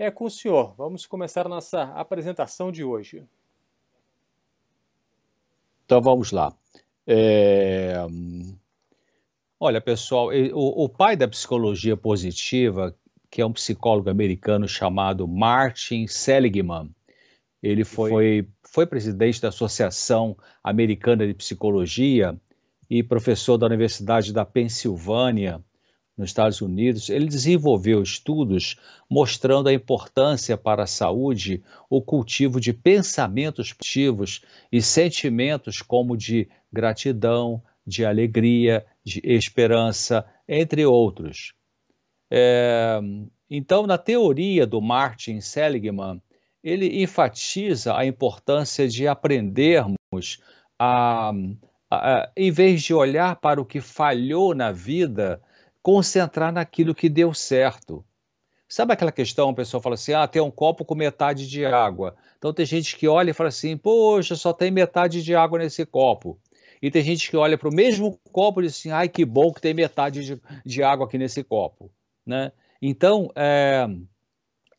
É com o senhor. Vamos começar a nossa apresentação de hoje. Então vamos lá. É... Olha, pessoal, o, o, pai da psicologia positiva, que é um psicólogo americano chamado Martin Seligman, ele foi, foi, foi presidente da Associação Americana de Psicologia e professor da Universidade da Pensilvânia, nos Estados Unidos, ele desenvolveu estudos mostrando a importância para a saúde o cultivo de pensamentos positivos e sentimentos como de gratidão, de alegria, de esperança, entre outros. É, então, na teoria do Martin Seligman, ele enfatiza a importância de aprendermos a, a, a, em vez de olhar para o que falhou na vida, concentrar naquilo que deu certo. Sabe aquela questão, o pessoal fala assim, ah, tem um copo com metade de água. Então tem gente que olha e fala assim, poxa, só tem metade de água nesse copo. E tem gente que olha para o mesmo copo e diz assim, ai, que bom que tem metade de, de água aqui nesse copo. Né? Então, é,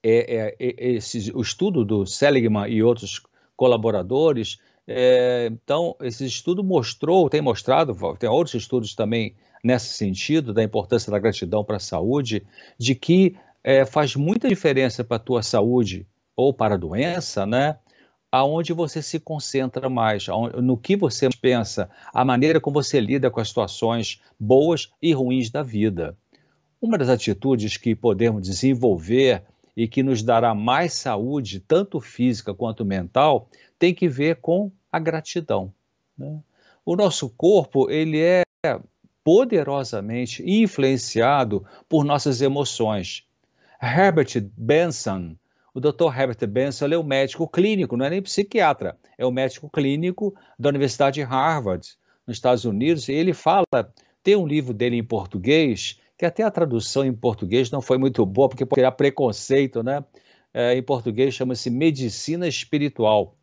é, é, é esse, o estudo do Seligman e outros colaboradores, é, então, esse estudo mostrou, tem mostrado, tem outros estudos também nesse sentido, da importância da gratidão para a saúde, de que é, faz muita diferença para a tua saúde ou para a doença, né? Aonde você se concentra mais, no que você pensa, a maneira como você lida com as situações boas e ruins da vida. Uma das atitudes que podemos desenvolver e que nos dará mais saúde, tanto física quanto mental, tem que ver com a gratidão. Né? O nosso corpo ele é poderosamente influenciado por nossas emoções. Herbert Benson, o Dr. Herbert Benson é o médico clínico, não é nem psiquiatra, é o médico clínico da Universidade de Harvard, nos Estados Unidos, e ele fala, tem um livro dele em português, que até a tradução em português não foi muito boa, porque pode criar preconceito, né? É, em português chama-se Medicina Espiritual,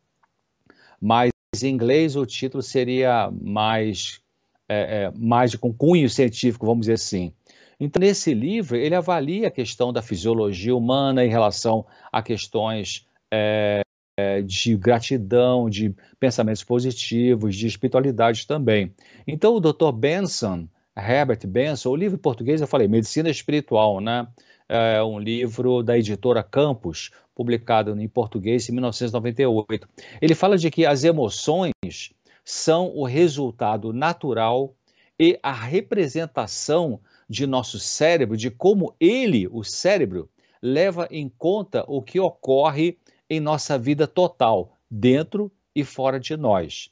mas em inglês o título seria mais é, é, mais com cunho científico, vamos dizer assim. Então, nesse livro, ele avalia a questão da fisiologia humana em relação a questões é, é de gratidão, de pensamentos positivos, de espiritualidade também. Então, o Dr. Benson, Herbert Benson, o livro em português eu falei, Medicina Espiritual, né? É um livro da editora Campos, publicado em português em 1998. Ele fala de que as emoções são o resultado natural e a representação de nosso cérebro, de como ele, o cérebro, leva em conta o que ocorre em nossa vida total, dentro e fora de nós.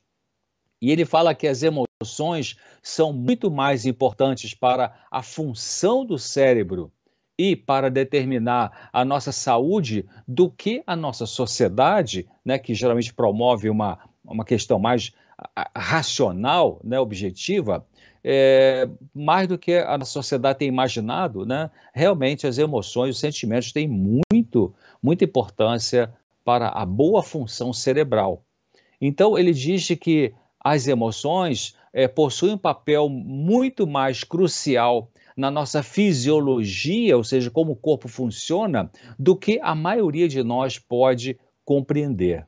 E ele fala que as emoções são muito mais importantes para a função do cérebro e para determinar a nossa saúde do que a nossa sociedade, né, que geralmente promove uma, uma questão mais racional, né, objetiva, é, mais do que a sociedade tem imaginado, né, realmente as emoções, os sentimentos têm muito, muita importância para a boa função cerebral. Então, ele diz que as emoções é, possuem um papel muito mais crucial na nossa fisiologia, ou seja, como o corpo funciona, do que a maioria de nós pode compreender.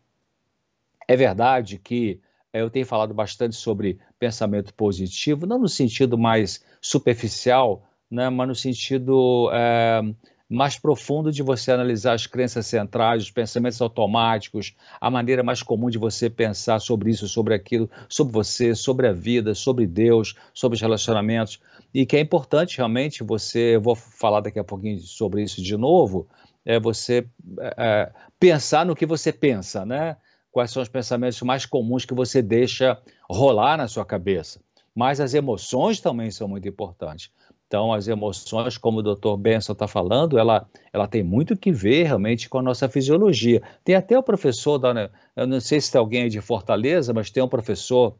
É verdade que eu tenho falado bastante sobre pensamento positivo, não no sentido mais superficial, né, mas no sentido é, mais profundo de você analisar as crenças centrais, os pensamentos automáticos, a maneira mais comum de você pensar sobre isso, sobre aquilo, sobre você, sobre a vida, sobre Deus, sobre os relacionamentos, e que é importante realmente você, eu vou falar daqui a pouquinho sobre isso de novo, é você é, pensar no que você pensa, né? Quais são os pensamentos mais comuns que você deixa rolar na sua cabeça. Mas as emoções também são muito importantes. Então, as emoções, como o Dr. Benson está falando, ela, ela tem muito que ver realmente com a nossa fisiologia. Tem até o professor, da, eu não sei se tem alguém aí de Fortaleza, mas tem um professor,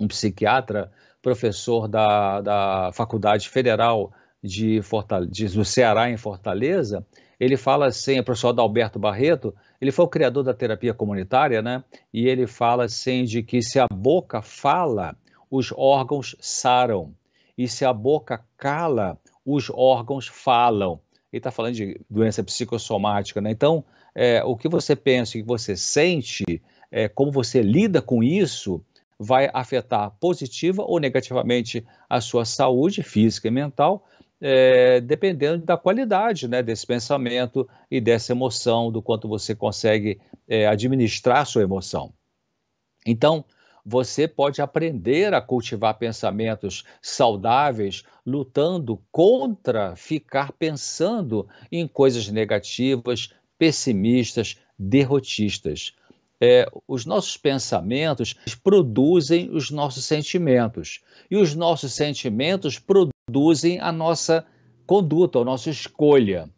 um psiquiatra, professor da, da Faculdade Federal de Fortaleza, do Ceará, em Fortaleza, ele fala assim, o professor Adalberto Barreto, ele foi o criador da terapia comunitária, né? E ele fala assim de que se a boca fala, os órgãos saram. E se a boca cala, os órgãos falam. ele está falando de doença psicossomática, né? Então, é, o que você pensa, o que você sente, é, como você lida com isso, vai afetar positiva ou negativamente a sua saúde física e mental, é, dependendo da qualidade né, desse pensamento e dessa emoção, do quanto você consegue é, administrar sua emoção. Então, você pode aprender a cultivar pensamentos saudáveis, lutando contra ficar pensando em coisas negativas, pessimistas, derrotistas. É, os nossos pensamentos produzem os nossos sentimentos, e os nossos sentimentos produzem a nossa conduta, a nossa escolha.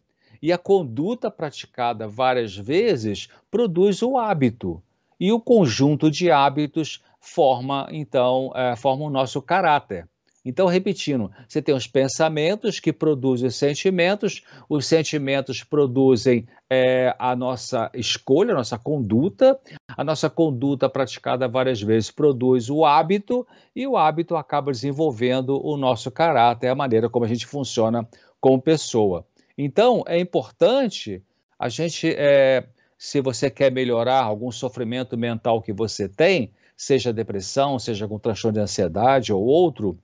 E a conduta praticada várias vezes produz o hábito, e o conjunto de hábitos forma, então, é, forma o nosso caráter. Então, repetindo, você tem os pensamentos que produzem os sentimentos, os sentimentos produzem é, a nossa escolha, a nossa conduta, a nossa conduta praticada várias vezes produz o hábito, e o hábito acaba desenvolvendo o nosso caráter, a maneira como a gente funciona como pessoa. Então, é importante a gente, é, se você quer melhorar algum sofrimento mental que você tem, seja depressão, seja com transtorno de ansiedade ou outro,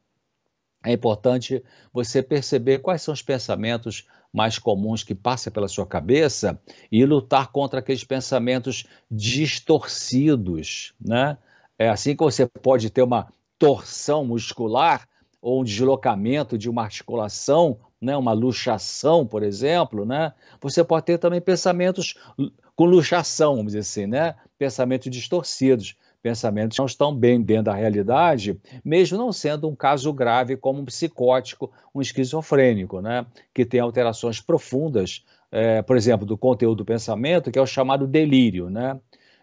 é importante você perceber quais são os pensamentos mais comuns que passam pela sua cabeça e lutar contra aqueles pensamentos distorcidos, né? É assim que você pode ter uma torção muscular ou um deslocamento de uma articulação, né, uma luxação, por exemplo, né? Você pode ter também pensamentos com luxação, vamos dizer assim, né? Pensamentos distorcidos pensamentos não estão bem dentro da realidade, mesmo não sendo um caso grave como um psicótico, um esquizofrênico, né? que tem alterações profundas, é, por exemplo, do conteúdo do pensamento, que é o chamado delírio. Né?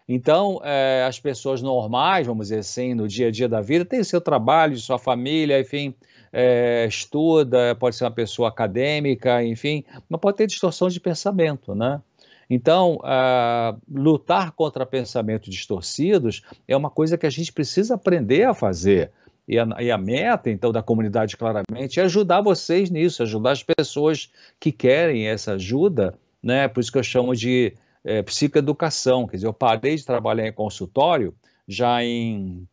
Então, é, as pessoas normais, vamos dizer assim, no dia a dia da vida, têm seu trabalho, sua família, enfim, é, estuda, pode ser uma pessoa acadêmica, enfim, mas pode ter distorção de pensamento, né? Então, uh, lutar contra pensamentos distorcidos é uma coisa que a gente precisa aprender a fazer. E a, e a, meta, então, da comunidade, claramente, é ajudar vocês nisso, ajudar as pessoas que querem essa ajuda, né? Por isso que eu chamo de é, psicoeducação. Quer dizer, eu parei de trabalhar em consultório já em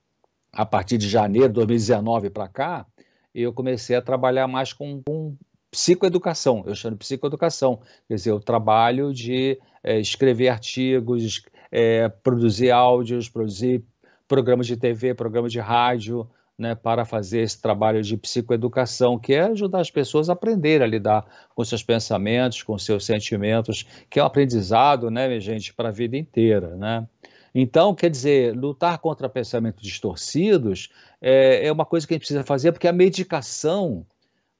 a partir de janeiro de 2019 para cá, eu comecei a trabalhar mais com, com psicoeducação, eu chamo de psicoeducação, quer dizer, o trabalho de é, escrever artigos, é, produzir áudios, produzir programas de TV, programas de rádio, né, para fazer esse trabalho de psicoeducação, que é ajudar as pessoas a aprender a lidar com seus pensamentos, com seus sentimentos, que é um aprendizado, né, minha gente, para a vida inteira, né? Então, quer dizer, lutar contra pensamentos distorcidos é, é uma coisa que a gente precisa fazer, porque a medicação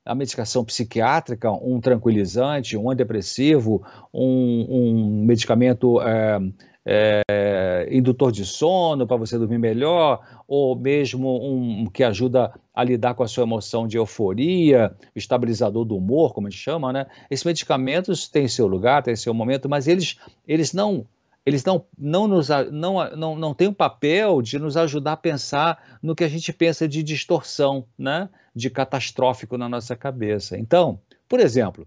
a medicação psiquiátrica, um tranquilizante, um antidepressivo, um, um medicamento é, é, indutor de sono para você dormir melhor, ou mesmo um que ajuda a lidar com a sua emoção de euforia, estabilizador do humor, como a gente chama, né? Esses medicamentos têm seu lugar, têm seu momento, mas eles, eles não eles não, não, nos, não, não, não têm o papel de nos ajudar a pensar no que a gente pensa de distorção, né? de catastrófico na nossa cabeça. Então, por exemplo,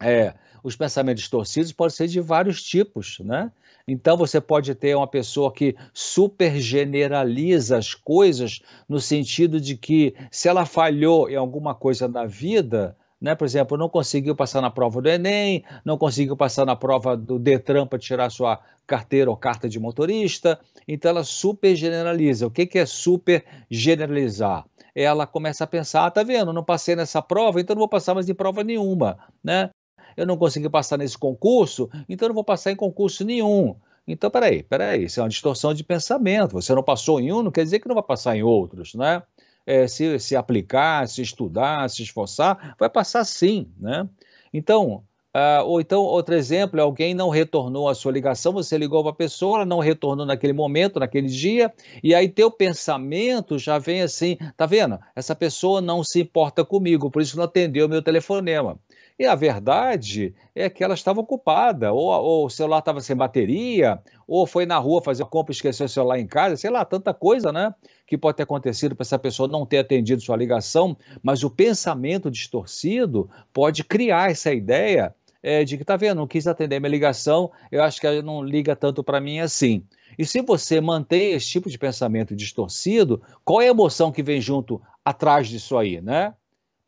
é, os pensamentos distorcidos podem ser de vários tipos, né? Então você pode ter uma pessoa que super generaliza as coisas no sentido de que se ela falhou em alguma coisa na vida, né? Por exemplo, não conseguiu passar na prova do Enem, não conseguiu passar na prova do Detran para tirar sua carteira ou carta de motorista, então ela super generaliza. O que, é super generalizar? Ela começa a pensar, ah, tá vendo, não passei nessa prova, então não vou passar mais em prova nenhuma, né? Eu não consegui passar nesse concurso, então não vou passar em concurso nenhum. Então, peraí, peraí, isso é uma distorção de pensamento. Você não passou em um, não quer dizer que não vai passar em outros, né? É, se, se aplicar, se estudar, se esforçar, vai passar sim, né? Então, uh, ou então, outro exemplo, alguém não retornou a sua ligação, você ligou para a pessoa, ela não retornou naquele momento, naquele dia, e aí teu pensamento já vem assim, tá vendo? Essa pessoa não se importa comigo, por isso não atendeu o meu telefonema. E a verdade é que ela estava ocupada, ou, ou o celular estava sem bateria, ou foi na rua fazer a compra e esqueceu o celular em casa, sei lá, tanta coisa, né? Que pode ter acontecido para essa pessoa não ter atendido sua ligação, mas o pensamento distorcido pode criar essa ideia é, de que, tá vendo, não quis atender minha ligação, eu acho que ela não liga tanto para mim assim. E se você mantém esse tipo de pensamento distorcido, qual é a emoção que vem junto atrás disso aí, né?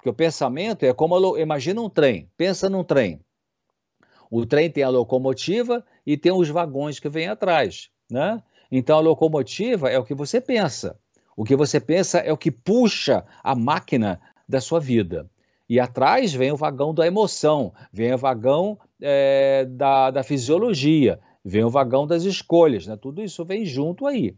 Porque o pensamento é como, imagina um trem, pensa num trem. O trem tem a locomotiva e tem os vagões que vêm atrás, né? Então a locomotiva é o que você pensa. O que você pensa é o que puxa a máquina da sua vida. E atrás vem o vagão da emoção, vem o vagão é, da, da fisiologia, vem o vagão das escolhas, né? Tudo isso vem junto aí.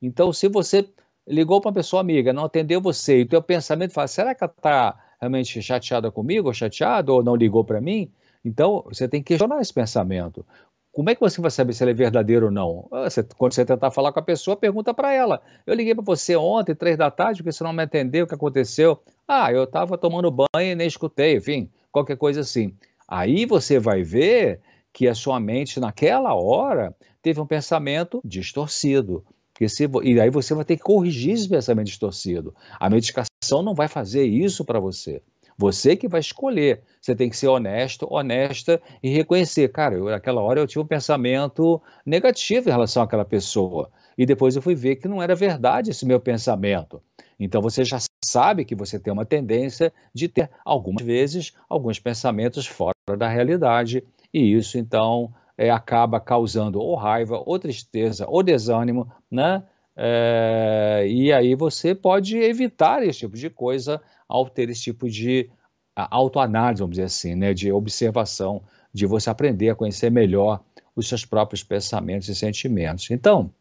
Então, se você ligou para uma pessoa amiga, não atendeu você, e o teu pensamento fala, será que ela está realmente chateada comigo, ou chateado, ou não ligou para mim? Então, você tem que questionar esse pensamento. Como é que você vai saber se ele é verdadeiro ou não? Ah, você, quando você tentar falar com a pessoa, pergunta para ela. Eu liguei para você ontem, três da tarde, porque você não me atendeu, o que aconteceu? Ah, eu estava tomando banho e nem escutei, enfim, qualquer coisa assim. Aí você vai ver que a sua mente, naquela hora, teve um pensamento distorcido. Se, e aí você vai ter que corrigir esse pensamento distorcido. A medicação não vai fazer isso para você. Você que vai escolher. Você tem que ser honesto, honesta e reconhecer. Cara, eu, naquela hora eu tive um pensamento negativo em relação àquela pessoa. E depois eu fui ver que não era verdade esse meu pensamento. Então você já sabe que você tem uma tendência de ter, algumas vezes, alguns pensamentos fora da realidade. E isso, então, é, acaba causando ou raiva, ou tristeza, ou desânimo, né? É, e aí você pode evitar esse tipo de coisa ao ter esse tipo de autoanálise, vamos dizer assim, né, de observação, de você aprender a conhecer melhor os seus próprios pensamentos e sentimentos. Então,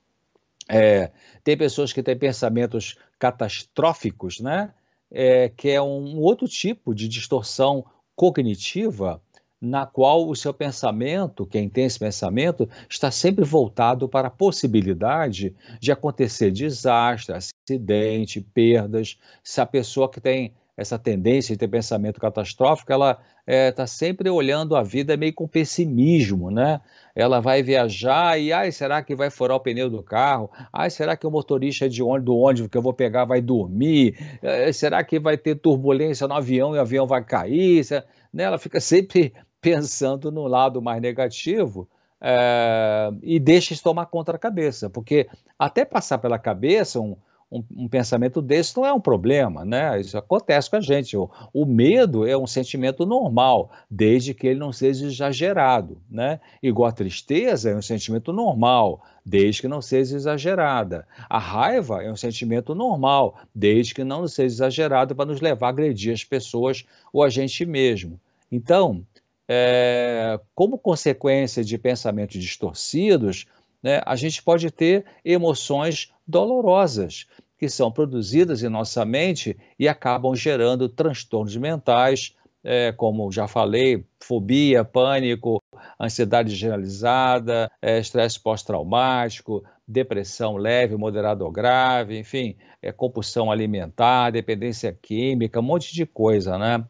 é, tem pessoas que têm pensamentos catastróficos, né, é, que é um outro tipo de distorção cognitiva na qual o seu pensamento, quem tem esse pensamento, está sempre voltado para a possibilidade de acontecer desastre, acidente, perdas. Se a pessoa que tem essa tendência de ter pensamento catastrófico, ela está é, tá sempre olhando a vida meio com pessimismo, né? Ela vai viajar e, ai, será que vai furar o pneu do carro? Ai, será que o motorista de ônibus, do ônibus que eu vou pegar vai dormir? É, será que vai ter turbulência no avião e o avião vai cair? Né? Ela fica sempre pensando no lado mais negativo é, e deixa isso tomar contra a cabeça, porque até passar pela cabeça um, um, um, pensamento desse não é um problema, né? Isso acontece com a gente. O, o, medo é um sentimento normal, desde que ele não seja exagerado, né? Igual a tristeza é um sentimento normal, desde que não seja exagerada. A raiva é um sentimento normal, desde que não seja exagerado para nos levar a agredir as pessoas ou a gente mesmo. Então, é, como consequência de pensamentos distorcidos, né, a gente pode ter emoções dolorosas que são produzidas em nossa mente e acabam gerando transtornos mentais, é, como já falei, fobia, pânico, ansiedade generalizada, é, estresse pós-traumático, depressão leve, moderada ou grave, enfim, é, compulsão alimentar, dependência química, um monte de coisa, né?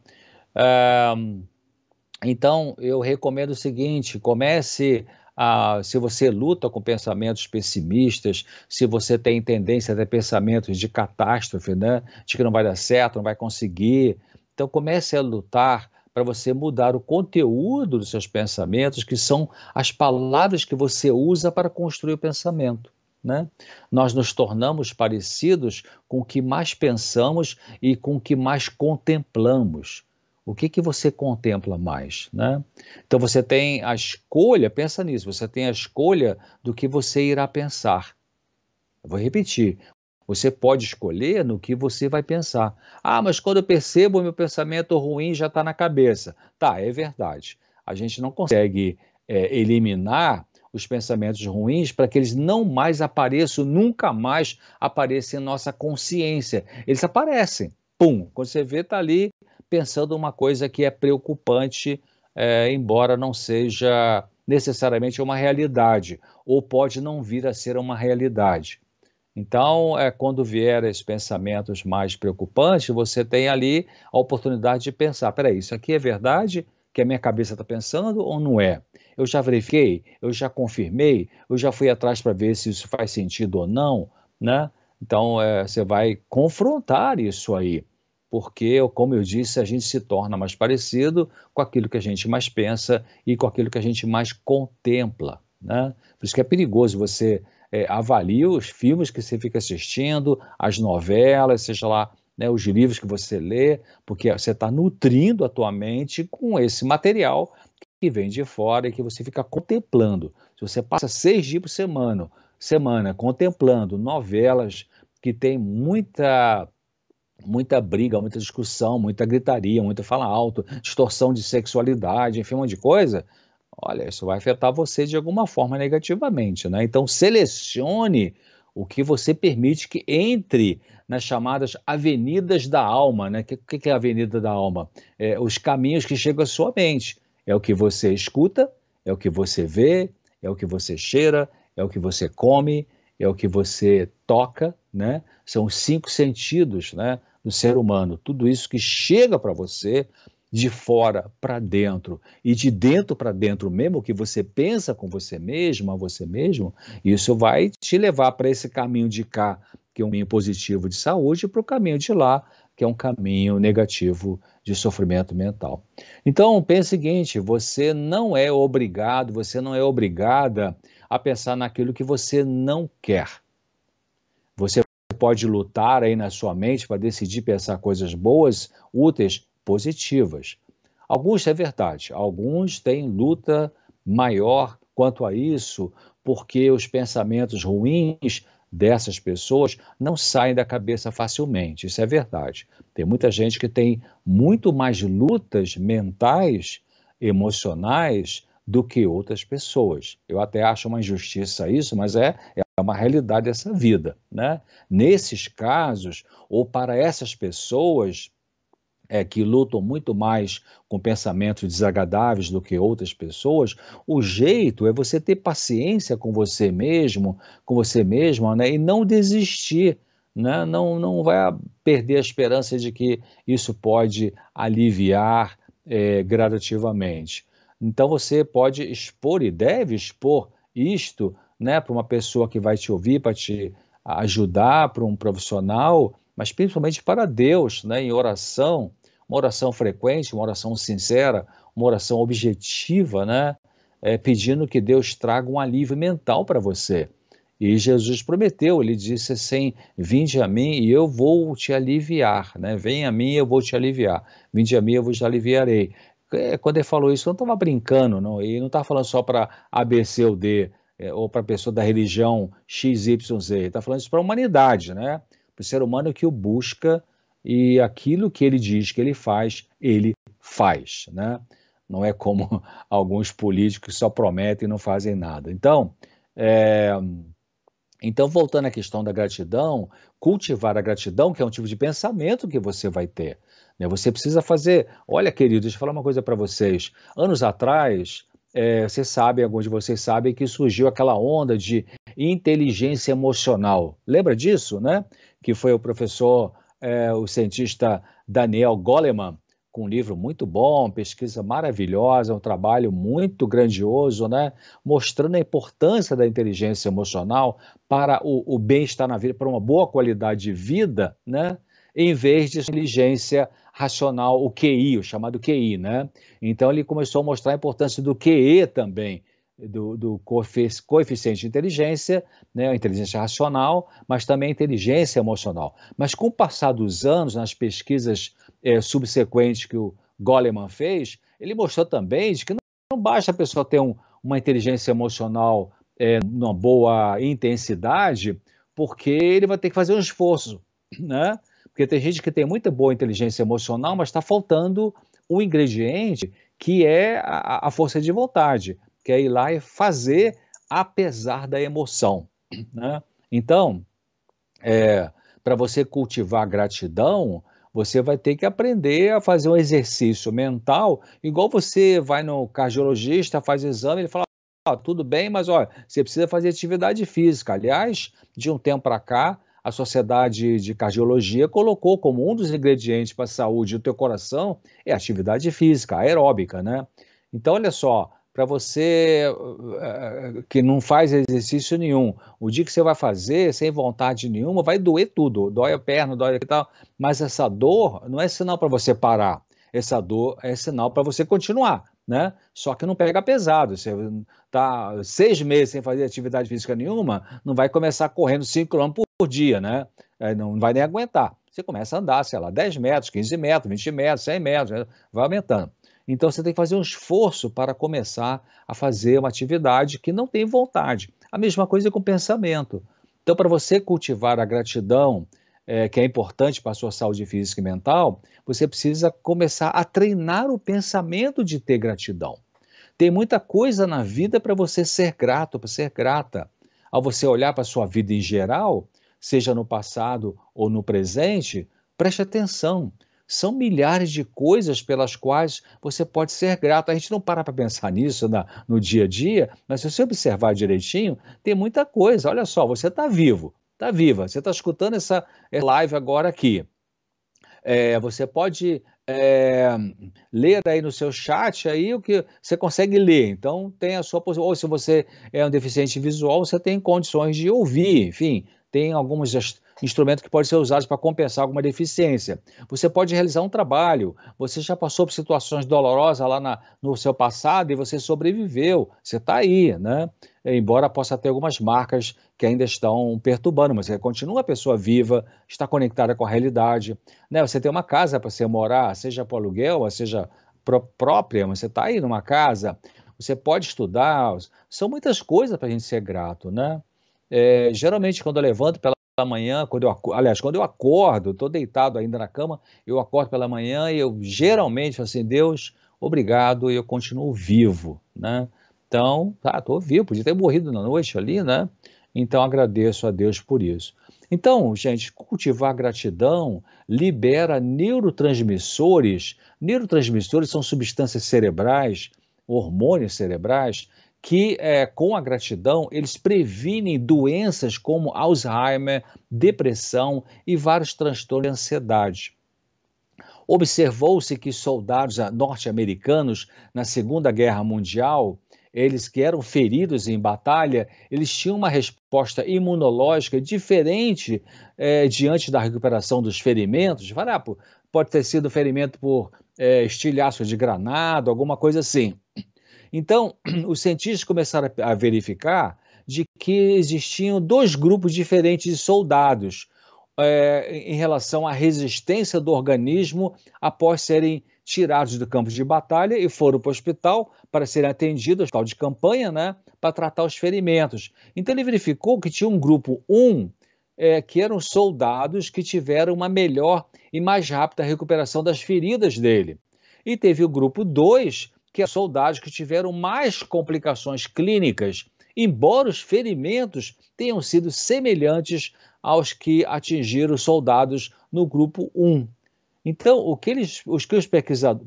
É, então, eu recomendo o seguinte: comece a, se você luta com pensamentos pessimistas, se você tem tendência a ter pensamentos de catástrofe, né, de que não vai dar certo, não vai conseguir, então comece a lutar para você mudar o conteúdo dos seus pensamentos, que são as palavras que você usa para construir o pensamento. Né? Nós nos tornamos parecidos com o que mais pensamos e com o que mais contemplamos. O que, que você contempla mais? Né? Então você tem a escolha, pensa nisso, você tem a escolha do que você irá pensar. Eu vou repetir. Você pode escolher no que você vai pensar. Ah, mas quando eu percebo o meu pensamento ruim já está na cabeça. Tá, é verdade. A gente não consegue é, eliminar os pensamentos ruins para que eles não mais apareçam, nunca mais apareçam em nossa consciência. Eles aparecem. Pum, quando você vê, está ali pensando uma coisa que é preocupante, é, embora não seja necessariamente uma realidade, ou pode não vir a ser uma realidade. Então, é, quando vier esses pensamentos mais preocupantes, você tem ali a oportunidade de pensar: peraí, isso aqui é verdade que a minha cabeça está pensando ou não é? Eu já verifiquei, eu já confirmei, eu já fui atrás para ver se isso faz sentido ou não, né? Então, é, você vai confrontar isso aí. Porque, como eu disse, a gente se torna mais parecido com aquilo que a gente mais pensa e com aquilo que a gente mais contempla. Né? Por isso que é perigoso você é, os filmes que você fica assistindo, as novelas, seja lá né, os livros que você lê, porque você está nutrindo a tua mente com esse material que vem de fora e que você fica contemplando. Se você passa seis dias por semana, semana contemplando novelas que tem muita muita briga, muita discussão, muita gritaria, muita fala alto, distorção de sexualidade, enfim, um monte de coisa, olha, isso vai afetar você de alguma forma negativamente, né? Então selecione o que você permite que entre nas chamadas avenidas da alma, né? O que, que, é a avenida da alma? É, os caminhos que chegam à sua mente. É o que você escuta, é o que você vê, é o que você cheira, é o que você come, é o que você toca, né? São os cinco sentidos, né, do ser humano. Tudo isso que chega para você de fora para dentro e de dentro para dentro mesmo o que você pensa com você mesmo, a você mesmo, isso vai te levar para esse caminho de cá, que é um caminho positivo de saúde, para o caminho de lá, que é um caminho negativo de sofrimento mental. Então, pense o seguinte: você não é obrigado, você não é obrigada a pensar naquilo que você não quer. Você pode lutar aí na sua mente para decidir pensar coisas boas, úteis, positivas. Alguns é verdade, alguns têm luta maior quanto a isso, porque os pensamentos ruins dessas pessoas não saem da cabeça facilmente. Isso é verdade. Tem muita gente que tem muito mais lutas mentais, emocionais, do que outras pessoas. Eu até acho uma injustiça isso, mas é, é uma realidade dessa vida. Né? Nesses casos, ou para essas pessoas é, que lutam muito mais com pensamentos desagradáveis do que outras pessoas, o jeito é você ter paciência com você mesmo, com você mesma, né? e não desistir. Né? Não, não vai perder a esperança de que isso pode aliviar é, gradativamente. Então você pode expor e deve expor isto né, para uma pessoa que vai te ouvir, para te ajudar, para um profissional, mas principalmente para Deus, né, em oração, uma oração frequente, uma oração sincera, uma oração objetiva, né, é, pedindo que Deus traga um alívio mental para você. E Jesus prometeu, ele disse assim: Vinde a mim e eu vou te aliviar, né? Vem a mim e eu vou te aliviar. Vinde a mim e eu vos aliviarei. É, quando ele falou isso, eu não estava brincando, não, e não estava falando só para ABC ou D, é, ou para pessoa da religião XYZ, está falando isso para a humanidade, né? para o ser humano que o busca e aquilo que ele diz que ele faz, ele faz. Né? Não é como alguns políticos só prometem e não fazem nada. Então, é, então, voltando à questão da gratidão, cultivar a gratidão, que é um tipo de pensamento que você vai ter. Né? Você precisa fazer. Olha, querido, deixa eu falar uma coisa para vocês. Anos atrás, é, vocês sabem, alguns de vocês sabem, que surgiu aquela onda de inteligência emocional. Lembra disso, né? Que foi o professor, é, o cientista Daniel Goleman, com um livro muito bom, pesquisa maravilhosa, um trabalho muito grandioso, né? Mostrando a importância da inteligência emocional para o, o bem-estar na vida, para uma boa qualidade de vida, né? Em vez de inteligência racional, o QI, o chamado QI, né? Então ele começou a mostrar a importância do QE também, do, do coeficiente de inteligência, né, inteligência racional, mas também inteligência emocional. Mas com o passar dos anos, nas pesquisas é, subsequentes que o Goleman fez, ele mostrou também de que não, não basta a pessoa ter um, uma inteligência emocional é, numa boa intensidade, porque ele vai ter que fazer um esforço, né? Porque tem gente que tem muita boa inteligência emocional, mas está faltando um ingrediente que é a, a, força de vontade, que é ir lá e fazer apesar da emoção. Né? Então, é, para você cultivar gratidão, você vai ter que aprender a fazer um exercício mental, igual você vai no cardiologista, faz exame, ele fala, ah, tudo bem, mas olha, você precisa fazer atividade física. Aliás, de um tempo para cá, a Sociedade de Cardiologia colocou como um dos ingredientes para a saúde do teu coração é atividade física, aeróbica, né? Então, olha só, para você uh, que não faz exercício nenhum. O dia que você vai fazer, sem vontade nenhuma, vai doer tudo. Dói a perna, dói e tal. Mas essa dor não é sinal para você parar. Essa dor é sinal para você continuar. Né? Só que não pega pesado. Você está seis meses sem fazer atividade física nenhuma, não vai começar correndo 5 km por dia, né? É, não vai nem aguentar. Você começa a andar, sei lá, 10 metros, 15 metros, 20 metros, 100 metros, né? vai aumentando. Então você tem que fazer um esforço para começar a fazer uma atividade que não tem vontade. A mesma coisa com o pensamento. Então, para você cultivar a gratidão, é, que é importante para a sua saúde física e mental, você precisa começar a treinar o pensamento de ter gratidão. Tem muita coisa na vida para você ser grato, para ser grata. Ao você olhar para a sua vida em geral, seja no passado ou no presente, preste atenção são milhares de coisas pelas quais você pode ser grato. A gente não para para pensar nisso na, no dia a dia, mas se você observar direitinho, tem muita coisa. Olha só, você está vivo, está viva, você está escutando essa live agora aqui. É, você pode é, ler aí no seu chat aí o que você consegue ler. Então tem a sua. Ou se você é um deficiente visual, você tem condições de ouvir, enfim, tem algumas instrumentos que podem ser usados para compensar alguma deficiência. Você pode realizar um trabalho, você já passou por situações dolorosas lá na, no seu passado e você sobreviveu, você está aí, né? Embora possa ter algumas marcas que ainda estão perturbando, mas você continua uma pessoa viva, está conectada com a realidade. Né? Você tem uma casa para você morar, seja para aluguel, seja própria, mas você está aí numa casa, você pode estudar, são muitas coisas para a gente ser grato, né? É, geralmente, quando eu levanto pela manhã, quando eu, aliás, quando eu acordo, estou deitado ainda na cama, eu acordo pela manhã e eu geralmente assim, Deus, obrigado, e eu continuo vivo, né? Então, tá, estou vivo, podia ter morrido na noite ali, né? Então, agradeço a Deus por isso. Então, gente, cultivar gratidão libera neurotransmissores. Neurotransmissores são substâncias cerebrais, hormônios cerebrais, que é, com a gratidão eles previnem doenças como Alzheimer, depressão e vários transtornos de ansiedade. Observou-se que soldados norte-americanos na Segunda Guerra Mundial, eles que eram feridos em batalha, eles tinham uma resposta imunológica diferente é, diante da recuperação dos ferimentos. Ah, pode ter sido ferimento por é, estilhaço de granada, alguma coisa assim. Então, os cientistas começaram a verificar de que existiam dois grupos diferentes de soldados é, em relação à resistência do organismo após serem tirados do campo de batalha e foram para o hospital para serem atendidos, hospital de campanha, né, para tratar os ferimentos. Então ele verificou que tinha um grupo 1, é, que eram soldados que tiveram uma melhor e mais rápida recuperação das feridas dele. E teve o grupo 2, que soldados que tiveram mais complicações clínicas, embora os ferimentos tenham sido semelhantes aos que atingiram soldados no grupo 1. Então, o que eles, os que os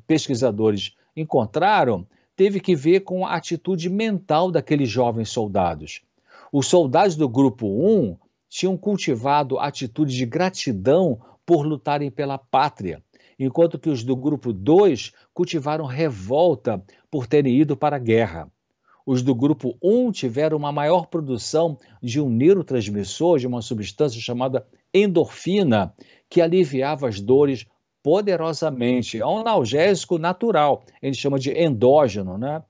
pesquisadores encontraram teve que ver com a atitude mental daqueles jovens soldados. Os soldados do grupo 1 tinham cultivado atitude de gratidão por lutarem pela pátria enquanto que os do grupo 2 cultivaram revolta por terem ido para a guerra. Os do grupo 1 tiveram uma maior produção de um neurotransmissor, de uma substância chamada endorfina, que aliviava as dores poderosamente. É um analgésico natural, a gente chama de endógeno, né?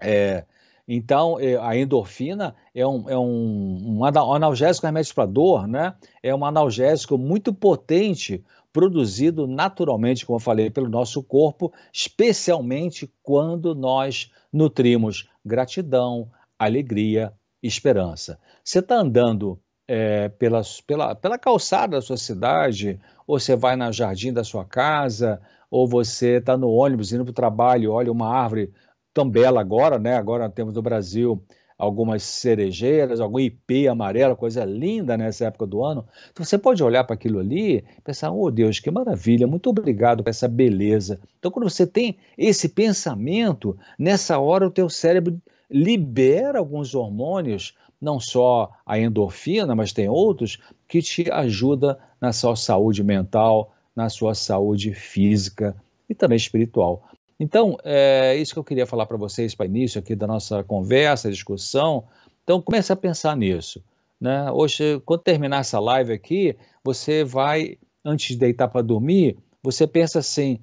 É, então, é, a endorfina é um, é um, um analgésico remédio para dor, né? É um analgésico muito potente, produzido naturalmente, como eu falei, pelo nosso corpo, especialmente quando nós nutrimos gratidão, alegria, esperança. Você está andando é, pela, pela, pela calçada da sua cidade, ou você vai na jardim da sua casa, ou você está no ônibus indo para o trabalho, olha uma árvore tão bela agora, né? Agora temos no Brasil algumas cerejeiras, algum ipê amarelo, coisa linda nessa época do ano. Então você pode olhar para aquilo ali e pensar, oh Deus, que maravilha, muito obrigado por essa beleza. Então quando você tem esse pensamento, nessa hora o teu cérebro libera alguns hormônios, não só a endorfina, mas tem outros, que te ajuda na sua saúde mental, na sua saúde física e também espiritual. Então, é isso que eu queria falar para vocês para início aqui da nossa conversa, discussão. Então, comece a pensar nisso. Né? Hoje, quando terminar essa live aqui, você vai, antes de deitar para dormir, você pensa assim,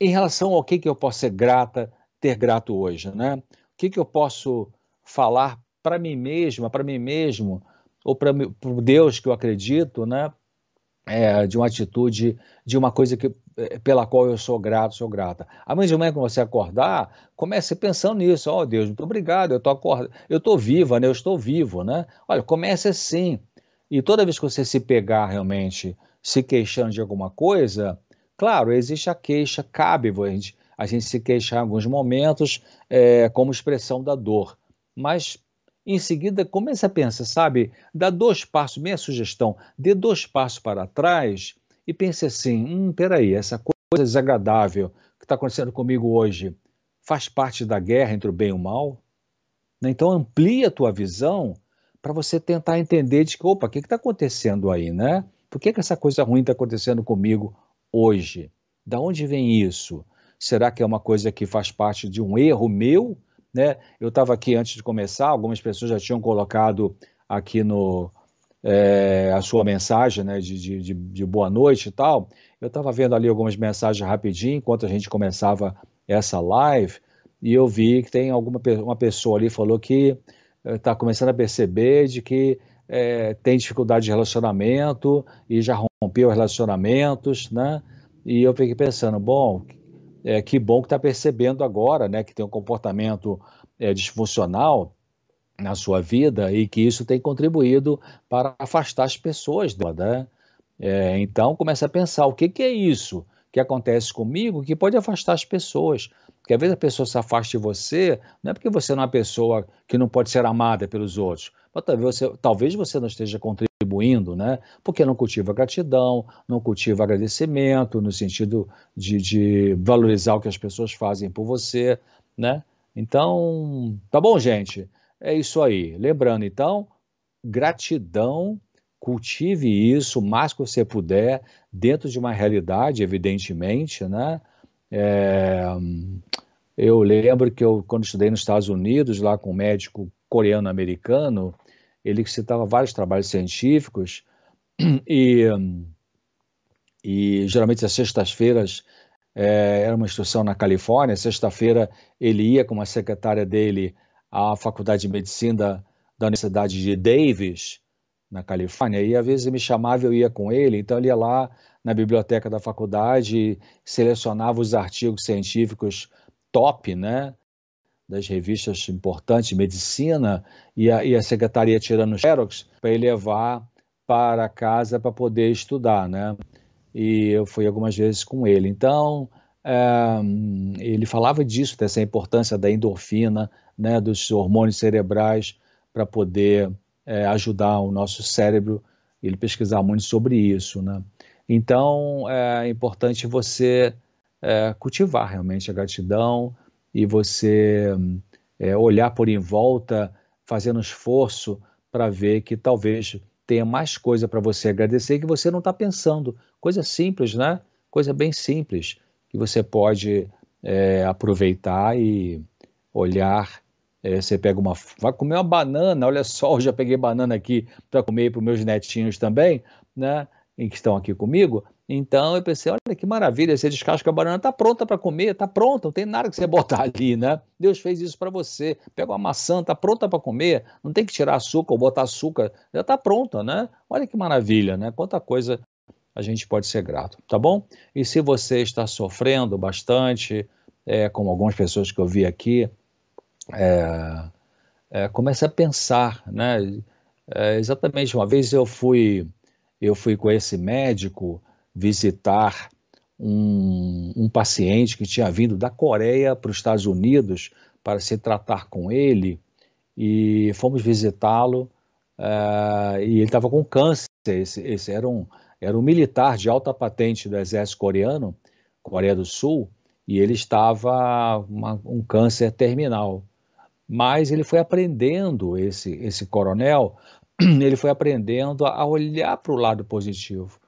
em relação ao que, que eu posso ser grata, ter grato hoje, né? O que, que eu posso falar para mim mesma, para mim mesmo, ou para o Deus que eu acredito, né? É, de uma atitude, de uma coisa que, pela qual eu sou grato, sou grata. Amanhã de manhã, quando você acordar, comece pensando nisso. Ó oh, Deus, muito obrigado, eu tô acord... eu tô viva, né? Eu estou vivo, né? Olha, comece assim. E toda vez que você se pegar realmente se queixando de alguma coisa, claro, existe a queixa, cabe a gente, a gente se queixar em alguns momentos é, como expressão da dor. Mas em seguida, comece a pensar, sabe? Dá dois passos, minha sugestão, dê dois passos para trás e pense assim: hum, peraí, essa coisa desagradável que está acontecendo comigo hoje faz parte da guerra entre o bem e o mal? Né? Então, amplie a tua visão para você tentar entender de que, opa, o que está acontecendo aí, né? Por que, que essa coisa ruim está acontecendo comigo hoje? Da onde vem isso? Será que é uma coisa que faz parte de um erro meu? Né? Eu estava aqui antes de começar, algumas pessoas já tinham colocado aqui no é, a sua mensagem né, de, de, de, boa noite e tal. Eu estava vendo ali algumas mensagens rapidinho enquanto a gente começava essa live e eu vi que tem alguma uma pessoa ali falou que está eh, começando a perceber de que é, tem dificuldade de relacionamento e já rompeu relacionamentos, né? E eu fiquei pensando, bom, é, que bom que está percebendo agora, né, que tem um comportamento é, disfuncional na sua vida e que isso tem contribuído para afastar as pessoas dela, né? É, então começa a pensar o que, que é isso que acontece comigo que pode afastar as pessoas. Porque às vezes a pessoa se afasta de você, não é porque você não é uma pessoa que não pode ser amada pelos outros, mas talvez você, talvez você não esteja contribuindo, né? Porque não cultiva gratidão, não cultiva agradecimento, no sentido de, de valorizar o que as pessoas fazem por você, né? Então, tá bom, gente? É isso aí. Lembrando, então, gratidão, cultive isso o mais que você puder, dentro de uma realidade, evidentemente, né? É, eu lembro que eu, quando estudei nos Estados Unidos, lá com um médico coreano-americano, ele citava vários trabalhos científicos e, e geralmente às sextas-feiras é, era uma instrução na Califórnia, sexta-feira ele ia com uma secretária dele à Faculdade de Medicina da, da Universidade de Davis, na Califórnia, e às vezes ele me chamava eu ia com ele, então ele ia lá na biblioteca da faculdade, selecionava os artigos científicos top, né, das revistas importantes de medicina, e a, e a secretaria tirando xerox para ele levar para casa para poder estudar, né, e eu fui algumas vezes com ele. Então, é, ele falava disso, dessa importância da endorfina, né, dos hormônios cerebrais para poder é, ajudar o nosso cérebro. Ele pesquisava muito sobre isso, né? Então é importante você é, cultivar realmente a gratidão e você é, olhar por em volta, fazendo esforço para ver que talvez tenha mais coisa para você agradecer que você não está pensando. Coisa simples, né? Coisa bem simples que você pode é, aproveitar e olhar é, você pega uma. Vai comer uma banana, olha só, eu já peguei banana aqui para comer para os meus netinhos também, né? Que estão aqui comigo. Então eu pensei, olha que maravilha, você descasca a banana, está pronta para comer, está pronta, não tem nada que você botar ali, né? Deus fez isso para você. Pega uma maçã, está pronta para comer, não tem que tirar açúcar ou botar açúcar, já está pronta, né? Olha que maravilha, né? Quanta coisa a gente pode ser grato, tá bom? E se você está sofrendo bastante, é, como algumas pessoas que eu vi aqui, é, é, a pensar, né? É, exatamente, uma vez eu fui, eu fui com esse médico visitar um, um paciente que tinha vindo da Coreia para os Estados Unidos para se tratar com ele e fomos visitá-lo uh, e ele estava com câncer. Esse, esse, era, um, era um militar de alta patente do exército coreano, Coreia do Sul, e ele estava uma, um câncer terminal mas ele foi aprendendo, esse, esse coronel, ele foi aprendendo a olhar para o lado positivo.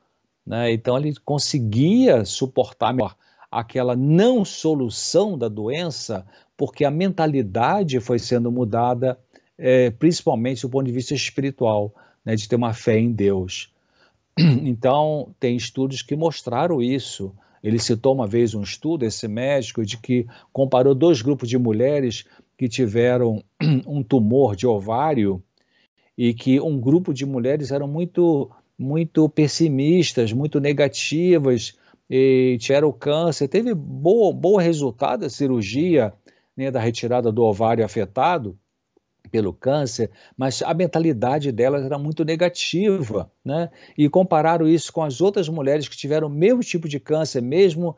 Né? Então ele conseguia suportar melhor aquela não solução da doença, porque a mentalidade foi sendo mudada, é, principalmente do ponto de vista espiritual, né, de ter uma fé em Deus. Então, tem estudos que mostraram isso. Ele citou uma vez um estudo, esse médico, de que comparou dois grupos de mulheres que tiveram um tumor de ovário e que um grupo de mulheres eram muito muito pessimistas, muito negativas, e tiveram câncer. Teve bom, bom resultado a cirurgia né, da retirada do ovário afetado pelo câncer, mas a mentalidade delas era muito negativa, né? E compararam isso com as outras mulheres que tiveram o mesmo tipo de câncer, mesmo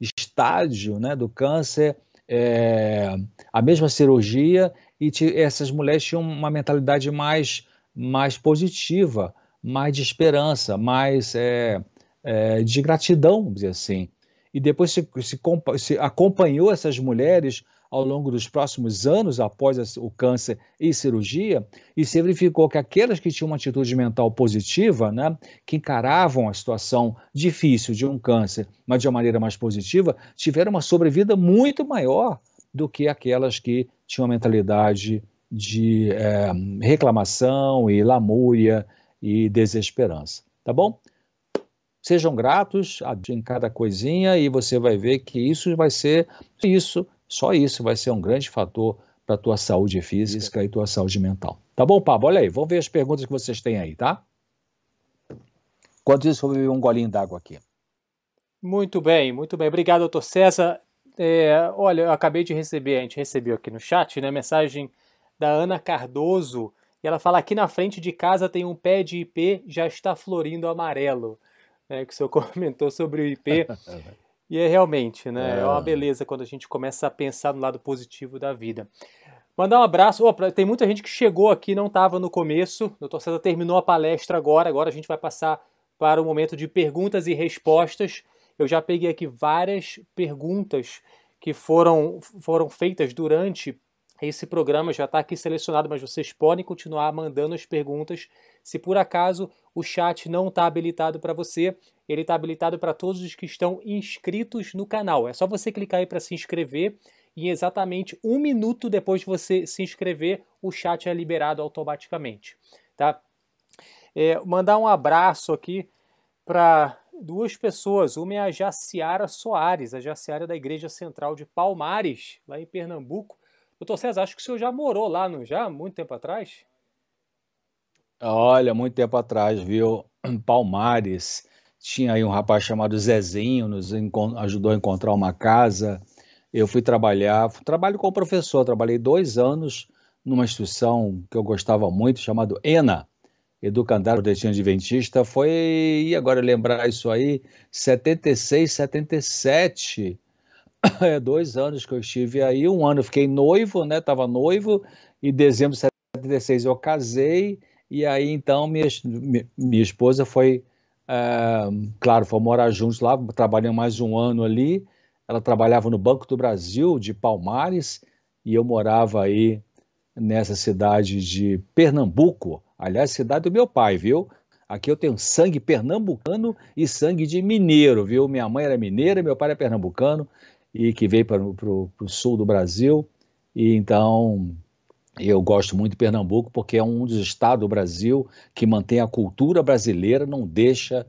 estágio, né, do câncer, é, a mesma cirurgia, e essas mulheres tinham uma mentalidade mais, mais positiva, mais de esperança, mais é, é, de gratidão, vamos dizer assim. E depois se, se, se acompanhou essas mulheres ao longo dos próximos anos, após o câncer e cirurgia, e se verificou que aquelas que tinham uma atitude mental positiva, né, que encaravam a situação difícil de um câncer, mas de uma maneira mais positiva, tiveram uma sobrevida muito maior do que aquelas que tinham uma mentalidade de é, reclamação e lamúria e desesperança. Tá bom? Sejam gratos em cada coisinha e você vai ver que isso vai ser isso só isso vai ser um grande fator para a tua saúde física e tua saúde mental. Tá bom, Pablo? Olha aí, vamos ver as perguntas que vocês têm aí, tá? Enquanto isso, vou beber um golinho d'água aqui. Muito bem, muito bem. Obrigado, doutor César. É, olha, eu acabei de receber, a gente recebeu aqui no chat, né, mensagem da Ana Cardoso, e ela fala aqui na frente de casa tem um pé de IP, já está florindo amarelo. É, que o senhor comentou sobre o IP. E é realmente, né? É. é uma beleza quando a gente começa a pensar no lado positivo da vida. Mandar um abraço. Oh, tem muita gente que chegou aqui não estava no começo. O doutor César terminou a palestra agora. Agora a gente vai passar para o momento de perguntas e respostas. Eu já peguei aqui várias perguntas que foram, foram feitas durante esse programa. Já está aqui selecionado, mas vocês podem continuar mandando as perguntas. Se por acaso o chat não está habilitado para você, ele está habilitado para todos os que estão inscritos no canal. É só você clicar aí para se inscrever e exatamente um minuto depois de você se inscrever, o chat é liberado automaticamente. Tá? É, mandar um abraço aqui para duas pessoas. Uma é a Jaciara Soares, a Jaciara da Igreja Central de Palmares, lá em Pernambuco. Doutor César, acho que o senhor já morou lá, não já? Muito tempo atrás? Olha, muito tempo atrás, viu? Palmares. Tinha aí um rapaz chamado Zezinho, nos ajudou a encontrar uma casa. Eu fui trabalhar, trabalho como professor, trabalhei dois anos numa instituição que eu gostava muito, chamado ENA, Educandário Destino Adventista. Foi, e agora lembrar isso aí, 76, 77. É, dois anos que eu estive aí, um ano eu fiquei noivo, né? Tava noivo, em dezembro de 76 eu casei, e aí então minha, minha esposa foi claro, fomos morar juntos lá, trabalhamos mais um ano ali. Ela trabalhava no Banco do Brasil, de Palmares, e eu morava aí nessa cidade de Pernambuco. Aliás, cidade do meu pai, viu? Aqui eu tenho sangue pernambucano e sangue de mineiro, viu? Minha mãe era mineira, meu pai era pernambucano e que veio para o sul do Brasil. E então eu gosto muito de Pernambuco porque é um dos estados do Brasil que mantém a cultura brasileira, não deixa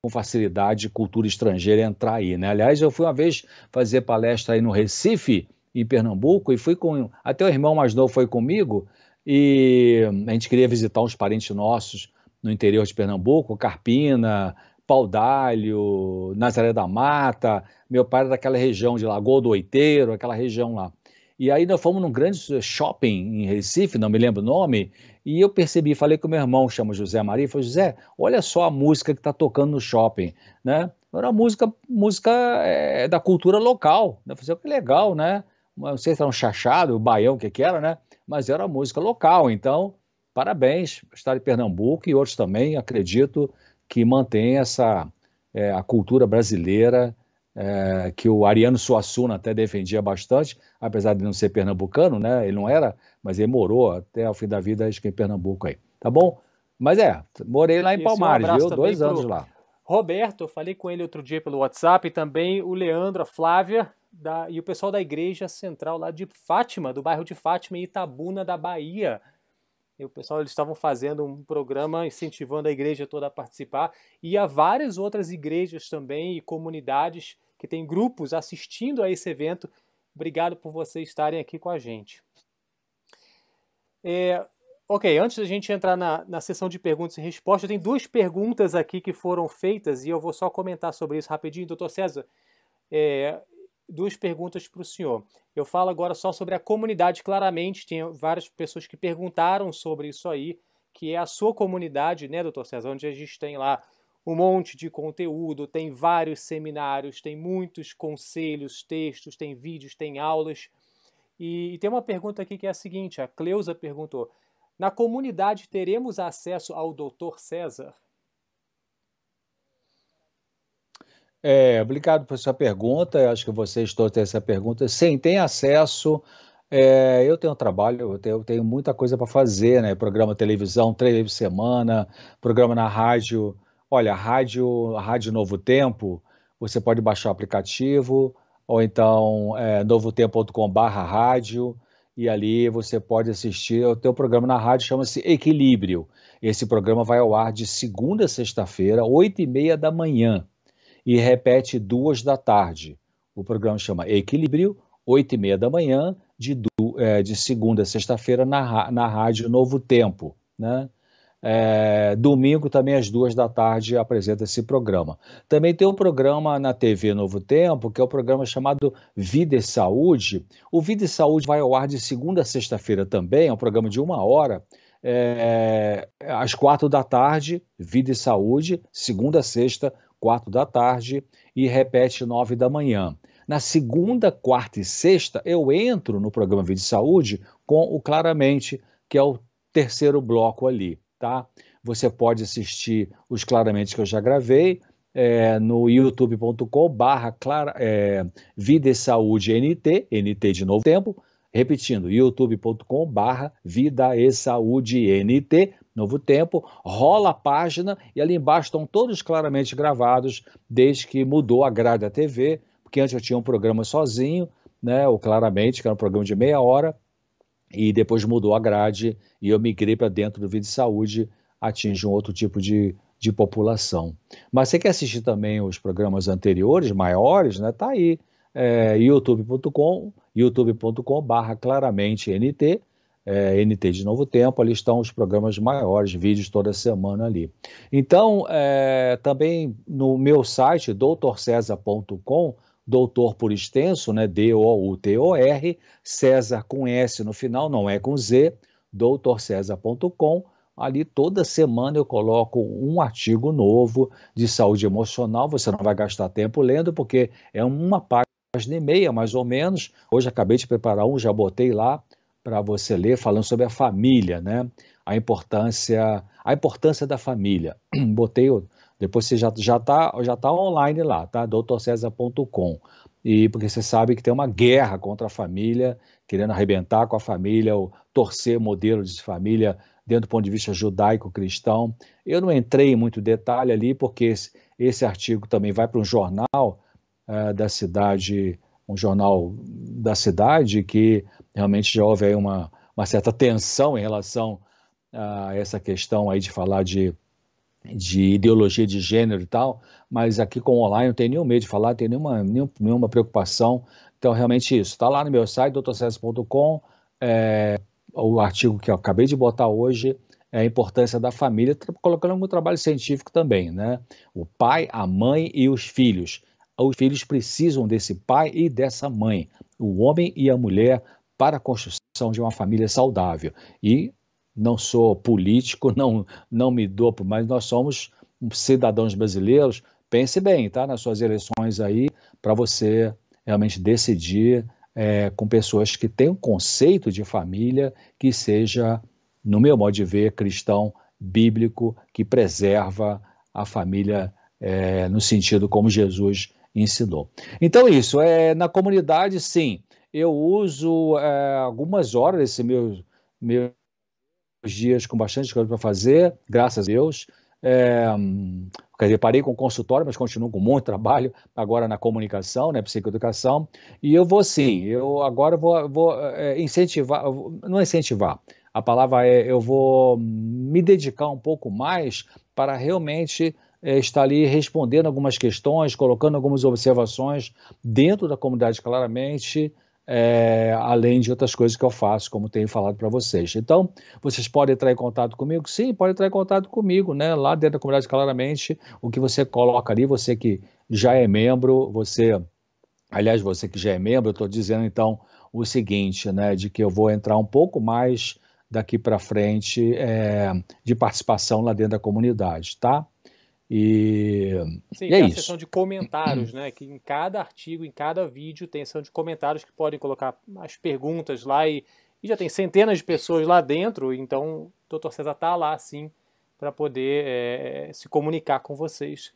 com facilidade cultura estrangeira entrar aí, né? Aliás, eu fui uma vez fazer palestra aí no Recife, em Pernambuco, e fui com até o irmão mais novo foi comigo e a gente queria visitar uns parentes nossos no interior de Pernambuco, Carpina, Paudalho, Nazaré da Mata. Meu pai era daquela região de Lagoa do Oiteiro, aquela região lá. E aí nós fomos num grande shopping em Recife, não me lembro o nome, e eu percebi, falei com meu irmão, chama José Maria, falei, José, olha só a música que está tocando no shopping, né? Era música, música é, da cultura local, né? Falei, que legal, né? Não sei se era um chachado, um baião, o que que era, né? Mas era música local, então, parabéns, estar em Pernambuco e outros também, acredito que mantém essa, é, a cultura brasileira é, que o Ariano Suassuna até defendia bastante, apesar de não ser pernambucano, né? Ele não era, mas ele morou até o fim da vida, acho que em Pernambuco aí. Tá bom? Mas é, morei lá em Palmares, viu? Dois anos pro, lá. Roberto, eu falei com ele outro dia pelo WhatsApp, e também o Leandro, a Flávia da, e o pessoal da Igreja Central lá de Fátima, do bairro de Fátima, em Itabuna, da Bahia. E o pessoal eles estavam fazendo um programa incentivando a igreja toda a participar e há várias outras igrejas também e comunidades que têm grupos assistindo a esse evento. Obrigado por vocês estarem aqui com a gente. É, ok, antes da gente entrar na, na sessão de perguntas e respostas, tem duas perguntas aqui que foram feitas e eu vou só comentar sobre isso rapidinho. Doutor César, é, duas perguntas para o senhor. Eu falo agora só sobre a comunidade, claramente, tem várias pessoas que perguntaram sobre isso aí, que é a sua comunidade, né, doutor César, onde a gente tem lá um monte de conteúdo, tem vários seminários, tem muitos conselhos, textos, tem vídeos, tem aulas. E, e tem uma pergunta aqui que é a seguinte: a Cleusa perguntou: na comunidade teremos acesso ao doutor César? É, obrigado por sua pergunta. Acho que vocês todos têm essa pergunta. Sim, tem acesso. É, eu tenho trabalho, eu tenho, eu tenho muita coisa para fazer, né? Programa televisão, três vezes por semana, programa na rádio. Olha, rádio, rádio Novo Tempo, você pode baixar o aplicativo, ou então é, novotempo.com/barra rádio, e ali você pode assistir. O teu programa na rádio chama-se Equilíbrio. Esse programa vai ao ar de segunda a sexta-feira, oito e meia da manhã e repete duas da tarde. O programa chama Equilíbrio, oito e meia da manhã, de, é, de segunda a sexta-feira, na, na Rádio Novo Tempo. Né? É, domingo também às duas da tarde apresenta esse programa. Também tem um programa na TV Novo Tempo, que é o um programa chamado Vida e Saúde. O Vida e Saúde vai ao ar de segunda a sexta-feira também, é um programa de uma hora, é, às quatro da tarde, Vida e Saúde, segunda a sexta, quatro da tarde e repete nove da manhã. Na segunda, quarta e sexta, eu entro no programa Vida e Saúde com o Claramente, que é o terceiro bloco ali, tá? Você pode assistir os Claramente que eu já gravei é, no youtube.com barra é, Vida e Saúde NT, NT de novo tempo, repetindo, youtube.com barra Vida e Saúde NT, Novo Tempo, rola a página e ali embaixo estão todos claramente gravados desde que mudou a grade da TV, porque antes eu tinha um programa sozinho, né, o Claramente, que era um programa de meia hora, e depois mudou a grade e eu migrei para dentro do Vídeo de Saúde, atinge um outro tipo de, de população. Mas você quer assistir também os programas anteriores, maiores, né? Tá aí, é, youtube.com, youtube.com barra claramente NT, é, NT de Novo Tempo, ali estão os programas maiores, vídeos toda semana ali. Então, é, também no meu site, doutorcesar.com, doutor por extenso, né, D-O-U-T-O-R, César com S no final, não é com Z, doutorcesar.com, ali toda semana eu coloco um artigo novo de saúde emocional, você não vai gastar tempo lendo, porque é uma página e meia, mais ou menos, hoje acabei de preparar um, já botei lá, para você ler falando sobre a família, né? A importância, a importância da família. Botei, depois você já já tá, já tá online lá, tá? doutorcesar.com. E porque você sabe que tem uma guerra contra a família, querendo arrebentar com a família, ou torcer modelo de família dentro do ponto de vista judaico-cristão. Eu não entrei em muito detalhe ali, porque esse, esse artigo também vai para um jornal uh, da cidade um jornal da cidade que realmente já houve aí uma, uma certa tensão em relação a essa questão aí de falar de, de ideologia de gênero e tal, mas aqui com o online não tem nenhum medo de falar, tem nenhuma, nenhuma preocupação. Então, realmente isso. Está lá no meu site, doutorcésar.com, é, o artigo que eu acabei de botar hoje é a importância da família, colocando um trabalho científico também, né? O pai, a mãe e os filhos os filhos precisam desse pai e dessa mãe, o homem e a mulher, para a construção de uma família saudável. E não sou político, não, não me dou, mas nós somos cidadãos brasileiros. Pense bem, tá? Nas suas eleições aí, para você realmente decidir é, com pessoas que têm um conceito de família que seja, no meu modo de ver, cristão, bíblico, que preserva a família é, no sentido como Jesus ensinou. Então, isso, é, na comunidade, sim, eu uso é, algumas horas desses meus, meus dias com bastante coisa para fazer, graças a Deus. É, Quer dizer, parei com o consultório, mas continuo com muito trabalho agora na comunicação, né, psicoeducação. E eu vou sim, eu agora vou, vou é, incentivar, não incentivar, a palavra é eu vou me dedicar um pouco mais para realmente é, estar ali respondendo algumas questões, colocando algumas observações dentro da comunidade claramente, é, além de outras coisas que eu faço, como tenho falado para vocês. Então, vocês podem entrar em contato comigo? Sim, pode entrar em contato comigo, né? Lá dentro da comunidade, claramente, o que você coloca ali, você que já é membro, você, aliás, você que já é membro, eu estou dizendo então o seguinte, né? De que eu vou entrar um pouco mais daqui para frente é, de participação lá dentro da comunidade, tá? E, Sim, e tem é a isso. seção de comentários, né? Que em cada artigo, em cada vídeo, tem a seção de comentários que podem colocar as perguntas lá e, e já tem centenas de pessoas lá dentro, então o doutor César está lá, sim, para poder é, se comunicar com vocês.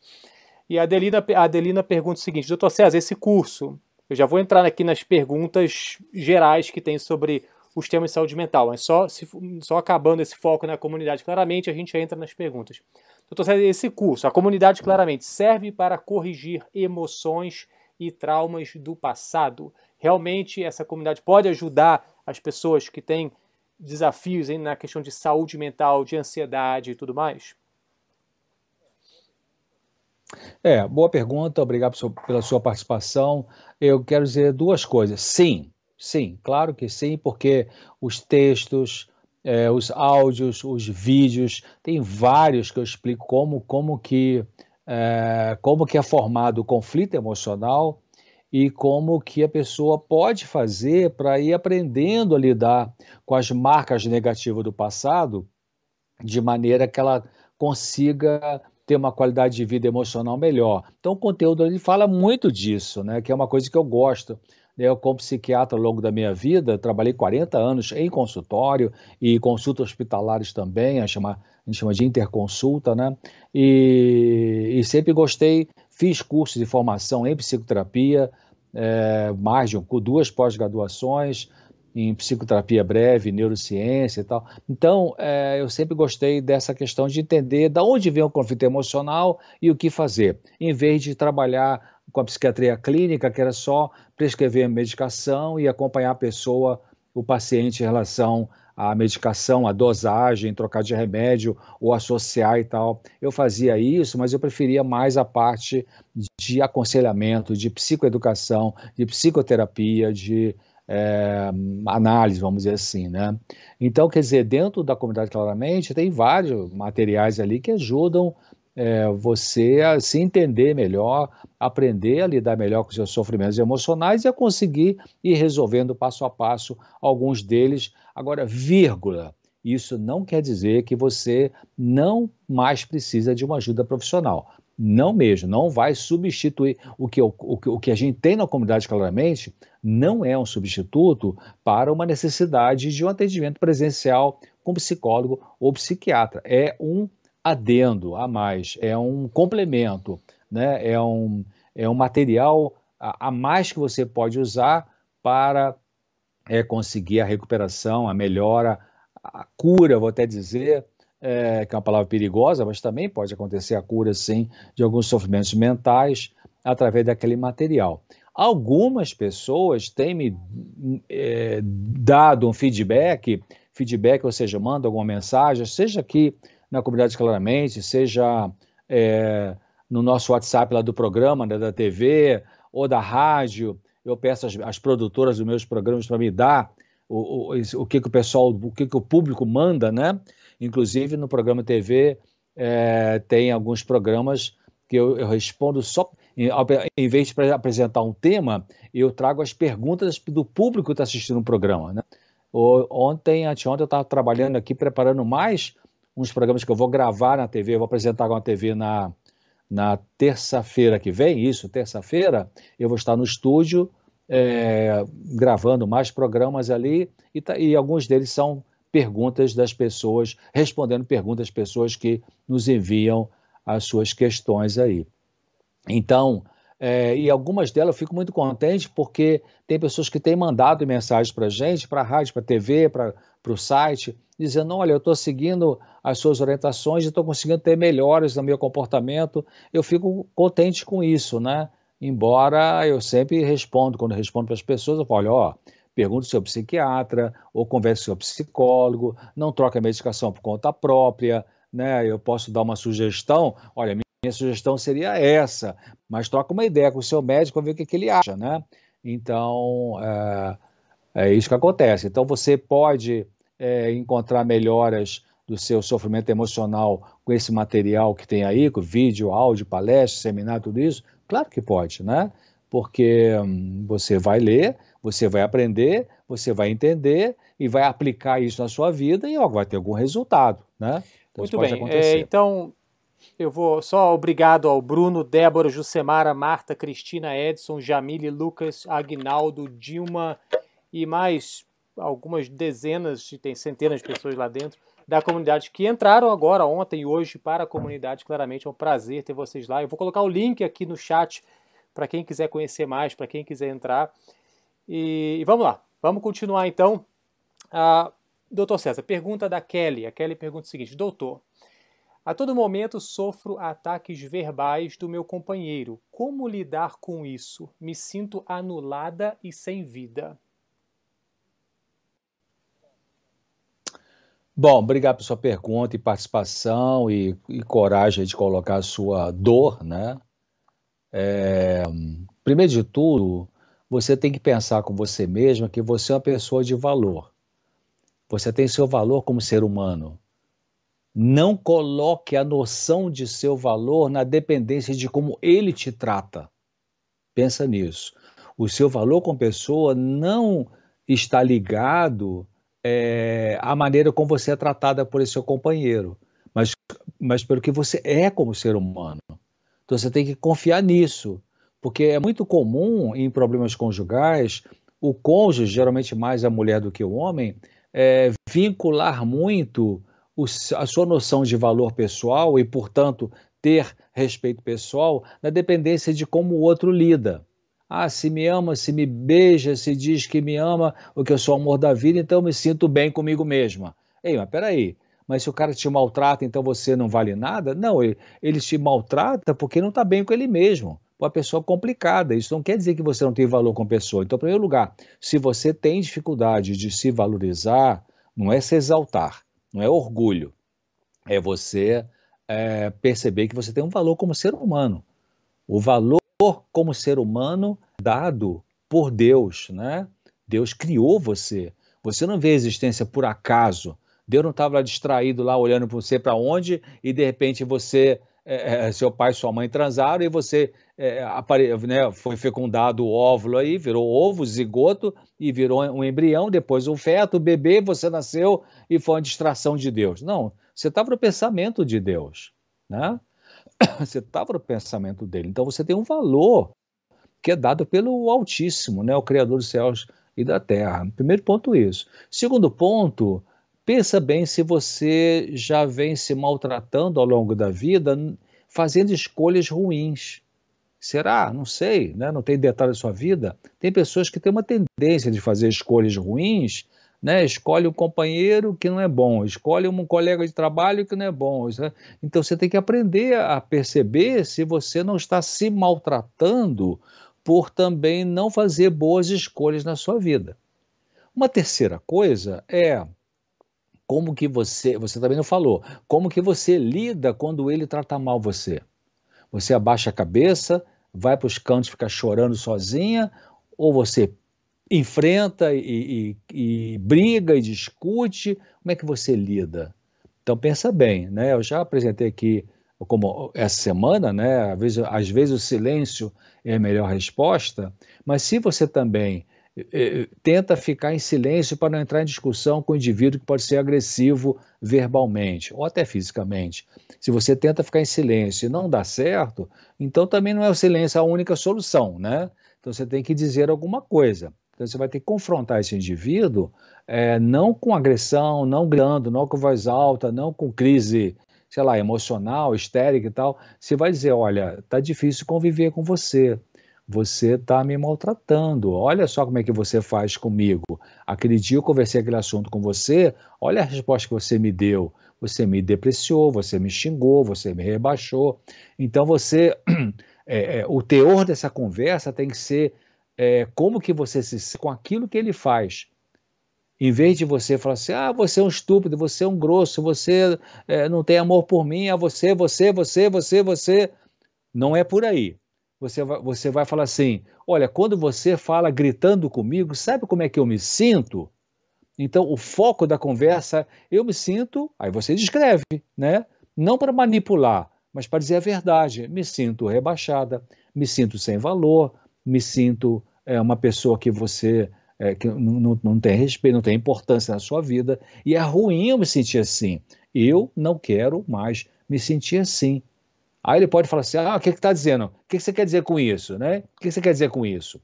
E a Adelina, a Adelina pergunta o seguinte, doutor César, esse curso, eu já vou entrar aqui nas perguntas gerais que tem sobre os temas de saúde mental, mas só, se, só acabando esse foco na comunidade, claramente a gente entra nas perguntas. Doutor César, esse curso, a comunidade claramente serve para corrigir emoções e traumas do passado. Realmente essa comunidade pode ajudar as pessoas que têm desafios na questão de saúde mental, de ansiedade e tudo mais? É, boa pergunta, obrigado pela sua participação. Eu quero dizer duas coisas. Sim, sim, claro que sim, porque os textos, é, os áudios, os vídeos, tem vários que eu explico como, como, que, é, como que é formado o conflito emocional e como que a pessoa pode fazer para ir aprendendo a lidar com as marcas negativas do passado, de maneira que ela consiga ter uma qualidade de vida emocional melhor. Então o conteúdo ele fala muito disso, né? Que é uma coisa que eu gosto. Eu, como psiquiatra, ao longo da minha vida, trabalhei 40 anos em consultório e consultas hospitalares também, a, gente chama de interconsulta, né? E, e, sempre gostei, fiz cursos de formação em psicoterapia, é, mais de um, duas pós-graduações em psicoterapia breve, neurociência e tal. Então, é, eu sempre gostei dessa questão de entender de onde vem o conflito emocional e o que fazer, em vez de trabalhar com a psiquiatria clínica, que era só prescrever medicação e acompanhar a pessoa, o paciente, em relação à medicação, à dosagem, trocar de remédio ou associar e tal. Eu fazia isso, mas eu preferia mais a parte de aconselhamento, de psicoeducação, de psicoterapia, de é, análise, vamos dizer assim, né? Então, quer dizer, dentro da comunidade, claramente, tem vários materiais ali que ajudam é, você a se entender melhor, aprender a lidar melhor com seus sofrimentos emocionais e a conseguir ir resolvendo passo a passo alguns deles. Agora, vírgula, isso não quer dizer que você não mais precisa de uma ajuda profissional. Não mesmo, não vai substituir o que, o, o que a gente tem na comunidade claramente, não é um substituto para uma necessidade de um atendimento presencial com psicólogo ou psiquiatra. É um adendo a mais, é um complemento, né? é, um, é um material a, a mais que você pode usar para é, conseguir a recuperação, a melhora, a cura, vou até dizer, é, que é uma palavra perigosa, mas também pode acontecer a cura, sim, de alguns sofrimentos mentais através daquele material. Algumas pessoas têm me é, dado um feedback, feedback, ou seja, manda alguma mensagem, seja aqui na comunidade claramente, seja é, no nosso WhatsApp lá do programa, né, da TV ou da rádio. Eu peço às, produtoras dos meus programas para me dar o, o, o, que, que o pessoal, o que, que o público manda, né? Inclusive no programa TV é, tem alguns programas que eu, eu respondo só em, vez de apresentar um tema, eu trago as perguntas do público que está assistindo o programa. Né? Ontem, anteontem, eu estava trabalhando aqui, preparando mais uns programas que eu vou gravar na TV, eu vou apresentar na TV na, na terça-feira que vem, isso, terça-feira, eu vou estar no estúdio é, gravando mais programas ali e, tá, e, alguns deles são perguntas das pessoas, respondendo perguntas das pessoas que nos enviam as suas questões aí. Então, É, e algumas delas eu fico muito contente porque tem pessoas que têm mandado mensagens para a gente, para a rádio, para a TV, para o site, dizendo: olha, eu estou seguindo as suas orientações e estou conseguindo ter melhores no meu comportamento. Eu fico contente com isso, né? Embora eu sempre respondo, quando respondo para as pessoas, eu falo: ó, pergunte ao seu psiquiatra ou converse com seu psicólogo, não troque a medicação por conta própria, né? Eu posso dar uma sugestão, olha, minha sugestão seria essa, mas troca uma ideia com o seu médico para ver o que, que ele acha, né? Então, é, é, isso que acontece. Então, você pode é, encontrar melhoras do seu sofrimento emocional com esse material que tem aí, com vídeo, áudio, palestra, seminário, tudo isso? Claro que pode, né? Porque hum, você vai ler, você vai aprender, você vai entender e vai aplicar isso na sua vida e ó, vai ter algum resultado, né? Então, Muito bem. É, então, eu vou só obrigado ao Bruno, Débora, Jucemara, Marta, Cristina, Edson, Jamile, Lucas, Agnaldo, Dilma e mais algumas dezenas, tem centenas de pessoas lá dentro da comunidade que entraram agora, ontem e hoje, para a comunidade. Claramente é um prazer ter vocês lá. Eu vou colocar o link aqui no chat para quem quiser conhecer mais, para quem quiser entrar. E, e, vamos lá, vamos continuar então. Ah, doutor César, pergunta da Kelly. A Kelly pergunta o seguinte: Doutor, a todo momento sofro ataques verbais do meu companheiro. Como lidar com isso? Me sinto anulada e sem vida. Bom, obrigado pela sua pergunta e participação e, e coragem de colocar a sua dor, né? É, primeiro de tudo, você tem que pensar com você mesma que você é uma pessoa de valor. Você tem seu valor como ser humano. Não coloque a noção de seu valor na dependência de como ele te trata. Pensa nisso. O seu valor como pessoa não está ligado é, à maneira como você é tratada por esse seu companheiro, mas, mas pelo que você é como ser humano. Então você tem que confiar nisso, porque é muito comum em problemas conjugais o cônjuge, geralmente mais a mulher do que o homem, é, vincular muito a sua noção de valor pessoal e, portanto, ter respeito pessoal na dependência de como o outro lida. Ah, se me ama, se me beija, se diz que me ama, ou que eu sou o amor da vida, então eu me sinto bem comigo mesma. Ei, mas peraí, mas se o cara te maltrata, então você não vale nada? Não, ele, ele te maltrata porque não está bem com ele mesmo. Uma pessoa complicada. Isso não quer dizer que você não tem valor com a pessoa. Então, em primeiro lugar, se você tem dificuldade de se valorizar, não é se exaltar não é orgulho, é você é, perceber que você tem um valor como ser humano. O valor como ser humano dado por Deus, né? Deus criou você. Você não vê a existência por acaso. Deus não estava distraído lá olhando para você para onde e de repente você é, é, seu pai e sua mãe transaram e você é, apare, né, foi fecundado o óvulo aí, virou ovo, zigoto e virou um embrião, depois um feto, o bebê, você nasceu e foi uma distração de Deus. Não, você estava no pensamento de Deus, né? Você estava no pensamento dele. Então você tem um valor que é dado pelo Altíssimo, né, o Criador dos céus e da terra. Primeiro ponto isso. Segundo ponto, Pensa bem se você já vem se maltratando ao longo da vida, fazendo escolhas ruins. Será? Não sei, né? não tem detalhe da sua vida. Tem pessoas que têm uma tendência de fazer escolhas ruins, né? escolhe um companheiro que não é bom, escolhe um colega de trabalho que não é bom. Né? Então você tem que aprender a perceber se você não está se maltratando por também não fazer boas escolhas na sua vida. Uma terceira coisa é como que você, você também não falou, como que você lida quando ele trata mal você? Você abaixa a cabeça, vai para os cantos ficar chorando sozinha, ou você enfrenta e, e, e, briga e discute? Como é que você lida? Então pensa bem, né? Eu já apresentei aqui como essa semana, né? Às vezes, às vezes o silêncio é a melhor resposta, mas se você também tenta ficar em silêncio para não entrar em discussão com o indivíduo que pode ser agressivo verbalmente ou até fisicamente. Se você tenta ficar em silêncio e não dá certo, então também não é o silêncio a única solução, né? Então você tem que dizer alguma coisa. Então você vai ter que confrontar esse indivíduo é, não com agressão, não gritando, não com voz alta, não com crise, sei lá, emocional, histérica e tal. Você vai dizer, olha, tá difícil conviver com você você está me maltratando. Olha só como é que você faz comigo. Aquele dia eu conversei aquele assunto com você, olha a resposta que você me deu. Você me depreciou, você me xingou, você me rebaixou. Então você, é, é, o teor dessa conversa tem que ser é, como que você se com aquilo que ele faz. Em vez de você falar assim, ah, você é um estúpido, você é um grosso, você é, não tem amor por mim, ah, você, você, você, você, você. Não é por aí você vai, você vai falar assim: olha, quando você fala gritando comigo, sabe como é que eu me sinto? Então, o foco da conversa, eu me sinto, aí você descreve, né? Não para manipular, mas para dizer a verdade. Me sinto rebaixada, me sinto sem valor, me sinto é, uma pessoa que você é, que não, não tem respeito, não tem importância na sua vida, e é ruim eu me sentir assim. Eu não quero mais me sentir assim. Aí ele pode falar assim: ah, o que está dizendo? O que você quer dizer com isso? Né? O que você quer dizer com isso?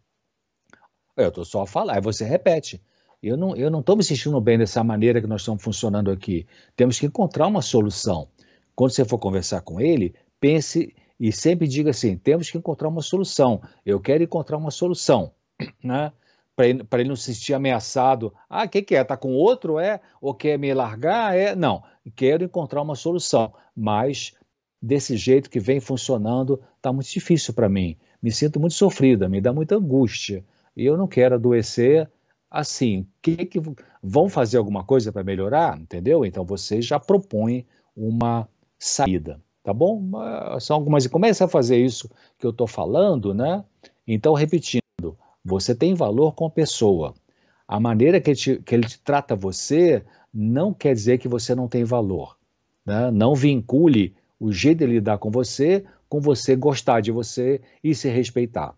Eu estou só a falar, aí você repete. Eu não estou não me sentindo bem dessa maneira que nós estamos funcionando aqui. Temos que encontrar uma solução. Quando você for conversar com ele, pense e sempre diga assim: temos que encontrar uma solução. Eu quero encontrar uma solução. Né? Para ele, ele não se sentir ameaçado. Ah, o que, que é? Está com outro? É? Ou quer me largar? É? Não. Quero encontrar uma solução. Mas desse jeito que vem funcionando está muito difícil para mim. Me sinto muito sofrida, me dá muita angústia. E eu não quero adoecer assim. Que, que vão fazer alguma coisa para melhorar? Entendeu? Então você já propõe uma saída, tá bom? São algumas. Começa a fazer isso que eu estou falando, né? Então, repetindo, você tem valor com a pessoa. A maneira que ele, te, que ele te trata você não quer dizer que você não tem valor. Né? Não vincule o jeito de lidar com você, com você gostar de você e se respeitar.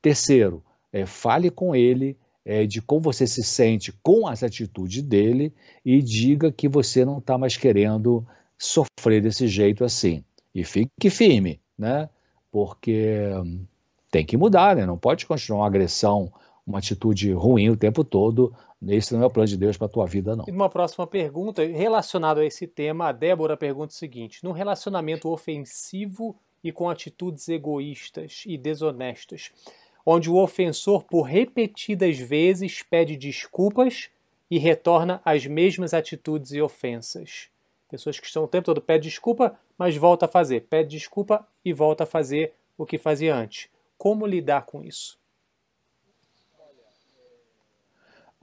Terceiro, é, fale com ele é, de como você se sente com as atitudes dele e diga que você não está mais querendo sofrer desse jeito assim. E fique firme, né? Porque hum, tem que mudar, né? Não pode continuar uma agressão, uma atitude ruim o tempo todo esse não é o plano de Deus para a tua vida, não. E uma próxima pergunta, relacionada a esse tema, a Débora pergunta o seguinte: num relacionamento ofensivo e com atitudes egoístas e desonestas, onde o ofensor, por repetidas vezes, pede desculpas e retorna às mesmas atitudes e ofensas. Pessoas que estão o tempo todo pede desculpa, mas volta a fazer, pede desculpa e volta a fazer o que fazia antes. Como lidar com isso?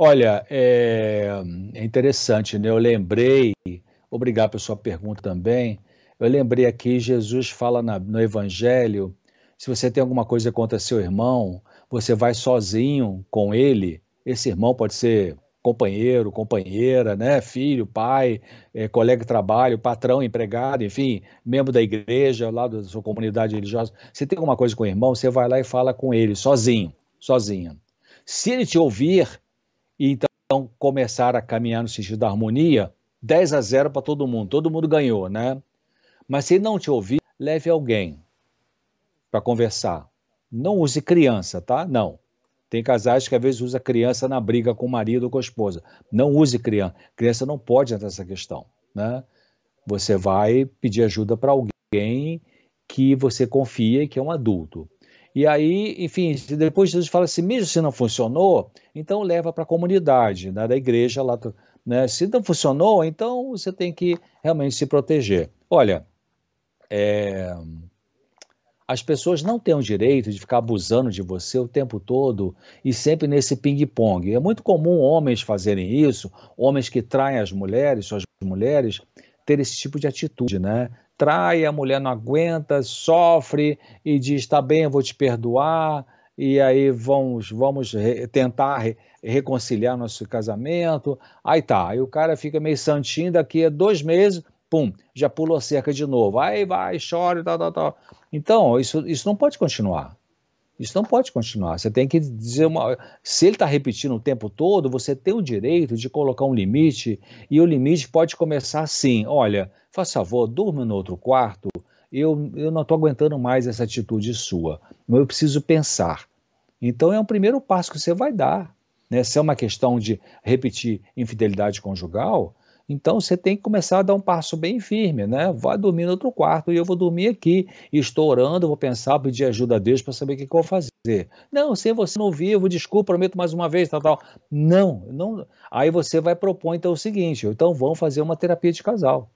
Olha, é, é interessante, né? Eu lembrei, obrigado pela sua pergunta também. Eu lembrei aqui, Jesus fala na, no Evangelho: se você tem alguma coisa contra seu irmão, você vai sozinho com ele. Esse irmão pode ser companheiro, companheira, né? filho, pai, é, colega de trabalho, patrão, empregado, enfim, membro da igreja, lá da sua comunidade religiosa. Se tem alguma coisa com o irmão, você vai lá e fala com ele, sozinho, sozinha. Se ele te ouvir, e então começar a caminhar no sentido da harmonia, 10 a 0 para todo mundo, todo mundo ganhou, né? Mas se não te ouvir, leve alguém para conversar. Não use criança, tá? Não. Tem casais que às vezes usa criança na briga com o marido ou com a esposa. Não use criança. Criança não pode entrar nessa questão, né? Você vai pedir ajuda para alguém que você confia que é um adulto. E aí, enfim, depois Jesus fala assim, mesmo se não funcionou, então leva para a comunidade, né, da igreja lá. Né? Se não funcionou, então você tem que realmente se proteger. Olha, é, as pessoas não têm o direito de ficar abusando de você o tempo todo e sempre nesse ping-pong. É muito comum homens fazerem isso, homens que traem as mulheres, suas mulheres, ter esse tipo de atitude, né? Trai, a mulher não aguenta, sofre e diz: tá bem, eu vou te perdoar, e aí vamos, vamos re tentar re reconciliar nosso casamento. Aí tá, aí o cara fica meio santinho, daqui a dois meses, pum, já pulou a cerca de novo. Aí vai, chora e tal, tal, tal. Então, isso, isso não pode continuar. Isso não pode continuar. Você tem que dizer uma. Se ele está repetindo o tempo todo, você tem o direito de colocar um limite, e o limite pode começar assim: olha, faz favor, durma no outro quarto. Eu, eu não estou aguentando mais essa atitude sua. Eu preciso pensar. Então é um primeiro passo que você vai dar. Né? Se é uma questão de repetir infidelidade conjugal, Então você tem que começar a dar um passo bem firme, né? Vai dormir no outro quarto e eu vou dormir aqui. Estou orando, vou pensar, pedir ajuda a Deus para saber o que, que eu vou fazer. Não, se você não vou desculpa, prometo mais uma vez, tal, tal. Não, não. Aí você vai propor então o seguinte: então vamos fazer uma terapia de casal.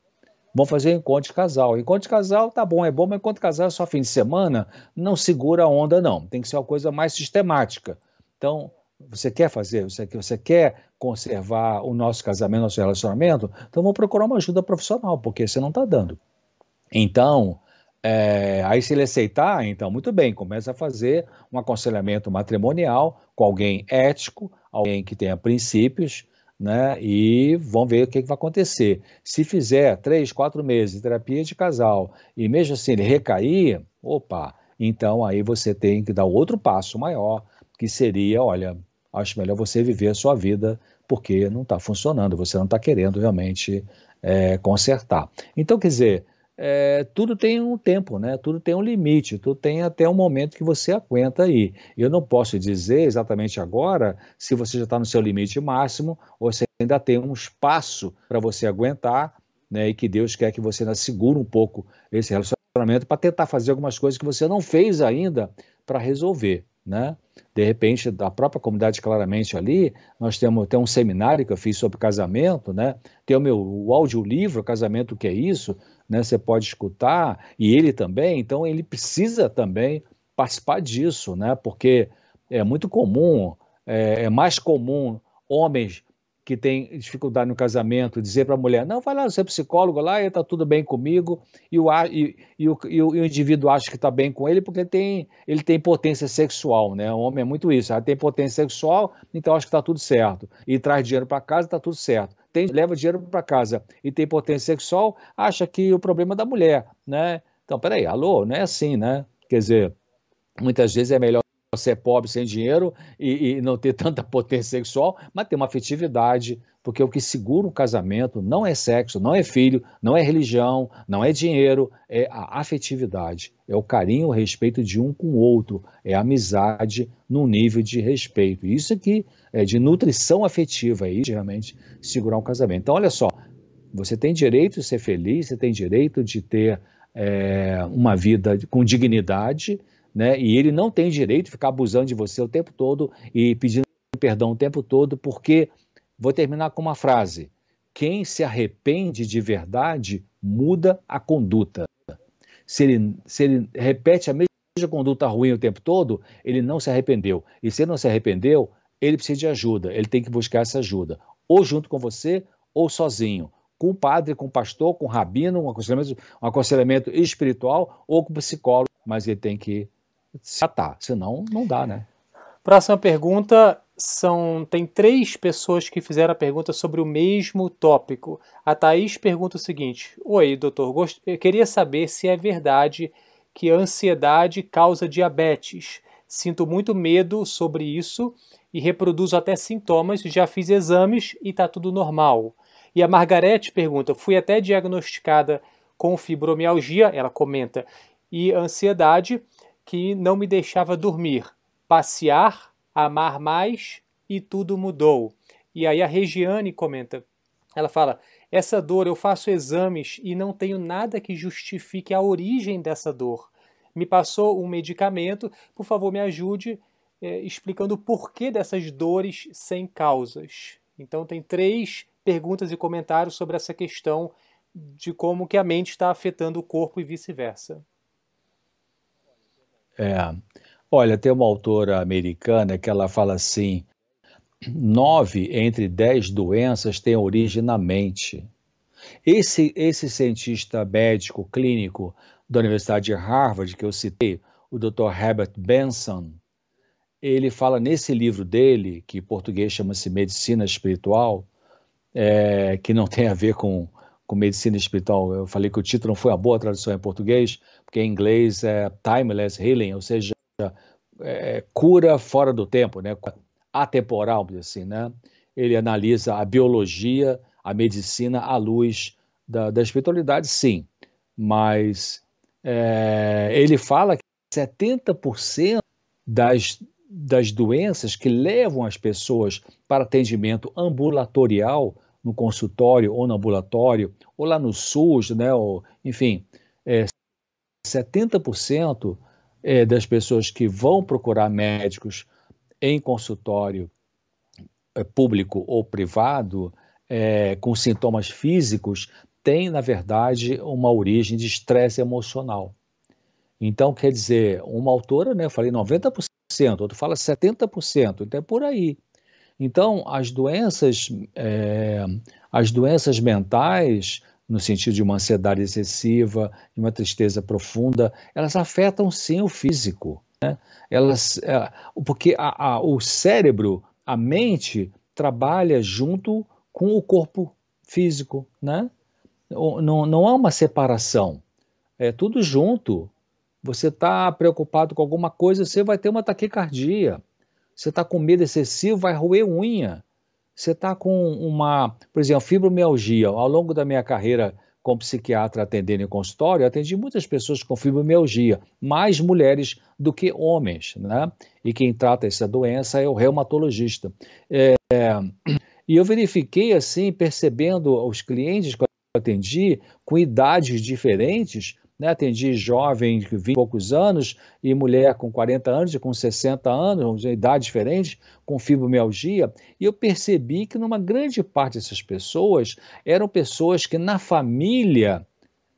Vamos fazer um encontro de casal. Encontro de casal tá bom, é bom, mas encontro de casal é só fim de semana, não segura a onda, não. Tem que ser uma coisa mais sistemática. Então, você quer fazer, você, você quer conservar o nosso casamento, nosso relacionamento, então vamos procurar uma ajuda profissional, porque você não está dando. Então, é, aí se ele aceitar, então muito bem, começa a fazer um aconselhamento matrimonial com alguém ético, alguém que tenha princípios, né? E vamos ver o que, que vai acontecer. Se fizer três, quatro meses de terapia de casal e mesmo assim ele recair, opa, então aí você tem que dar outro passo maior, que seria, olha, acho melhor você viver a sua vida porque não está funcionando, você não está querendo realmente é, consertar. Então, quer dizer, é, tudo tem um tempo, né? Tudo tem um limite, tudo tem até um momento que você aguenta aí. Eu não posso dizer exatamente agora se você já está no seu limite máximo ou se ainda tem um espaço para você aguentar, né? E que Deus quer que você ainda segure um pouco esse relacionamento para tentar fazer algumas coisas que você não fez ainda para resolver né? De repente, da própria comunidade claramente ali, nós temos tem um seminário que eu fiz sobre casamento, né? Tem o meu o audiolivro, Casamento o que é isso, né? Você pode escutar e ele também, então ele precisa também participar disso, né? Porque é muito comum, é, é mais comum homens que tem dificuldade no casamento, dizer para a mulher, não, vai lá ser psicólogo lá e está tudo bem comigo, e o, e, e o, e o, indivíduo acha que está bem com ele porque ele tem, ele tem potência sexual, né? O homem é muito isso, ah, tem potência sexual, então acha que está tudo certo. E traz dinheiro para casa, está tudo certo. Tem, leva dinheiro para casa e tem potência sexual, acha que o problema é da mulher, né? Então, peraí, alô, não é assim, né? Quer dizer, muitas vezes é melhor ser pobre sem dinheiro e, e, não ter tanta potência sexual, mas ter uma afetividade, porque o que segura um casamento não é sexo, não é filho, não é religião, não é dinheiro, é a afetividade, é o carinho, o respeito de um com o outro, é a amizade no nível de respeito. Isso aqui é de nutrição afetiva aí, realmente segurar um casamento. Então, olha só, você tem direito de ser feliz, você tem direito de ter é, uma vida com dignidade, né? E ele não tem direito de ficar abusando de você o tempo todo e pedindo perdão o tempo todo, porque vou terminar com uma frase: quem se arrepende de verdade muda a conduta. Se ele, se ele repete a mesma conduta ruim o tempo todo, ele não se arrependeu. E se ele não se arrependeu, ele precisa de ajuda, ele tem que buscar essa ajuda, ou junto com você, ou sozinho com o padre, com o pastor, com o rabino, um aconselhamento, um aconselhamento espiritual ou com o psicólogo, mas ele tem que se atar, senão não dá, né? Próxima pergunta são tem três pessoas que fizeram a pergunta sobre o mesmo tópico. A Thaís pergunta o seguinte: Oi, doutor, gost... eu queria saber se é verdade que a ansiedade causa diabetes. Sinto muito medo sobre isso e reproduzo até sintomas. Já fiz exames e está tudo normal. E a Margarete pergunta: Fui até diagnosticada com fibromialgia, ela comenta, e ansiedade que não me deixava dormir, passear, amar mais e tudo mudou. E aí a Regiane comenta, ela fala: essa dor eu faço exames e não tenho nada que justifique a origem dessa dor. Me passou um medicamento, por favor me ajude é, explicando o porquê dessas dores sem causas. Então tem três perguntas e comentários sobre essa questão de como que a mente está afetando o corpo e vice-versa. É. Olha, tem uma autora americana que ela fala assim: nove entre dez doenças têm origem na mente. Esse, esse cientista médico clínico da Universidade de Harvard, que eu citei, o Dr. Herbert Benson, ele fala nesse livro dele, que em português chama-se Medicina Espiritual, é, que não tem a ver com com medicina espiritual. Eu falei que o título não foi uma boa tradução em português, porque em inglês é timeless healing, ou seja, é, cura fora do tempo, né? atemporal, assim, né? Ele analisa a biologia, a medicina à luz da, da espiritualidade, sim, mas é, ele fala que 70% das, das doenças que levam as pessoas para atendimento ambulatorial no consultório ou no ambulatório, ou lá no SUS, né, ou, enfim, é, 70% é, das pessoas que vão procurar médicos em consultório é, público ou privado é, com sintomas físicos tem, na verdade, uma origem de estresse emocional. Então, quer dizer, uma autora, né, eu falei 90%, outro fala 70%, então é por aí. Então, as doenças, é, as doenças mentais, no sentido de uma ansiedade excessiva, de uma tristeza profunda, elas afetam sim o físico. Né? Elas, é, porque a, a, o cérebro, a mente, trabalha junto com o corpo físico. Né? Não, não há uma separação, é tudo junto. Você está preocupado com alguma coisa, você vai ter uma taquicardia. Você está com medo excessivo, vai roer unha. Você está com uma, por exemplo, fibromialgia. Ao longo da minha carreira como psiquiatra atendendo em consultório, eu atendi muitas pessoas com fibromialgia, mais mulheres do que homens, né? E quem trata essa doença é o reumatologista. É, e eu verifiquei assim, percebendo os clientes que eu atendi com idades diferentes, né? Atendi jovem de 20 e poucos anos e mulher com 40 anos e com 60 anos, de idade diferente, com fibromialgia, e eu percebi que numa grande parte dessas pessoas eram pessoas que na família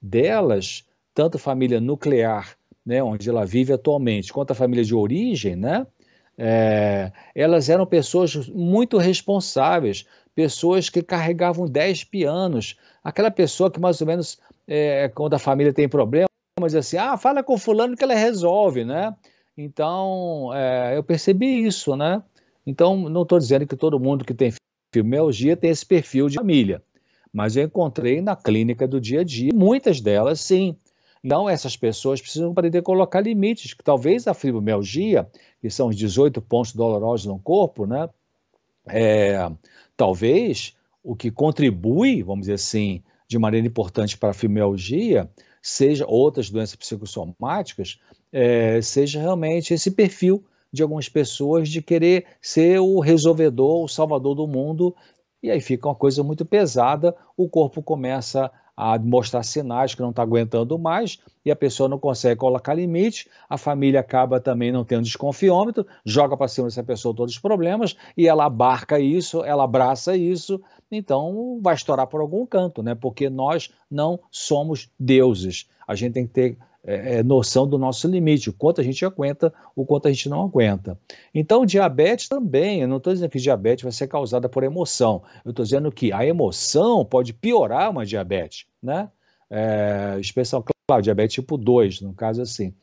delas, tanto família nuclear, né, onde ela vive atualmente, quanto a família de origem, né, é, elas eram pessoas muito responsáveis, pessoas que carregavam 10 pianos, aquela pessoa que mais ou menos é, quando a família tem problemas, assim, ah, fala com fulano que ela resolve, né? Então, é, eu percebi isso, né? Então, não estou dizendo que todo mundo que tem fibromialgia tem esse perfil de família, mas eu encontrei na clínica do dia a dia, muitas delas sim. Então, essas pessoas precisam aprender a colocar limites, que talvez a fibromialgia, que são os 18 pontos dolorosos no corpo, né? É, talvez o que contribui, vamos dizer assim, de maneira importante para a fibromialgia, seja outras doenças psicossomáticas, é, seja realmente esse perfil de algumas pessoas de querer ser o resolvedor, o salvador do mundo, e aí fica uma coisa muito pesada, o corpo começa a mostrar sinais que não está aguentando mais e a pessoa não consegue colocar limite, a família acaba também não tendo desconfiômetro, joga para cima dessa pessoa todos os problemas e ela abarca isso, ela abraça isso, então vai estourar por algum canto, né? Porque nós não somos deuses. A gente tem que ter é, é, noção do nosso limite, o quanto a gente aguenta, o quanto a gente não aguenta. Então, diabetes também, eu não estou dizendo que diabetes vai ser causada por emoção, eu estou dizendo que a emoção pode piorar uma diabetes, né? É, especial, claro, diabetes tipo 2, no caso assim.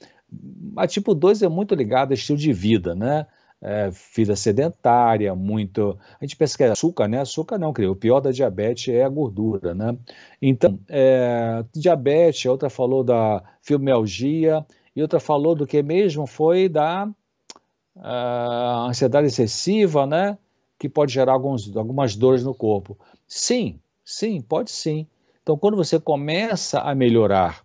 A tipo 2 é muito ligada a estilo de vida, né? É, vida sedentária, muito. A gente pensa que é açúcar, né? Açúcar não, creio. O pior da diabetes é a gordura, né? Então, é, diabetes, outra falou da fibromialgia, e outra falou do que mesmo foi da uh, ansiedade excessiva, né? Que pode gerar alguns, algumas dores no corpo. Sim, sim, pode sim. Então, quando você começa a melhorar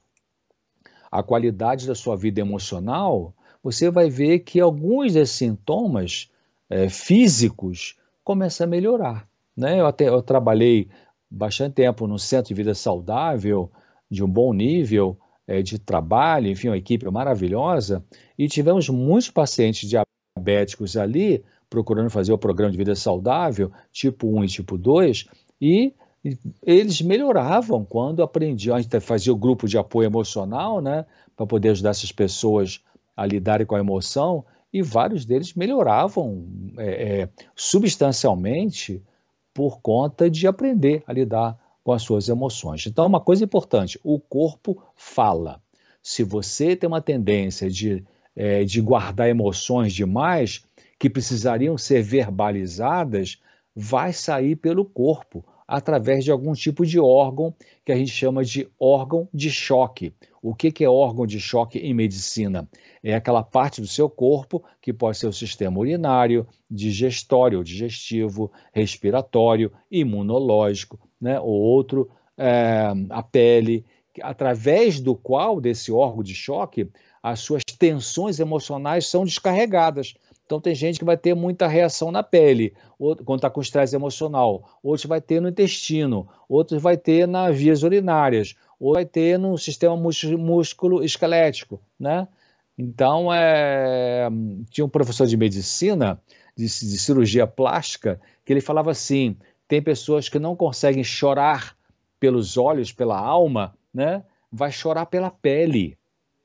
a qualidade da sua vida emocional, você vai ver que alguns desses sintomas é, físicos começam a melhorar. Né? Eu até eu trabalhei bastante tempo no centro de vida saudável, de um bom nível é, de trabalho, enfim, uma equipe maravilhosa, e tivemos muitos pacientes diabéticos ali procurando fazer o programa de vida saudável, tipo 1 e tipo 2, e eles melhoravam quando aprendiam, a gente fazia o grupo de apoio emocional, né, para poder ajudar essas pessoas a lidarem com a emoção e vários deles melhoravam é, é, substancialmente por conta de aprender a lidar com as suas emoções. Então, uma coisa importante: o corpo fala. Se você tem uma tendência de, é, de guardar emoções demais que precisariam ser verbalizadas, vai sair pelo corpo através de algum tipo de órgão que a gente chama de órgão de choque. O que é órgão de choque em medicina? É aquela parte do seu corpo que pode ser o sistema urinário, digestório, digestivo, respiratório, imunológico, né? ou outro, é, a pele, através do qual, desse órgão de choque, as suas tensões emocionais são descarregadas. Então tem gente que vai ter muita reação na pele, quando está com estresse emocional, outros vai ter no intestino, outros vai ter nas vias urinárias, ou vai ter no sistema músculo esquelético, né? Então, é... tinha um professor de medicina, de, de cirurgia plástica, que ele falava assim: tem pessoas que não conseguem chorar pelos olhos, pela alma, né? Vai chorar pela pele.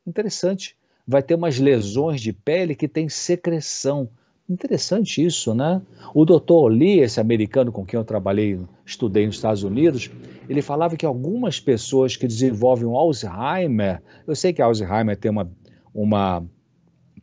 Interessante vai ter umas lesões de pele que tem secreção. Interessante isso, né? O doutor Lee, esse americano com quem eu trabalhei, estudei nos Estados Unidos, ele falava que algumas pessoas que desenvolvem um Alzheimer, eu sei que Alzheimer tem uma, uma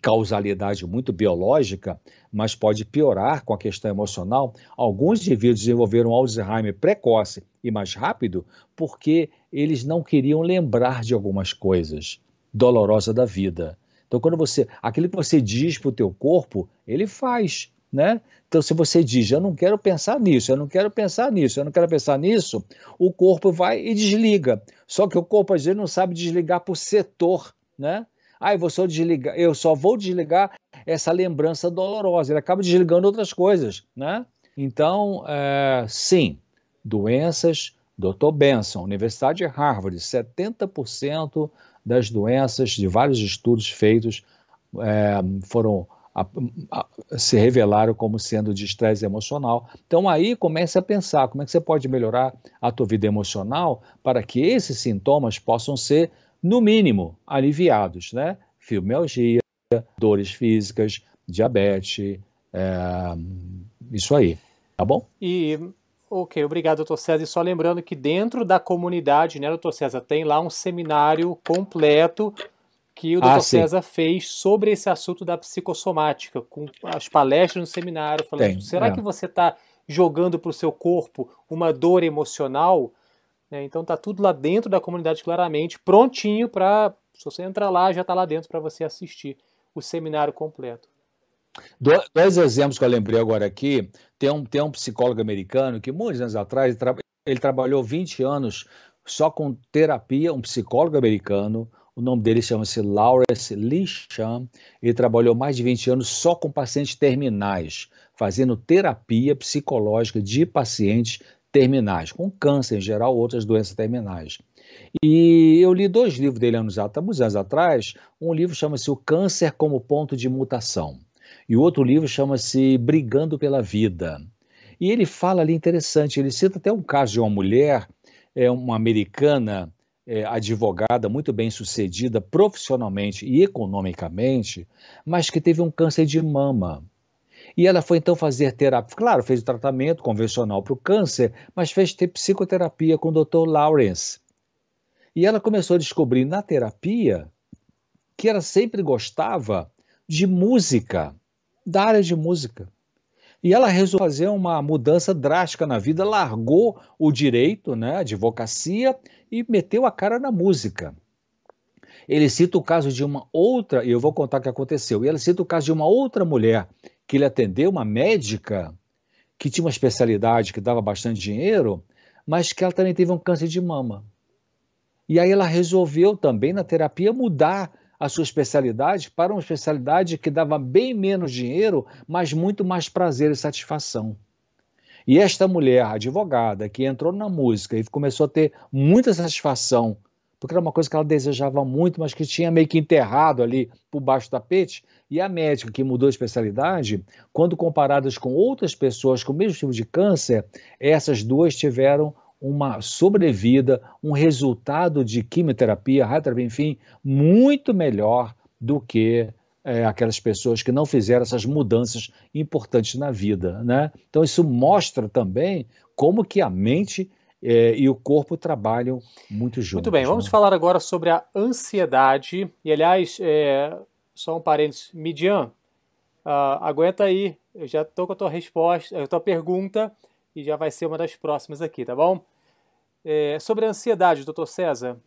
causalidade muito biológica, mas pode piorar com a questão emocional. Alguns indivíduos desenvolveram Alzheimer precoce e mais rápido porque eles não queriam lembrar de algumas coisas dolorosa da vida. Então, quando você, aquilo que você diz para o teu corpo, ele faz, né? Então, se você diz, eu não quero pensar nisso, eu não quero pensar nisso, eu não quero pensar nisso, o corpo vai e desliga. Só que o corpo às vezes não sabe desligar por setor, né? Ah, eu, vou só desligar, eu só vou desligar essa lembrança dolorosa. Ele acaba desligando outras coisas, né? Então, é, sim, doenças, Dr. Benson, Universidade de Harvard, 70% das doenças, de vários estudos feitos, é, foram a, a, se revelaram como sendo de estresse emocional. Então aí comece a pensar como é que você pode melhorar a tua vida emocional para que esses sintomas possam ser, no mínimo, aliviados, né? Fibromialgia, dores físicas, diabetes, é, isso aí, tá bom? E Ok, obrigado, doutor César. E só lembrando que dentro da comunidade, né, doutor César, tem lá um seminário completo que o doutor ah, César fez sobre esse assunto da psicossomática, com as palestras no seminário, falando, tem, será é. que você está jogando para o seu corpo uma dor emocional? É, então tá tudo lá dentro da comunidade claramente, prontinho para, se você entrar lá, já está lá dentro para você assistir o seminário completo. Dois exemplos que eu lembrei agora aqui. Tem um, tem um psicólogo americano que, muitos anos atrás, ele trabalhou 20 anos só com terapia, um psicólogo americano. O nome dele chama-se Lawrence Lisham. Ele trabalhou mais de 20 anos só com pacientes terminais, fazendo terapia psicológica de pacientes terminais, com câncer em geral, outras doenças terminais. E eu li dois livros dele anos, anos atrás. Um livro chama-se O Câncer como Ponto de Mutação. E o outro livro chama-se Brigando pela Vida. E ele fala ali interessante, ele cita até um caso de uma mulher, é, uma americana, é, advogada, muito bem sucedida profissionalmente e economicamente, mas que teve um câncer de mama. E ela foi então fazer terapia. Claro, fez o tratamento convencional para o câncer, mas fez ter psicoterapia com o Dr. Lawrence. E ela começou a descobrir na terapia que ela sempre gostava de música da área de música. E ela resolveu fazer uma mudança drástica na vida, largou o direito, né, a advocacia, e meteu a cara na música. Ele cita o caso de uma outra, e eu vou contar o que aconteceu. E ele cita o caso de uma outra mulher que ele atendeu, uma médica, que tinha uma especialidade que dava bastante dinheiro, mas que ela também teve um câncer de mama. E aí ela resolveu também na terapia mudar a sua especialidade para uma especialidade que dava bem menos dinheiro, mas muito mais prazer e satisfação. E esta mulher, advogada, que entrou na música e começou a ter muita satisfação, porque era uma coisa que ela desejava muito, mas que tinha meio que enterrado ali por baixo do tapete, e a médica que mudou a especialidade, quando comparadas com outras pessoas com o mesmo tipo de câncer, essas duas tiveram uma sobrevida, um resultado de quimioterapia, radioterapia, enfim, muito melhor do que é, aquelas pessoas que não fizeram essas mudanças importantes na vida, né? Então isso mostra também como que a mente é, e o corpo trabalham muito juntos. Muito bem, vamos né? falar agora sobre a ansiedade. E aliás, é, só um parênteses, Midian, uh, aguenta aí, eu já estou com a tua resposta, a tua pergunta e já vai ser uma das próximas aqui, tá bom? É, sobre a ansiedade, doutor César,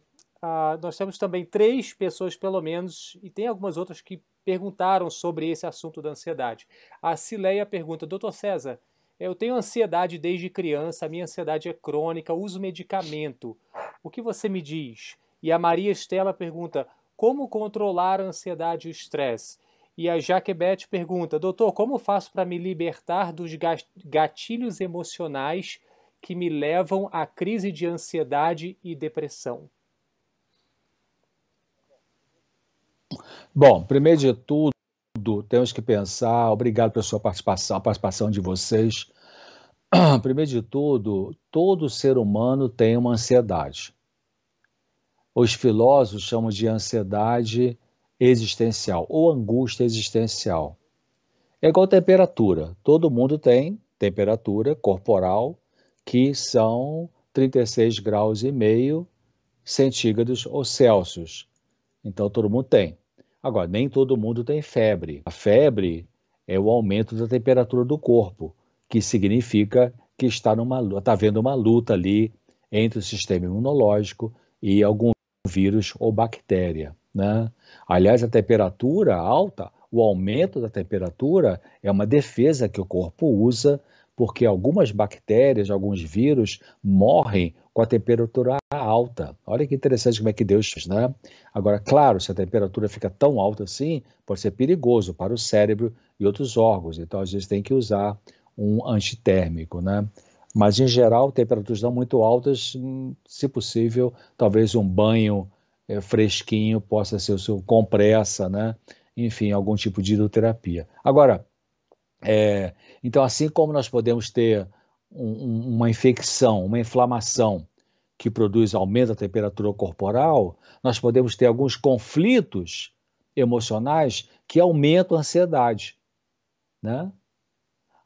ah, nós temos também três pessoas, pelo menos, e tem algumas outras que perguntaram sobre esse assunto da ansiedade. A Cileia pergunta, doutor César, eu tenho ansiedade desde criança, a minha ansiedade é crônica, uso medicamento. O que você me diz? E a Maria Estela pergunta, como controlar a ansiedade e o estresse? E a Jaquebete pergunta: Doutor, como faço para me libertar dos gatilhos emocionais que me levam à crise de ansiedade e depressão? Bom, primeiro de tudo, temos que pensar. Obrigado pela sua participação, a participação de vocês. Primeiro de tudo, todo ser humano tem uma ansiedade. Os filósofos chamam de ansiedade existencial ou angústia existencial. É igual temperatura. Todo mundo tem temperatura corporal que são 36 graus e meio centígrados ou Celsius. Então todo mundo tem. Agora, nem todo mundo tem febre. A febre é o aumento da temperatura do corpo, que significa que está numa está havendo uma luta ali entre o sistema imunológico e algum vírus ou bactéria. Né? Aliás, a temperatura alta, o aumento da temperatura é uma defesa que o corpo usa porque algumas bactérias, alguns vírus morrem com a temperatura alta. Olha que interessante como é que Deus fez, né? Agora, claro, se a temperatura fica tão alta assim, pode ser perigoso para o cérebro e outros órgãos. Então, às vezes tem que usar um antitérmico, né? Mas, em geral, temperaturas não muito altas, hum, se possível, talvez um banho é, fresquinho possa ser o seu compressa, né? Enfim, algum tipo de hidroterapia. Agora, é, então, assim como nós podemos ter um, uma infecção, uma inflamação que produz aumento da temperatura corporal, nós podemos ter alguns conflitos emocionais que aumentam a ansiedade, né?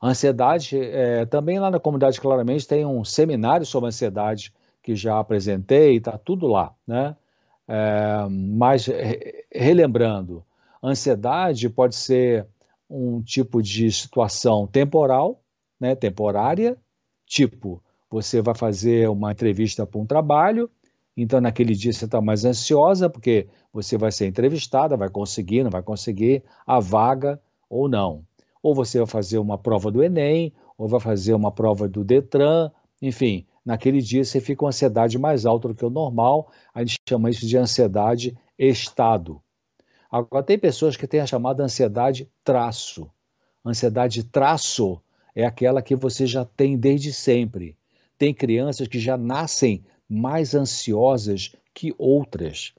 A ansiedade, é, também lá na comunidade claramente tem um seminário sobre ansiedade que já apresentei, está tudo lá, né? É, mas relembrando, ansiedade pode ser um tipo de situação temporal, né, temporária, tipo, você vai fazer uma entrevista para um trabalho, então naquele dia você está mais ansiosa porque você vai ser entrevistada, vai conseguir, não vai conseguir a vaga ou não. Ou você vai fazer uma prova do Enem, ou vai fazer uma prova do Detran, enfim, naquele dia você fica com ansiedade mais alta do que o normal, a gente chama isso de ansiedade estado. Agora, tem pessoas que têm a chamada ansiedade traço. Ansiedade traço é aquela que você já tem desde sempre. Tem crianças que já nascem mais ansiosas que outras.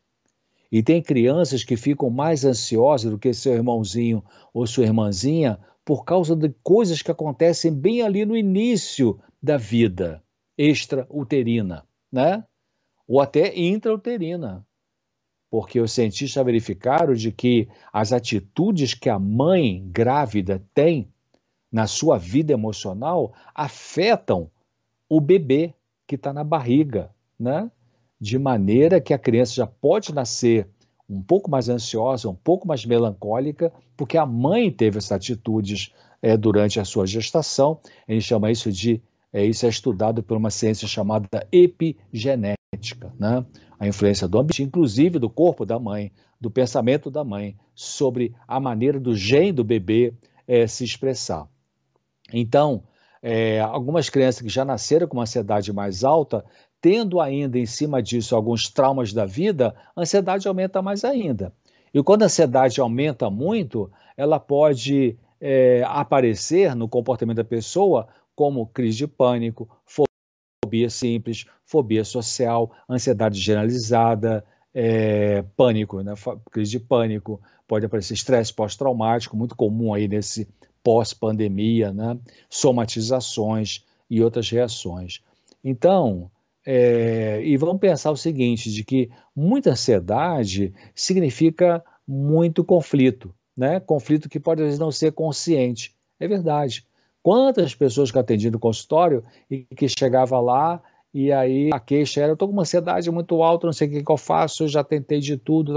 E tem crianças que ficam mais ansiosas do que seu irmãozinho ou sua irmãzinha por causa de coisas que acontecem bem ali no início da vida extrauterina, né? Ou até intrauterina. Porque os cientistas verificaram de que as atitudes que a mãe grávida tem na sua vida emocional afetam o bebê que está na barriga, né? De maneira que a criança já pode nascer um pouco mais ansiosa, um pouco mais melancólica, porque a mãe teve essas atitudes é, durante a sua gestação. A gente chama isso de é, isso é estudado por uma ciência chamada epigenética, né? A influência do ambiente, inclusive do corpo da mãe, do pensamento da mãe, sobre a maneira do gene do bebê é, se expressar. Então, é, algumas crianças que já nasceram com uma ansiedade mais alta, tendo ainda em cima disso alguns traumas da vida, a ansiedade aumenta mais ainda. E quando a ansiedade aumenta muito, ela pode é, aparecer no comportamento da pessoa como crise de pânico, fobia simples, fobia social, ansiedade generalizada, é, pânico, né? crise de pânico, pode aparecer estresse pós-traumático, muito comum aí nesse pós-pandemia, né? somatizações e outras reações. Então, é, e vamos pensar o seguinte, de que muita ansiedade significa muito conflito, né? conflito que pode às vezes não ser consciente, é verdade. Quantas pessoas que eu atendi no consultório e que chegava lá e aí a queixa era: eu estou com uma ansiedade muito alta, não sei o que, que eu faço, eu já tentei de tudo,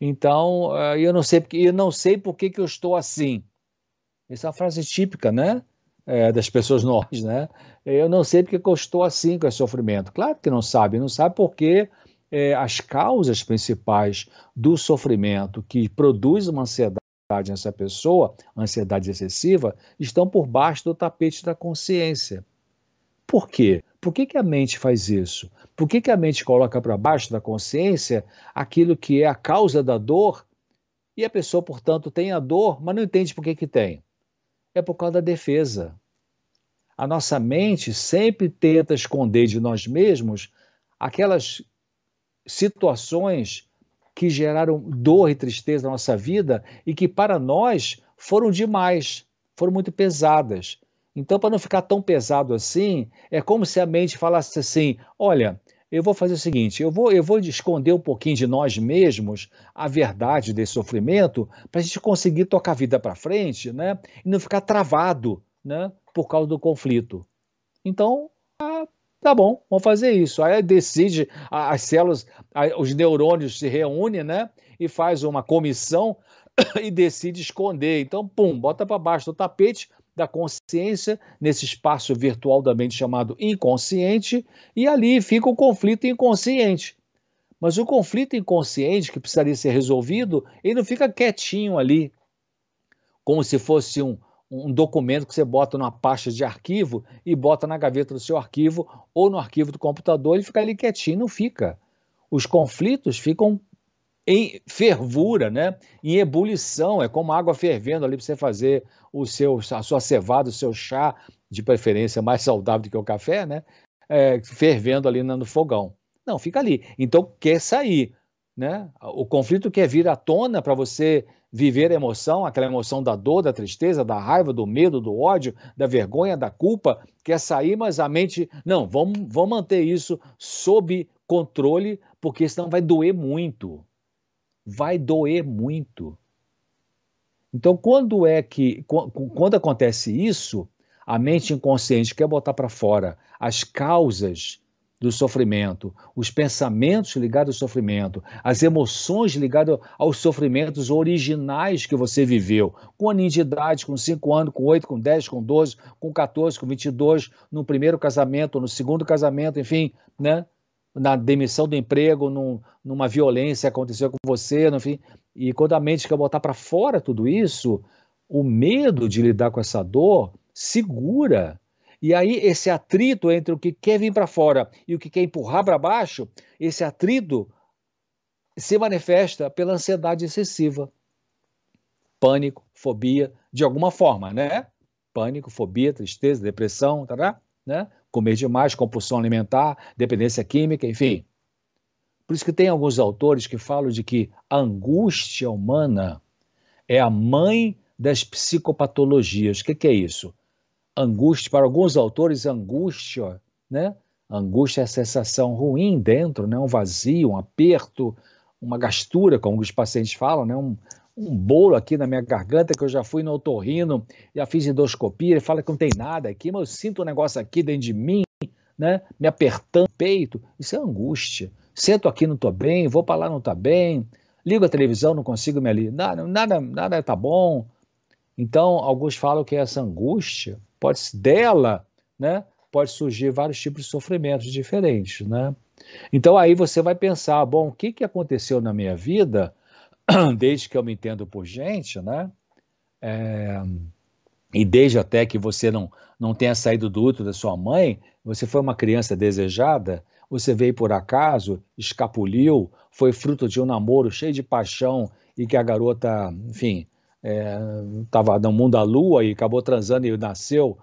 então uh, eu não sei porque eu não sei por que, eu estou assim. Essa é uma frase típica, né? É, das pessoas normais, né? Eu não sei porque que eu estou assim com esse sofrimento. Claro que não sabe, não sabe porque é, as causas principais do sofrimento que produz uma ansiedade nessa pessoa, ansiedade excessiva, estão por baixo do tapete da consciência. Por quê? Por que, que a mente faz isso? Por que, que a mente coloca para baixo da consciência aquilo que é a causa da dor E a pessoa, portanto, tem a dor, mas não entende por que, que tem. É por causa da defesa. A nossa mente sempre tenta esconder de nós mesmos aquelas situações que geraram dor e tristeza na nossa vida e que para nós foram demais, foram muito pesadas. Então, para não ficar tão pesado assim, é como se a mente falasse assim: olha, eu vou fazer o seguinte, eu vou, eu vou esconder um pouquinho de nós mesmos a verdade desse sofrimento para a gente conseguir tocar a vida para frente, né? E não ficar travado, né? Por causa do conflito. Então, ah, tá bom, vamos fazer isso. Aí decide, as células, os neurônios se reúnem, né? E faz uma comissão e decide esconder. Então, pum, bota para baixo do tapete da consciência nesse espaço virtual da mente chamado inconsciente, e ali fica o conflito inconsciente. Mas o conflito inconsciente que precisaria ser resolvido, ele não fica quietinho ali, como se fosse um, um documento que você bota numa pasta de arquivo e bota na gaveta do seu arquivo ou no arquivo do computador e fica ali quietinho. Não fica. Os conflitos ficam em fervura, né? em ebulição, é como água fervendo ali para você fazer o seu, a sua cevada, o seu chá, de preferência mais saudável do que o café, né? É, fervendo ali no fogão. Não, fica ali. Então quer sair. Né? O conflito quer vir à tona para você viver a emoção, aquela emoção da dor, da tristeza, da raiva, do medo, do ódio, da vergonha, da culpa, quer sair, mas a mente, não, vamos, vamos manter isso sob controle, porque senão vai doer muito vai doer muito. Então, quando é que quando acontece isso, a mente inconsciente quer botar para fora as causas do sofrimento, os pensamentos ligados ao sofrimento, as emoções ligadas aos sofrimentos originais que você viveu, com aninho de idade, com 5 anos, com 8, com 10, com 12, com 14, com 22, no primeiro casamento, no segundo casamento, enfim, né? na demissão do emprego, num, numa violência que aconteceu com você, enfim. E quando a mente quer botar para fora tudo isso, o medo de lidar com essa dor segura. E aí esse atrito entre o que quer vir para fora e o que quer empurrar para baixo, esse atrito se manifesta pela ansiedade excessiva. Pânico, fobia, de alguma forma, né? Pânico, fobia, tristeza, depressão, tá? né? comer demais, compulsão alimentar, dependência química, enfim. Por isso que tem alguns autores que falam de que a angústia humana é a mãe das psicopatologias. O que, que é isso? Angústia, para alguns autores, angústia, né? Angústia é a sensação ruim dentro, né? um vazio, um aperto, uma gastura, como os pacientes falam, né? um, um bolo aqui na minha garganta que eu já fui no otorrino, já fiz endoscopia, ele fala que não tem nada aqui, mas eu sinto um negócio aqui dentro de mim, né? Me apertando o peito. Isso é angústia. Sento aqui, não estou bem, vou para lá, não está bem. Ligo a televisão, não consigo me ali. Nada, nada, nada tá bom. Então, alguns falam que essa angústia pode dela, né? Pode surgir vários tipos de sofrimentos diferentes, né? Então aí você vai pensar, bom, o que, que aconteceu na minha vida desde que eu me entendo por gente, né? É, e desde até que você não, não tenha saído do útero da sua mãe, você foi uma criança desejada, você veio por acaso, escapuliu, foi fruto de um namoro cheio de paixão e que a garota, enfim, estava é, no mundo da lua e acabou transando e nasceu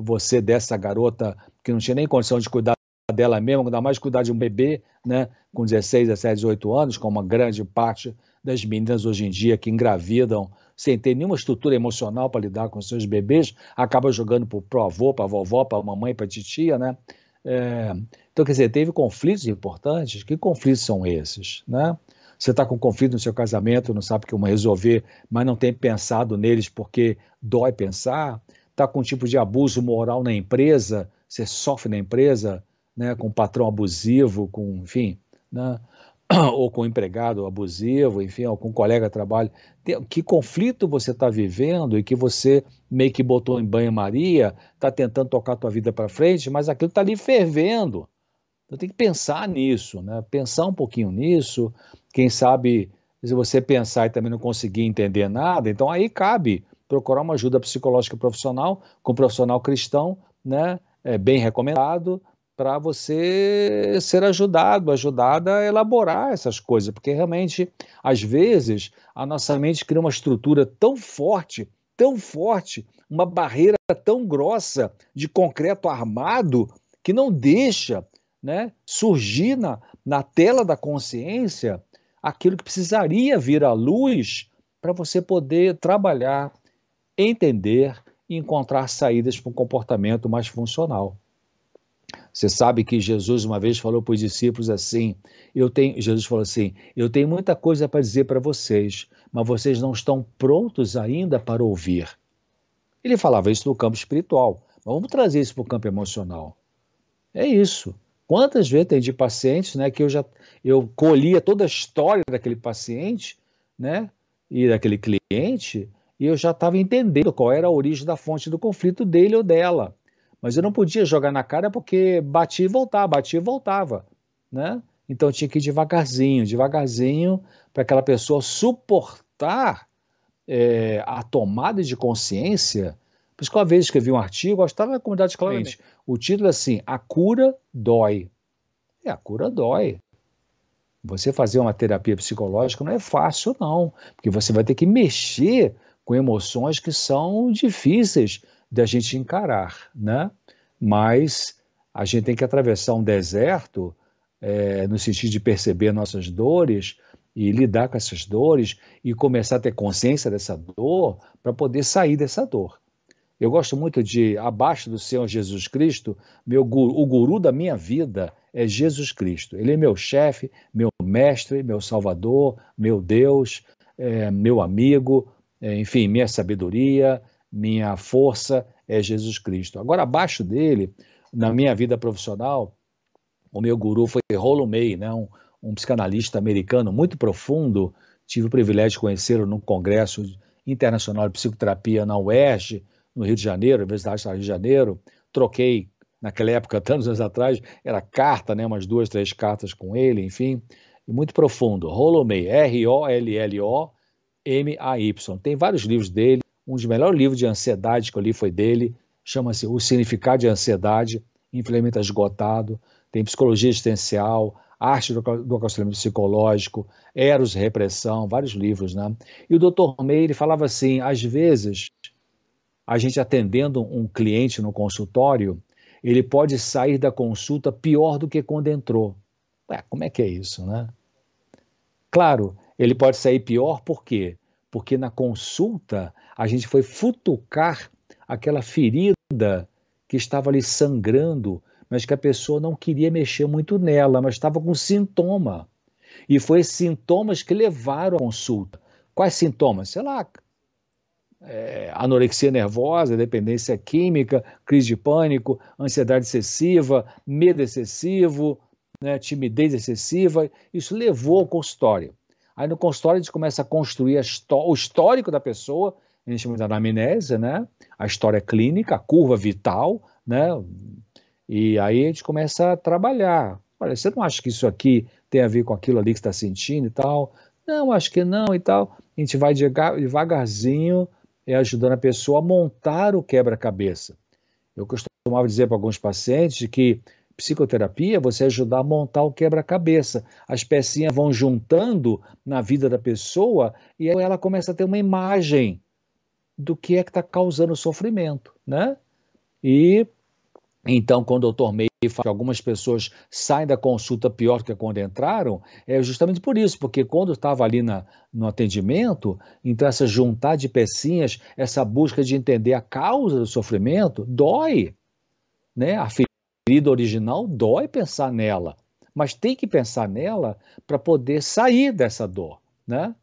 você dessa garota que não tinha nem condição de cuidar dela mesma, ainda mais cuidar de um bebê, né, com 16, 17, 18 anos, como uma grande parte das meninas hoje em dia que engravidam sem ter nenhuma estrutura emocional para lidar com seus bebês, acaba jogando para o avô, para a vovó, para a mamãe, para a titia, né? É, então, quer dizer, teve conflitos importantes. Que conflitos são esses, né? Você está com conflito no seu casamento, não sabe como resolver, mas não tem pensado neles porque dói pensar. Está com um tipo de abuso moral na empresa, você sofre na empresa, né, com um patrão abusivo, com, enfim, né? ou com um empregado abusivo, enfim, ou com um colega de trabalho. Que conflito você está vivendo e que você meio que botou em banho-maria, está tentando tocar a tua vida para frente, mas aquilo está ali fervendo. Então tem que pensar nisso, né? pensar um pouquinho nisso. Quem sabe, se você pensar e também não conseguir entender nada, então aí cabe procurar uma ajuda psicológica profissional, com um profissional cristão, né? É bem recomendado, para você ser ajudado, ajudada a elaborar essas coisas, porque realmente, às vezes, a nossa mente cria uma estrutura tão forte, tão forte, uma barreira tão grossa de concreto armado que não deixa né, surgir na, na tela da consciência aquilo que precisaria vir à luz para você poder trabalhar, entender e encontrar saídas para um comportamento mais funcional. Você sabe que Jesus uma vez falou para os discípulos assim: eu tenho, Jesus falou assim: eu tenho muita coisa para dizer para vocês, mas vocês não estão prontos ainda para ouvir. Ele falava isso no campo espiritual, mas vamos trazer isso para o campo emocional. É isso. Quantas vezes tem de pacientes, né, que eu já eu colhia toda a história daquele paciente, né, e daquele cliente, e eu já estava entendendo qual era a origem da fonte do conflito dele ou dela. Mas eu não podia jogar na cara porque batia e voltava, batia e voltava, né? Então tinha que ir devagarzinho, devagarzinho, para aquela pessoa suportar é, a tomada de consciência. Por isso que uma vez escrevi um artigo, eu estava na comunidade claramente. O título é assim: A cura dói. É, a cura dói. Você fazer uma terapia psicológica não é fácil, não, porque você vai ter que mexer com emoções que são difíceis da gente encarar, né? Mas a gente tem que atravessar um deserto é, no sentido de perceber nossas dores e lidar com essas dores e começar a ter consciência dessa dor para poder sair dessa dor. Eu gosto muito de, abaixo do Senhor Jesus Cristo, meu guru, o guru da minha vida é Jesus Cristo. Ele é meu chefe, meu mestre, meu salvador, meu Deus, é, meu amigo, é, enfim, minha sabedoria, minha força é Jesus Cristo. Agora, abaixo dele, na minha vida profissional, o meu guru foi Rollo May, né, um, um psicanalista americano muito profundo. Tive o privilégio de conhecê-lo num congresso internacional de psicoterapia na UERJ, no Rio de Janeiro, Universidade do Rio de Janeiro. Troquei, naquela época, tantos anos atrás, era carta, né, umas duas, três cartas com ele, enfim. E muito profundo. Rolomay, R-O-L-L-O-M-A-Y. Tem vários livros dele. Um dos melhores livros de ansiedade que eu li foi dele. Chama-se O Significado de Ansiedade, infelizmente esgotado. Tem Psicologia Existencial, Arte do, do Aconselhamento Psicológico, Eros e Repressão, vários livros, né? E o Dr. May, ele falava assim, às vezes a gente atendendo um cliente no consultório, ele pode sair da consulta pior do que quando entrou. Ué, como é que é isso, né? Claro, ele pode sair pior por quê? Porque na consulta a gente foi futucar aquela ferida que estava ali sangrando, mas que a pessoa não queria mexer muito nela, mas estava com sintoma. E foi sintomas que levaram à consulta. Quais sintomas? Sei lá, é, anorexia nervosa, dependência química, crise de pânico, ansiedade excessiva, medo excessivo, né, timidez excessiva. Isso levou ao consultório. Aí no consultório a gente começa a construir a o histórico da pessoa, a gente chama de anamnese, né? a história clínica, a curva vital, né? e aí a gente começa a trabalhar. Olha, você não acha que isso aqui tem a ver com aquilo ali que está sentindo e tal? Não, acho que não e tal. A gente vai devagarzinho é ajudando a pessoa a montar o quebra-cabeça. Eu costumava dizer para alguns pacientes que psicoterapia você ajudar a montar o quebra-cabeça. As pecinhas vão juntando na vida da pessoa e ela começa a ter uma imagem do que é que está causando sofrimento, né? E então, quando o doutor May fala que algumas pessoas saem da consulta pior do que quando entraram, é justamente por isso, porque quando estava ali na, no atendimento, então essa juntar de pecinhas, essa busca de entender a causa do sofrimento, dói. Né? A ferida original dói pensar nela, mas tem que pensar nela para poder sair dessa dor. Né?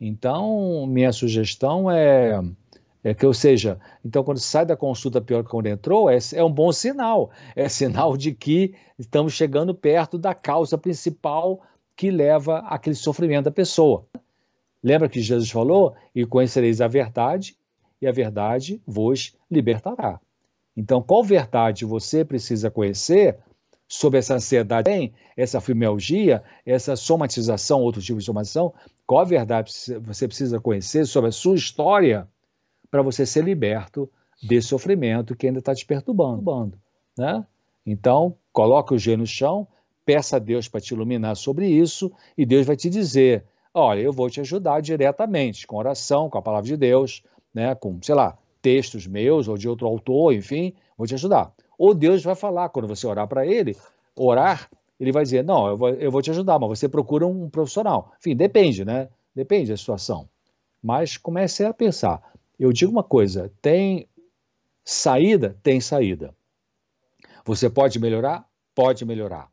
Então, minha sugestão é é que, ou seja, então quando sai da consulta pior que quando entrou, é, é um bom sinal. É sinal de que estamos chegando perto da causa principal que leva aquele sofrimento da pessoa. Lembra que Jesus falou? E conhecereis a verdade, e a verdade vos libertará. Então, qual verdade você precisa conhecer sobre essa ansiedade, essa fibromialgia, essa somatização, outro tipo de somatização? Qual a verdade você precisa conhecer sobre a sua história para você ser liberto desse sofrimento que ainda está te perturbando. Né? Então, coloque o joelho no chão, peça a Deus para te iluminar sobre isso, e Deus vai te dizer: olha, eu vou te ajudar diretamente, com oração, com a palavra de Deus, né, com, sei lá, textos meus ou de outro autor, enfim, vou te ajudar. Ou Deus vai falar, quando você orar para ele, orar, ele vai dizer: não, eu vou, eu vou te ajudar, mas você procura um profissional. Enfim, depende, né? Depende da situação. Mas comece a pensar. Eu digo uma coisa: tem saída? Tem saída. Você pode melhorar? Pode melhorar.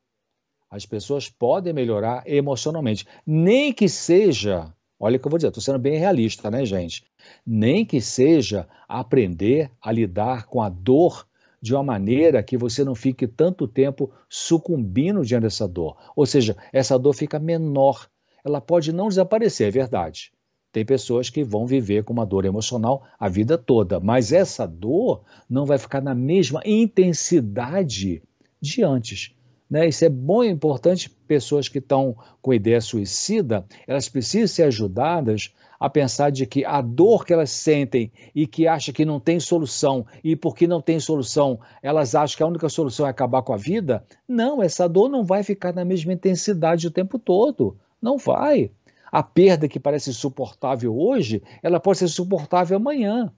As pessoas podem melhorar emocionalmente. Nem que seja, olha o que eu vou dizer, estou sendo bem realista, né, gente? Nem que seja aprender a lidar com a dor de uma maneira que você não fique tanto tempo sucumbindo diante dessa dor. Ou seja, essa dor fica menor. Ela pode não desaparecer, é verdade. Tem pessoas que vão viver com uma dor emocional a vida toda, mas essa dor não vai ficar na mesma intensidade de antes. Né? Isso é bom e importante. Pessoas que estão com ideia suicida, elas precisam ser ajudadas a pensar de que a dor que elas sentem e que acham que não tem solução, e porque não tem solução, elas acham que a única solução é acabar com a vida. Não, essa dor não vai ficar na mesma intensidade o tempo todo. Não vai. A perda que parece suportável hoje, ela pode ser suportável amanhã.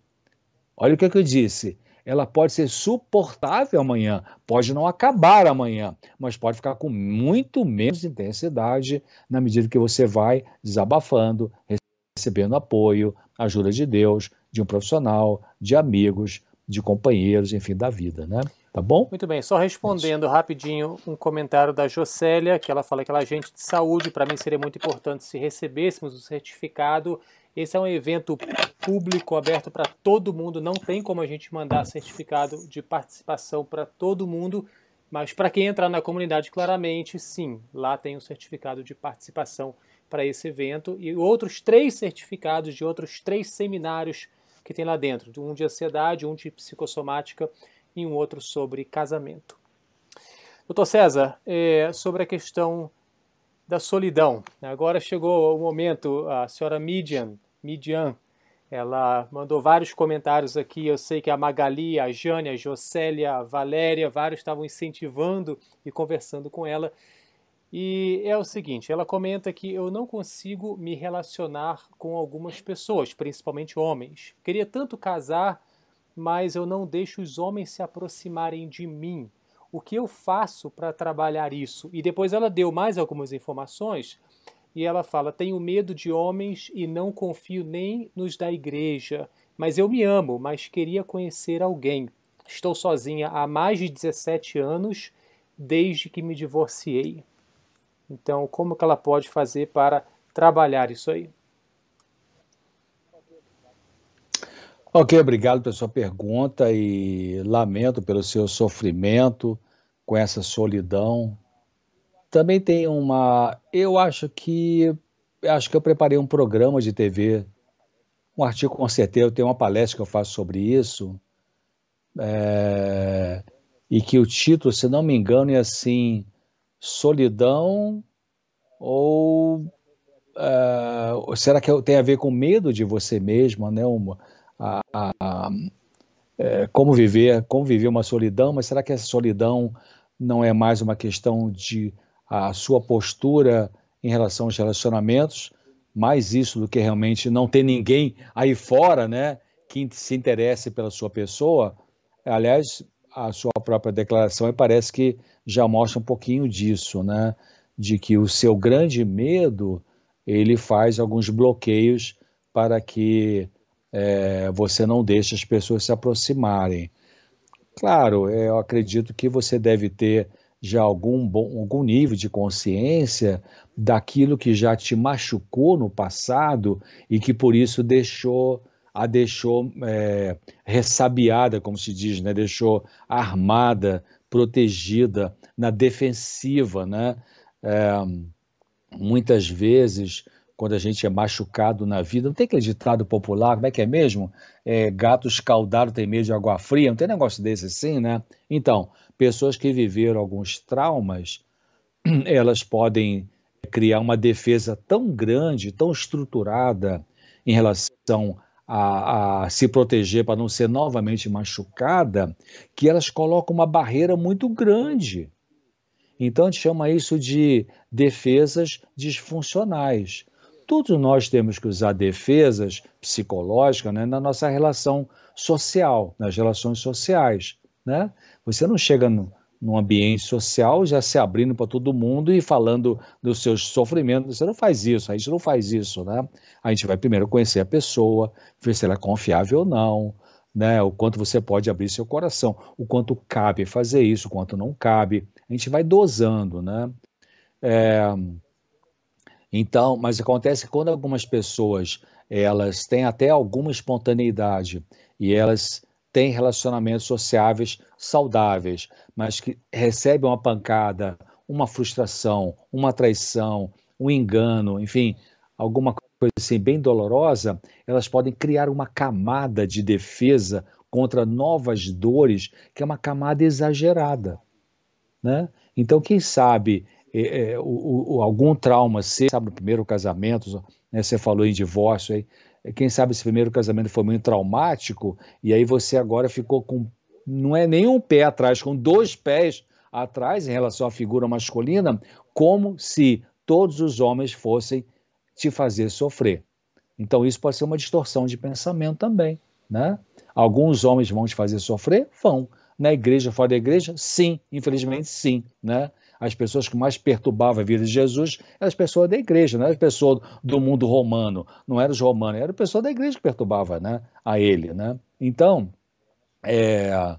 Olha o que, é que eu disse ela pode ser suportável amanhã, pode não acabar amanhã, mas pode ficar com muito menos intensidade na medida que você vai desabafando, recebendo apoio, ajuda de Deus, de um profissional, de amigos, de companheiros, enfim, da vida, né? Tá bom? Muito bem, só respondendo rapidinho um comentário da Jocélia, que ela fala que ela é agente de saúde, para mim seria muito importante se recebêssemos o certificado. Esse é um evento público, aberto para todo mundo, não tem como a gente mandar certificado de participação para todo mundo, mas para quem entrar na comunidade, claramente, sim, lá tem o um certificado de participação para esse evento e outros três certificados de outros três seminários que tem lá dentro, um de ansiedade, um de psicossomática e um outro sobre casamento. Doutor César, é, sobre a questão da solidão. Agora chegou o momento, a senhora Midian, Midian, ela mandou vários comentários aqui. Eu sei que a Magali, a Jânia, a Jocélia, a Valéria, vários estavam incentivando e conversando com ela. E é o seguinte, ela comenta que eu não consigo me relacionar com algumas pessoas, principalmente homens. Queria tanto casar, mas eu não deixo os homens se aproximarem de mim. O que eu faço para trabalhar isso? E depois ela deu mais algumas informações e ela fala: Tenho medo de homens e não confio nem nos da igreja, mas eu me amo, mas queria conhecer alguém. Estou sozinha há mais de 17 anos, desde que me divorciei. Então, como que ela pode fazer para trabalhar isso aí? Ok, obrigado pela sua pergunta e lamento pelo seu sofrimento com essa solidão. Também tem uma. Eu acho que. Acho que eu preparei um programa de TV, um artigo com certeza, eu tenho uma palestra que eu faço sobre isso. É, e que o título, se não me engano, é assim: solidão ou uh, será que tem a ver com medo de você mesma, né? Uma, a, a, é, como viver, como viver uma solidão, mas será que essa solidão não é mais uma questão de a sua postura em relação aos relacionamentos, mais isso do que realmente não ter ninguém aí fora, né, que se interesse pela sua pessoa? Aliás, a sua própria declaração parece que já mostra um pouquinho disso, né? De que o seu grande medo ele faz alguns bloqueios para que é, você não deixe as pessoas se aproximarem. Claro, é, eu acredito que você deve ter já algum, bom, algum nível de consciência daquilo que já te machucou no passado e que por isso deixou a deixou é, ressabiada, como se diz, né? deixou armada, protegida, na defensiva. Né? É, muitas vezes, quando a gente é machucado na vida, não tem aquele ditado popular, como é que é mesmo? É, gato escaldado tem medo de água fria, não tem negócio desse assim, né? Então, pessoas que viveram alguns traumas, elas podem criar uma defesa tão grande, tão estruturada em relação a, a se proteger para não ser novamente machucada, que elas colocam uma barreira muito grande. Então a gente chama isso de defesas disfuncionais. Todos nós temos que usar defesas psicológicas né, na nossa relação social, nas relações sociais. Né? Você não chega no, num ambiente social já se abrindo para todo mundo e falando dos seus sofrimentos. Você não faz isso, a gente não faz isso. Né? A gente vai primeiro conhecer a pessoa, ver se ela é confiável ou não, né? o quanto você pode abrir seu coração, o quanto cabe fazer isso, o quanto não cabe. A gente vai dosando. Né? É, então, mas acontece que quando algumas pessoas elas têm até alguma espontaneidade e elas têm relacionamentos sociáveis saudáveis, mas que recebem uma pancada, uma frustração, uma traição, um engano, enfim, alguma coisa assim bem dolorosa, elas podem criar uma camada de defesa contra novas dores, que é uma camada exagerada, né? Então, quem sabe é, é, o, o, algum trauma, se sabe, no primeiro casamento, né, você falou em divórcio, aí, é, quem sabe esse primeiro casamento foi muito traumático, e aí você agora ficou com, não é nem um pé atrás, com dois pés atrás em relação à figura masculina, como se todos os homens fossem te fazer sofrer. Então isso pode ser uma distorção de pensamento também, né? Alguns homens vão te fazer sofrer? Vão. Na igreja, fora da igreja? Sim, infelizmente sim, né? As pessoas que mais perturbavam a vida de Jesus eram as pessoas da igreja, não eram as pessoas do mundo romano, não eram os romanos, era a pessoa da igreja que perturbava né, a ele. Né? Então, é,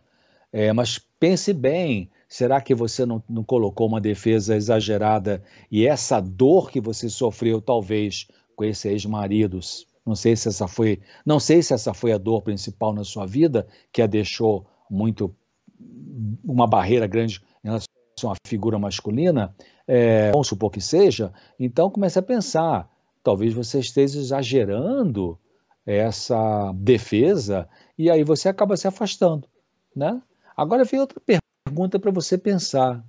é, mas pense bem, será que você não, não colocou uma defesa exagerada e essa dor que você sofreu, talvez, com esse ex-marido, não sei se essa foi, não sei se essa foi a dor principal na sua vida que a deixou muito uma barreira grande em relação uma figura masculina, é, vamos supor que seja, então comece a pensar, talvez você esteja exagerando essa defesa e aí você acaba se afastando, né? Agora vem outra pergunta para você pensar.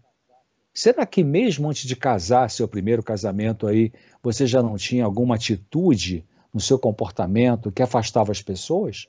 Será que mesmo antes de casar, seu primeiro casamento aí, você já não tinha alguma atitude no seu comportamento que afastava as pessoas?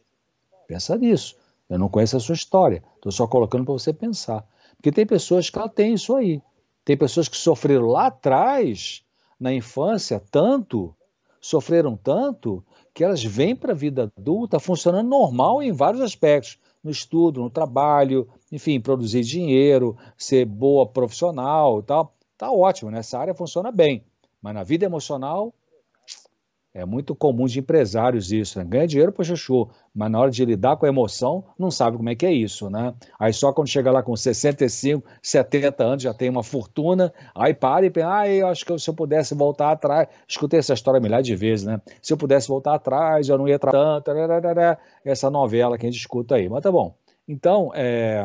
Pensa nisso. Eu não conheço a sua história, estou só colocando para você pensar. Porque tem pessoas que ela tem isso aí. Tem pessoas que sofreram lá atrás, na infância, tanto, sofreram tanto, que elas vêm para a vida adulta funcionando normal em vários aspectos. No estudo, no trabalho, enfim, produzir dinheiro, ser boa profissional e tal. Tá ótimo, nessa área funciona bem. Mas na vida emocional, é muito comum de empresários isso, né? Ganha dinheiro para chuchu, mas na hora de lidar com a emoção, não sabe como é que é isso, né? Aí só quando chega lá com 65, 70 anos, já tem uma fortuna, aí para e pensa, ah, eu acho que se eu pudesse voltar atrás, escutei essa história milhares de vezes, né? Se eu pudesse voltar atrás, eu não ia tanto, essa novela que a gente escuta aí, mas tá bom. Então, é...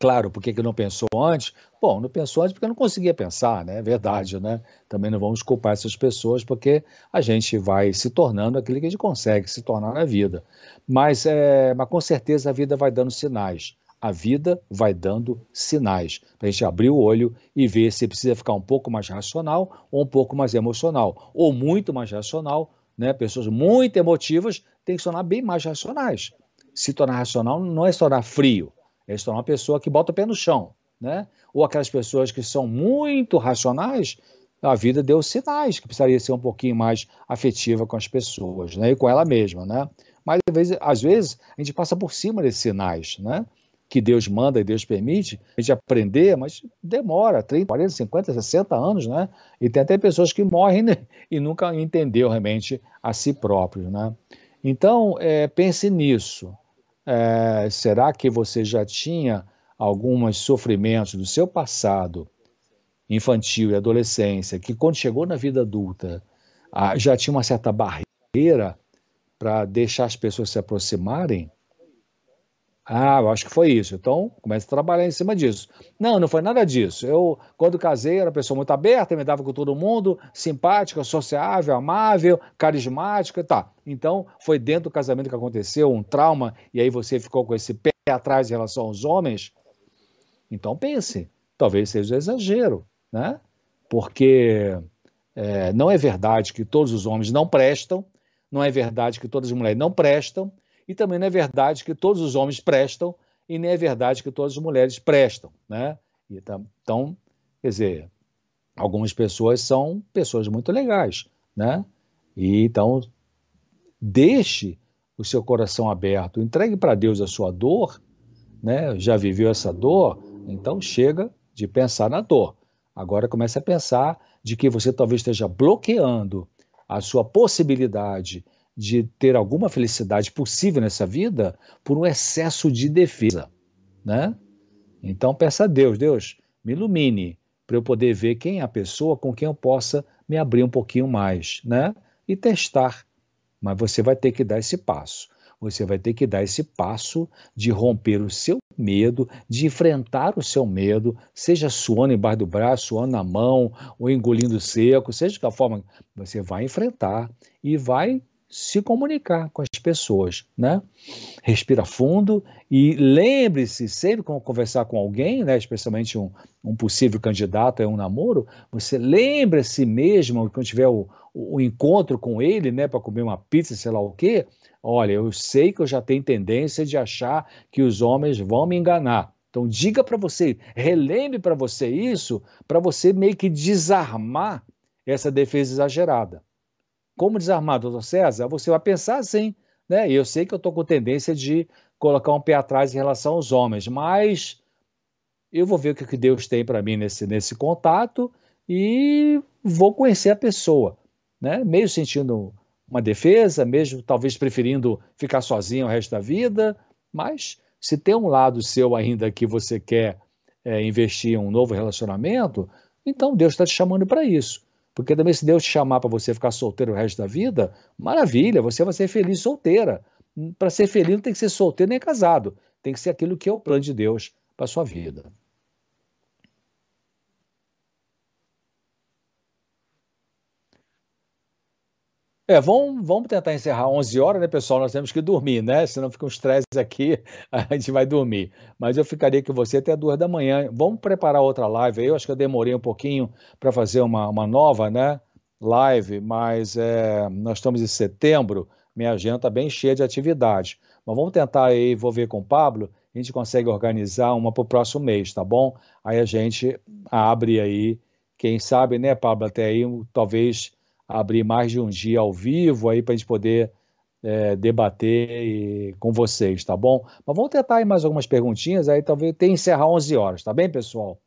Claro, por que, que não pensou antes? Bom, não pensou antes porque não conseguia pensar, né? É verdade, né? Também não vamos culpar essas pessoas porque a gente vai se tornando aquilo que a gente consegue se tornar na vida. Mas, é, mas com certeza a vida vai dando sinais. A vida vai dando sinais para a gente abrir o olho e ver se precisa ficar um pouco mais racional ou um pouco mais emocional, ou muito mais racional, né? Pessoas muito emotivas têm que se tornar bem mais racionais. Se tornar racional não é se tornar frio, eles são uma pessoa que bota o pé no chão, né? Ou aquelas pessoas que são muito racionais, a vida deu sinais que precisaria ser um pouquinho mais afetiva com as pessoas, né? E com ela mesma, né? Mas às vezes, às vezes a gente passa por cima desses sinais, né? Que Deus manda e Deus permite a gente aprender, mas demora 30, 40, 50, 60 anos, né? E tem até pessoas que morrem né? e nunca entendeu realmente a si próprios, né? Então, é, pense nisso. É, será que você já tinha alguns sofrimentos do seu passado, infantil e adolescência, que quando chegou na vida adulta ah, já tinha uma certa barreira para deixar as pessoas se aproximarem? Ah, eu acho que foi isso. Então, comece a trabalhar em cima disso. Não, não foi nada disso. Eu, quando casei, era uma pessoa muito aberta, me dava com todo mundo, simpática, sociável, amável, carismática, tá. Então, foi dentro do casamento que aconteceu um trauma e aí você ficou com esse pé atrás em relação aos homens? Então, pense. Talvez seja um exagero, né? Porque é, não é verdade que todos os homens não prestam, não é verdade que todas as mulheres não prestam, e também não é verdade que todos os homens prestam, e nem é verdade que todas as mulheres prestam, né? Então, quer dizer, algumas pessoas são pessoas muito legais, né? E então deixe o seu coração aberto, entregue para Deus a sua dor, né? Já viveu essa dor, então chega de pensar na dor. Agora comece a pensar de que você talvez esteja bloqueando a sua possibilidade de ter alguma felicidade possível nessa vida por um excesso de defesa, né? Então peça a Deus, Deus, me ilumine para eu poder ver quem é a pessoa com quem eu possa me abrir um pouquinho mais, né? E testar. Mas você vai ter que dar esse passo. Você vai ter que dar esse passo de romper o seu medo, de enfrentar o seu medo, seja suando embaixo do braço, suando na mão, ou engolindo seco, seja de que forma, você vai enfrentar e vai se comunicar com as pessoas, né? Respira fundo e lembre-se, sempre que conversar com alguém, né, especialmente um, um possível candidato a um namoro, você lembre-se mesmo, quando tiver o, o encontro com ele, né, para comer uma pizza, sei lá o quê, olha, eu sei que eu já tenho tendência de achar que os homens vão me enganar. Então diga para você, relembre para você isso, para você meio que desarmar essa defesa exagerada. Como desarmar, doutor César? Você vai pensar assim, né? Eu sei que eu estou com tendência de colocar um pé atrás em relação aos homens, mas eu vou ver o que Deus tem para mim nesse, nesse contato e vou conhecer a pessoa, né? Meio sentindo uma defesa, mesmo talvez preferindo ficar sozinho o resto da vida, mas se tem um lado seu ainda que você quer é, investir em um novo relacionamento, então Deus está te chamando para isso. Porque também, se Deus te chamar para você ficar solteiro o resto da vida, maravilha, você vai ser feliz solteira. Para ser feliz não tem que ser solteiro nem casado. Tem que ser aquilo que é o plano de Deus para sua vida. É, vamos, vamos tentar encerrar 11 horas, né, pessoal? Nós temos que dormir, né? Senão fica um estresse aqui, a gente vai dormir. Mas eu ficaria com você até duas da manhã. Vamos preparar outra live aí. Eu acho que eu demorei um pouquinho para fazer uma, uma nova, né? Live, mas é, nós estamos em setembro, minha agenda está bem cheia de atividade. Mas vamos tentar aí, vou ver com o Pablo, a gente consegue organizar uma para o próximo mês, tá bom? Aí a gente abre aí, quem sabe, né, Pablo, até aí, talvez abrir mais de um dia ao vivo aí para a gente poder é, debater com vocês, tá bom? Mas vamos tentar aí mais algumas perguntinhas, aí talvez tenha encerrar 11 horas, tá bem, pessoal?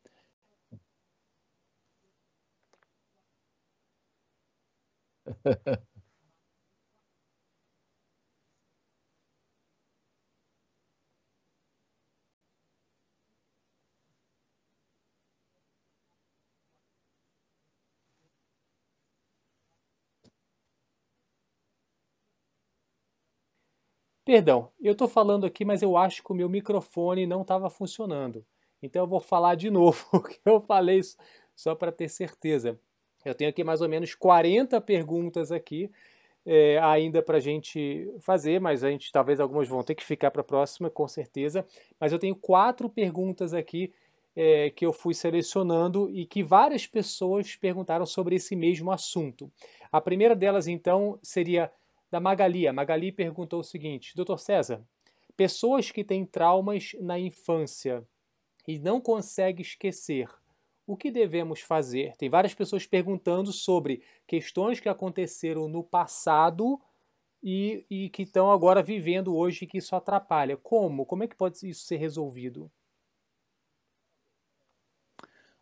Perdão, eu estou falando aqui, mas eu acho que o meu microfone não estava funcionando. Então eu vou falar de novo o que eu falei só para ter certeza. Eu tenho aqui mais ou menos 40 perguntas aqui é, ainda para a gente fazer, mas a gente talvez algumas vão ter que ficar para a próxima, com certeza. Mas eu tenho quatro perguntas aqui é, que eu fui selecionando e que várias pessoas perguntaram sobre esse mesmo assunto. A primeira delas, então, seria da Magali. A Magali perguntou o seguinte: Doutor César, pessoas que têm traumas na infância e não conseguem esquecer, o que devemos fazer? Tem várias pessoas perguntando sobre questões que aconteceram no passado e, e que estão agora vivendo hoje e que isso atrapalha. Como? Como é que pode isso ser resolvido?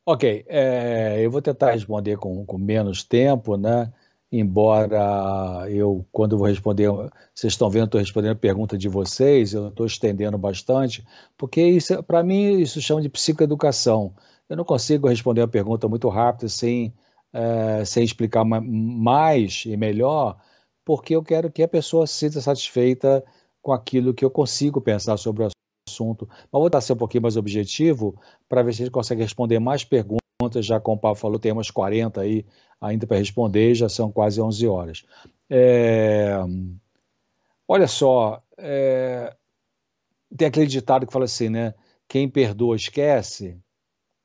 Ok, é, eu vou tentar responder com, com menos tempo, né? Embora eu, quando vou responder, vocês estão vendo, estou respondendo a pergunta de vocês, eu estou estendendo bastante, porque isso, para mim, isso chama de psicoeducação. Eu não consigo responder a pergunta muito rápido sem, é, sem explicar mais e melhor, porque eu quero que a pessoa se sinta satisfeita com aquilo que eu consigo pensar sobre o assunto. Mas vou tentar ser um pouquinho mais objetivo para ver se a gente consegue responder mais perguntas já como o Paulo falou, tem umas 40 aí ainda para responder, já são quase 11 horas. É, olha só, é, tem aquele ditado que fala assim, né? Quem perdoa esquece.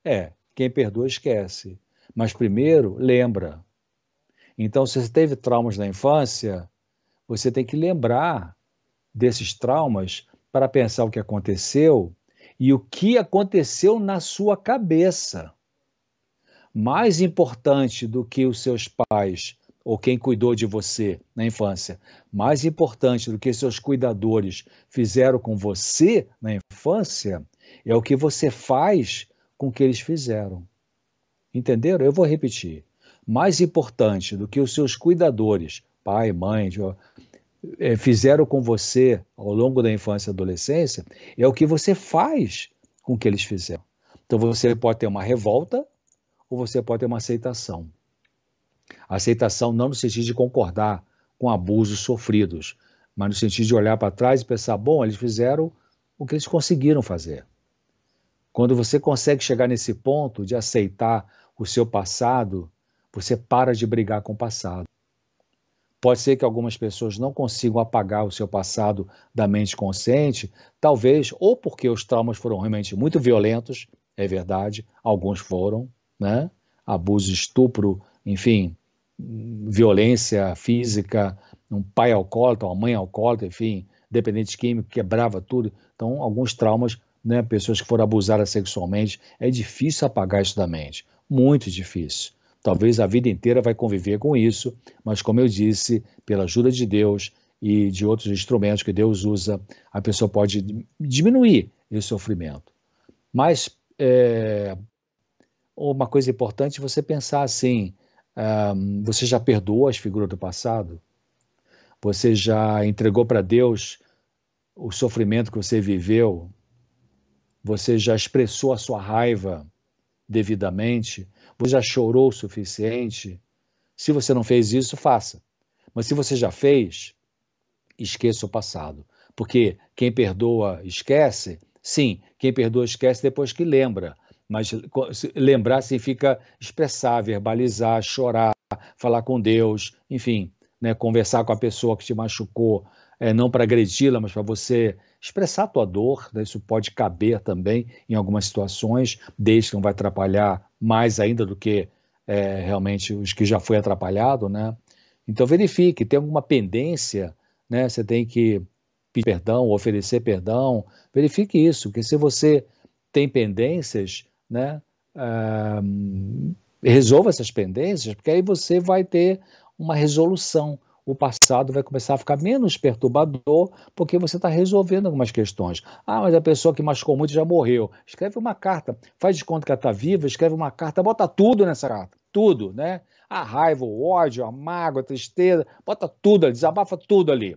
É, quem perdoa esquece. Mas primeiro, lembra. Então, se você teve traumas na infância, você tem que lembrar desses traumas para pensar o que aconteceu e o que aconteceu na sua cabeça. Mais importante do que os seus pais ou quem cuidou de você na infância, mais importante do que seus cuidadores fizeram com você na infância, é o que você faz com o que eles fizeram. Entenderam? Eu vou repetir. Mais importante do que os seus cuidadores, pai, mãe, eh, fizeram com você ao longo da infância e adolescência, é o que você faz com o que eles fizeram. Então você pode ter uma revolta ou você pode ter uma aceitação. Aceitação não no sentido de concordar com abusos sofridos, mas no sentido de olhar para trás e pensar: bom, eles fizeram o que eles conseguiram fazer. Quando você consegue chegar nesse ponto de aceitar o seu passado, você para de brigar com o passado. Pode ser que algumas pessoas não consigam apagar o seu passado da mente consciente, talvez ou porque os traumas foram realmente muito violentos, é verdade, alguns foram, né? Abuso, estupro, enfim, violência física, um pai alcoólatra, uma mãe alcoólatra, enfim, dependente químico, quebrava tudo. Então, alguns traumas, né, pessoas que foram abusadas sexualmente, é difícil apagar isso da mente, muito difícil. Talvez a vida inteira vai conviver com isso, mas como eu disse, pela ajuda de Deus e de outros instrumentos que Deus usa, a pessoa pode diminuir esse sofrimento. Mas é, uma coisa importante você pensar assim: um, você já perdoou as figuras do passado? Você já entregou para Deus o sofrimento que você viveu? Você já expressou a sua raiva devidamente? Você já chorou o suficiente? Se você não fez isso, faça. Mas se você já fez, esqueça o passado. Porque quem perdoa, esquece. Sim, quem perdoa, esquece depois que lembra. Mas lembrar significa expressar, verbalizar, chorar, falar com Deus, enfim, né, conversar com a pessoa que te machucou, é, não para agredi-la, mas para você expressar a tua dor. Né, isso pode caber também em algumas situações, desde que não vai atrapalhar mais ainda do que é, realmente os que já foi atrapalhado, né? Então verifique, tem alguma pendência, né? Você tem que pedir perdão, oferecer perdão, verifique isso, porque se você tem pendências, né? Uh, resolva essas pendências, porque aí você vai ter uma resolução. O passado vai começar a ficar menos perturbador, porque você está resolvendo algumas questões. Ah, mas a pessoa que machucou muito já morreu. Escreve uma carta, faz de conta que ela está viva, escreve uma carta, bota tudo nessa carta, tudo, né? A raiva, o ódio, a mágoa, a tristeza, bota tudo ali, desabafa tudo ali.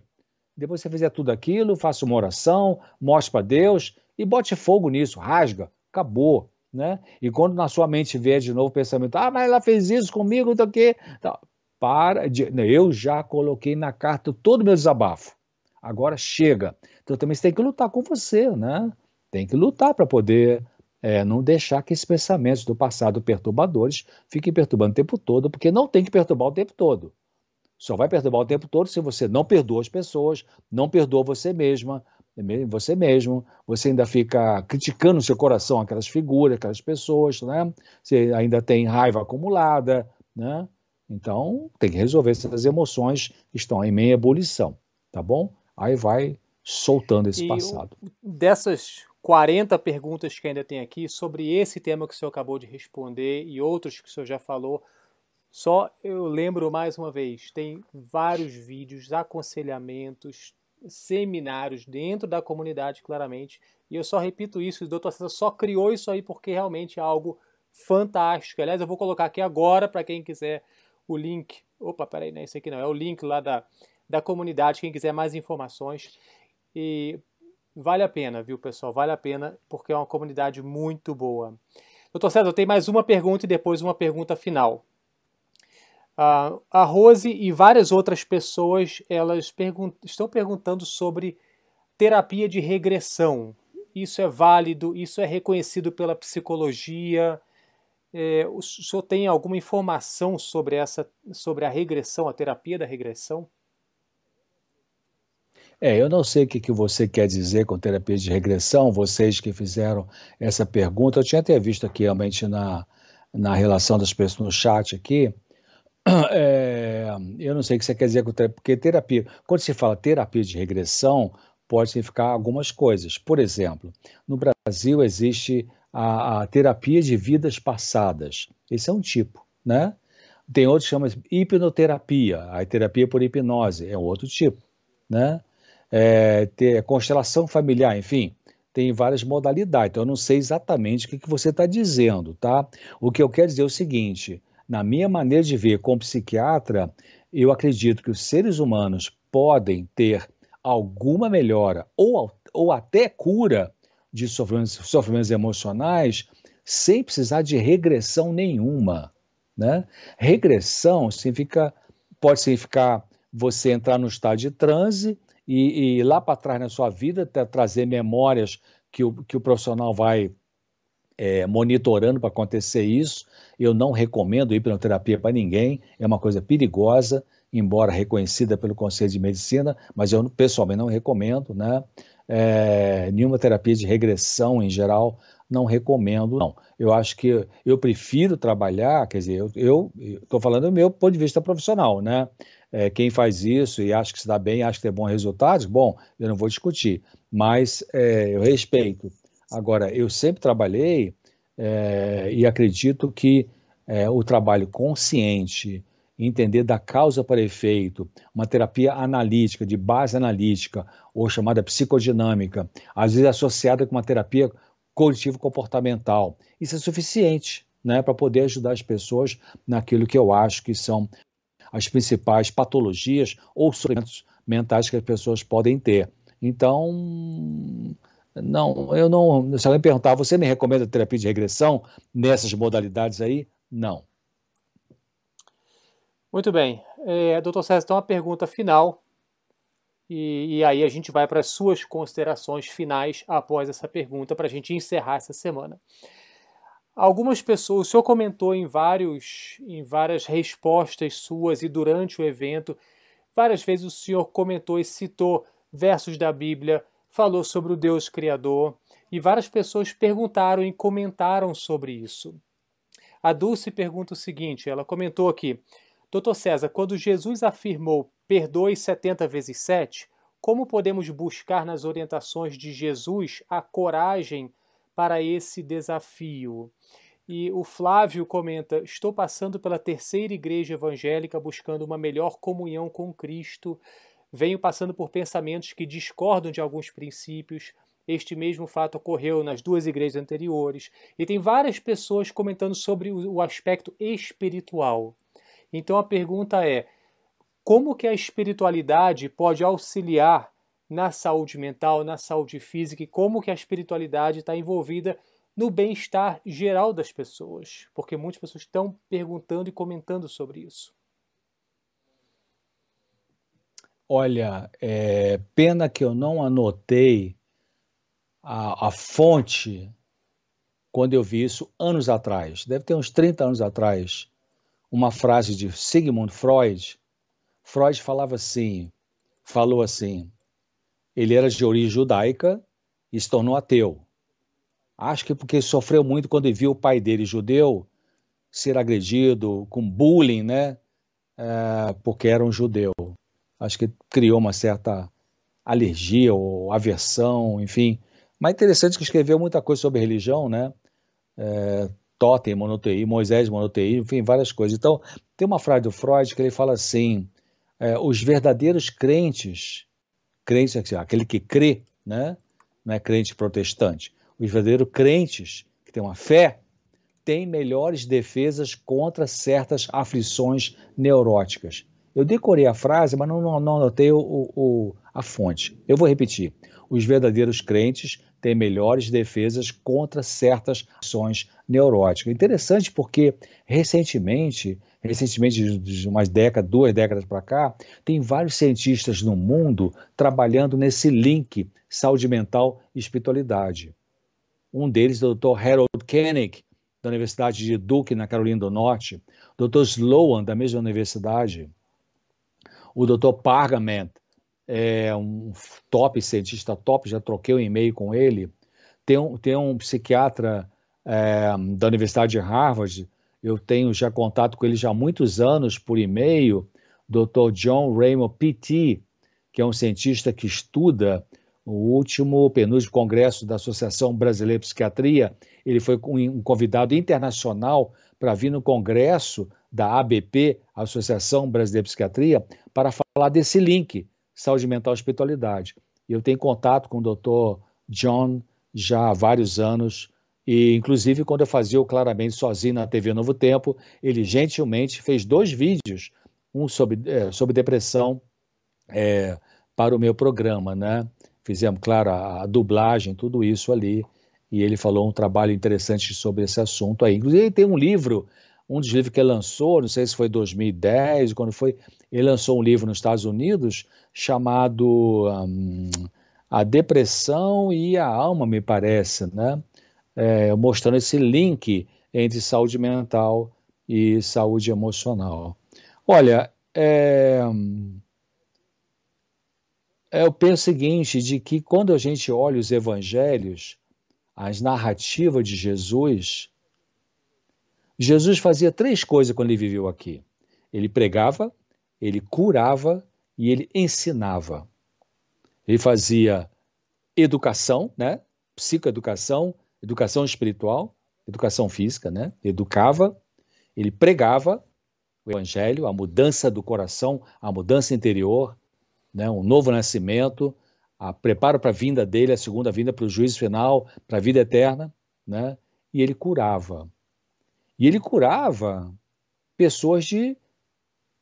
Depois você fizer tudo aquilo, faça uma oração, mostre para Deus e bote fogo nisso, rasga, acabou né? E quando na sua mente vier de novo o pensamento, ah, mas ela fez isso comigo, que, então, para de, eu já coloquei na carta todo o meu desabafo. Agora chega. Então também você tem que lutar com você, né? Tem que lutar para poder é, não deixar que esses pensamentos do passado perturbadores fiquem perturbando o tempo todo, porque não tem que perturbar o tempo todo. Só vai perturbar o tempo todo se você não perdoa as pessoas, não perdoa você mesma, você mesmo, você ainda fica criticando no seu coração aquelas figuras, aquelas pessoas, né? Você ainda tem raiva acumulada, né? Então, tem que resolver essas emoções que estão em meia ebulição, tá bom? Aí vai soltando esse e passado. Dessas 40 perguntas que ainda tem aqui sobre esse tema que o senhor acabou de responder e outros que o senhor já falou, só eu lembro mais uma vez, tem vários vídeos, aconselhamentos, seminários dentro da comunidade, claramente. E eu só repito isso, o Dr. César só criou isso aí porque realmente é algo fantástico. Aliás, eu vou colocar aqui agora para quem quiser o link. Opa, peraí, não é esse aqui não, é o link lá da, da comunidade, quem quiser mais informações. E vale a pena, viu, pessoal? Vale a pena porque é uma comunidade muito boa. Doutor César, eu tenho mais uma pergunta e depois uma pergunta final. A Rose e várias outras pessoas elas pergun estão perguntando sobre terapia de regressão. Isso é válido? Isso é reconhecido pela psicologia? É, o senhor tem alguma informação sobre essa, sobre a regressão, a terapia da regressão? É, eu não sei o que, que você quer dizer com terapia de regressão, vocês que fizeram essa pergunta, eu tinha até visto aqui realmente na, na relação das pessoas no chat aqui, É, eu não sei o que você quer dizer com terapia, porque terapia, quando se fala terapia de regressão, pode significar algumas coisas. Por exemplo, no Brasil existe a, a terapia de vidas passadas. Esse é um tipo, né? Tem outro que chama hipnoterapia, a terapia por hipnose, é outro tipo, né? É, ter constelação familiar, enfim, tem várias modalidades. Então, eu não sei exatamente o que, que você está dizendo, tá? O que eu quero dizer é o seguinte: na minha maneira de ver como psiquiatra, eu acredito que os seres humanos podem ter alguma melhora ou, ou até cura de sofrimentos, sofrimentos emocionais sem precisar de regressão nenhuma. Né? Regressão significa, pode significar você entrar no estado de transe e, e lá para trás na sua vida trazer memórias que o, que o profissional vai é, monitorando para acontecer isso. Eu não recomendo hipnoterapia para ninguém, é uma coisa perigosa, embora reconhecida pelo Conselho de Medicina, mas eu pessoalmente não recomendo, né? É, nenhuma terapia de regressão em geral, não recomendo, não. Eu acho que eu prefiro trabalhar, quer dizer, eu estou falando do meu ponto de vista profissional, né? É, quem faz isso e acha que se dá bem, acha que tem bons resultados, bom, eu não vou discutir, mas é, eu respeito. Agora, eu sempre trabalhei é, e acredito que é, o trabalho consciente, entender da causa para efeito, uma terapia analítica, de base analítica, ou chamada psicodinâmica, às vezes associada com uma terapia cognitivo-comportamental. Isso é suficiente né, para poder ajudar as pessoas naquilo que eu acho que são as principais patologias ou sofrimentos mentais que as pessoas podem ter. Então, não, eu não. Se alguém perguntar, você me recomenda terapia de regressão nessas modalidades aí? Não. Muito bem. É, doutor César, então uma pergunta final. E, e aí a gente vai para as suas considerações finais após essa pergunta, para a gente encerrar essa semana. Algumas pessoas, o senhor comentou em, vários, em várias respostas suas e durante o evento, várias vezes o senhor comentou e citou versos da Bíblia, falou sobre o Deus Criador, e várias pessoas perguntaram e comentaram sobre isso. A Dulce pergunta o seguinte: ela comentou aqui, Doutor César, quando Jesus afirmou perdoe 70 vezes 7, como podemos buscar nas orientações de Jesus a coragem para esse desafio? E o Flávio comenta: Estou passando pela terceira igreja evangélica buscando uma melhor comunhão com Cristo. Venho passando por pensamentos que discordam de alguns princípios. Este mesmo fato ocorreu nas duas igrejas anteriores. E tem várias pessoas comentando sobre o aspecto espiritual. Então a pergunta é: como que a espiritualidade pode auxiliar na saúde mental, na saúde física e como que a espiritualidade está envolvida no bem-estar geral das pessoas, porque muitas pessoas estão perguntando e comentando sobre isso. Olha, é, pena que eu não anotei a, a, fonte quando eu vi isso anos atrás, deve ter uns 30 anos atrás, uma frase de Sigmund Freud. Freud falava assim, falou assim, ele era de origem judaica e se tornou ateu. Acho que porque sofreu muito quando viu o pai dele judeu ser agredido com bullying, né? É, porque era um judeu. Acho que criou uma certa alergia ou aversão, enfim. Mas interessante que escreveu muita coisa sobre religião, né? É, totem, monoteísmo, Moisés, monoteísmo, enfim, várias coisas. Então, tem uma frase do Freud que ele fala assim: é, os verdadeiros crentes, crentes, aquele que crê, né? Não é crente protestante os verdadeiros crentes, que têm uma fé, têm melhores defesas contra certas aflições neuróticas. Eu decorei a frase, mas não, não, não anotei o, o, a fonte. Eu vou repetir. Os verdadeiros crentes têm melhores defesas contra certas ações neuróticas. Interessante porque recentemente, recentemente de umas décadas, duas décadas para cá, tem vários cientistas no mundo trabalhando nesse link saúde mental e espiritualidade. Um deles, o Dr. Harold Koenig, da Universidade de Duke, na Carolina do Norte, Dr. Sloan, da mesma universidade, o Dr. Pargament, é um top cientista top, já troquei um e-mail com ele. Tem um, tem um psiquiatra é, da Universidade de Harvard, eu tenho já contato com ele já há muitos anos por e-mail, Dr. John Raymond P.T., que é um cientista que estuda o último penúltimo congresso da Associação Brasileira de Psiquiatria. Ele foi um convidado internacional para vir no congresso da ABP, Associação Brasileira de Psiquiatria, para falar desse link, saúde mental e espiritualidade. Eu tenho contato com o Dr. John já há vários anos, e inclusive quando eu fazia o Claramente Sozinho na TV Novo Tempo, ele gentilmente fez dois vídeos, um sobre, é, sobre depressão é, para o meu programa, né? Fizemos, claro, a, a, dublagem, tudo isso ali, e ele falou um trabalho interessante sobre esse assunto aí. Inclusive, ele tem um livro, um dos livros que ele lançou, não sei se foi 2010, quando foi, ele lançou um livro nos Estados Unidos chamado um, A Depressão e a Alma, me parece, né? É, mostrando esse link entre saúde mental e saúde emocional. Olha, é, é, eu penso o seguinte, de que quando a gente olha os evangelhos, as narrativas de Jesus, Jesus fazia três coisas quando ele viveu aqui. Ele pregava, ele curava e ele ensinava. Ele fazia educação, né? Psicoeducação, educação espiritual, educação física, né? Educava, ele pregava o evangelho, a mudança do coração, a mudança interior, né, um novo nascimento, a preparo para a vinda dele, a segunda vinda para o juízo final, para a vida eterna, né? E ele curava. E ele curava pessoas de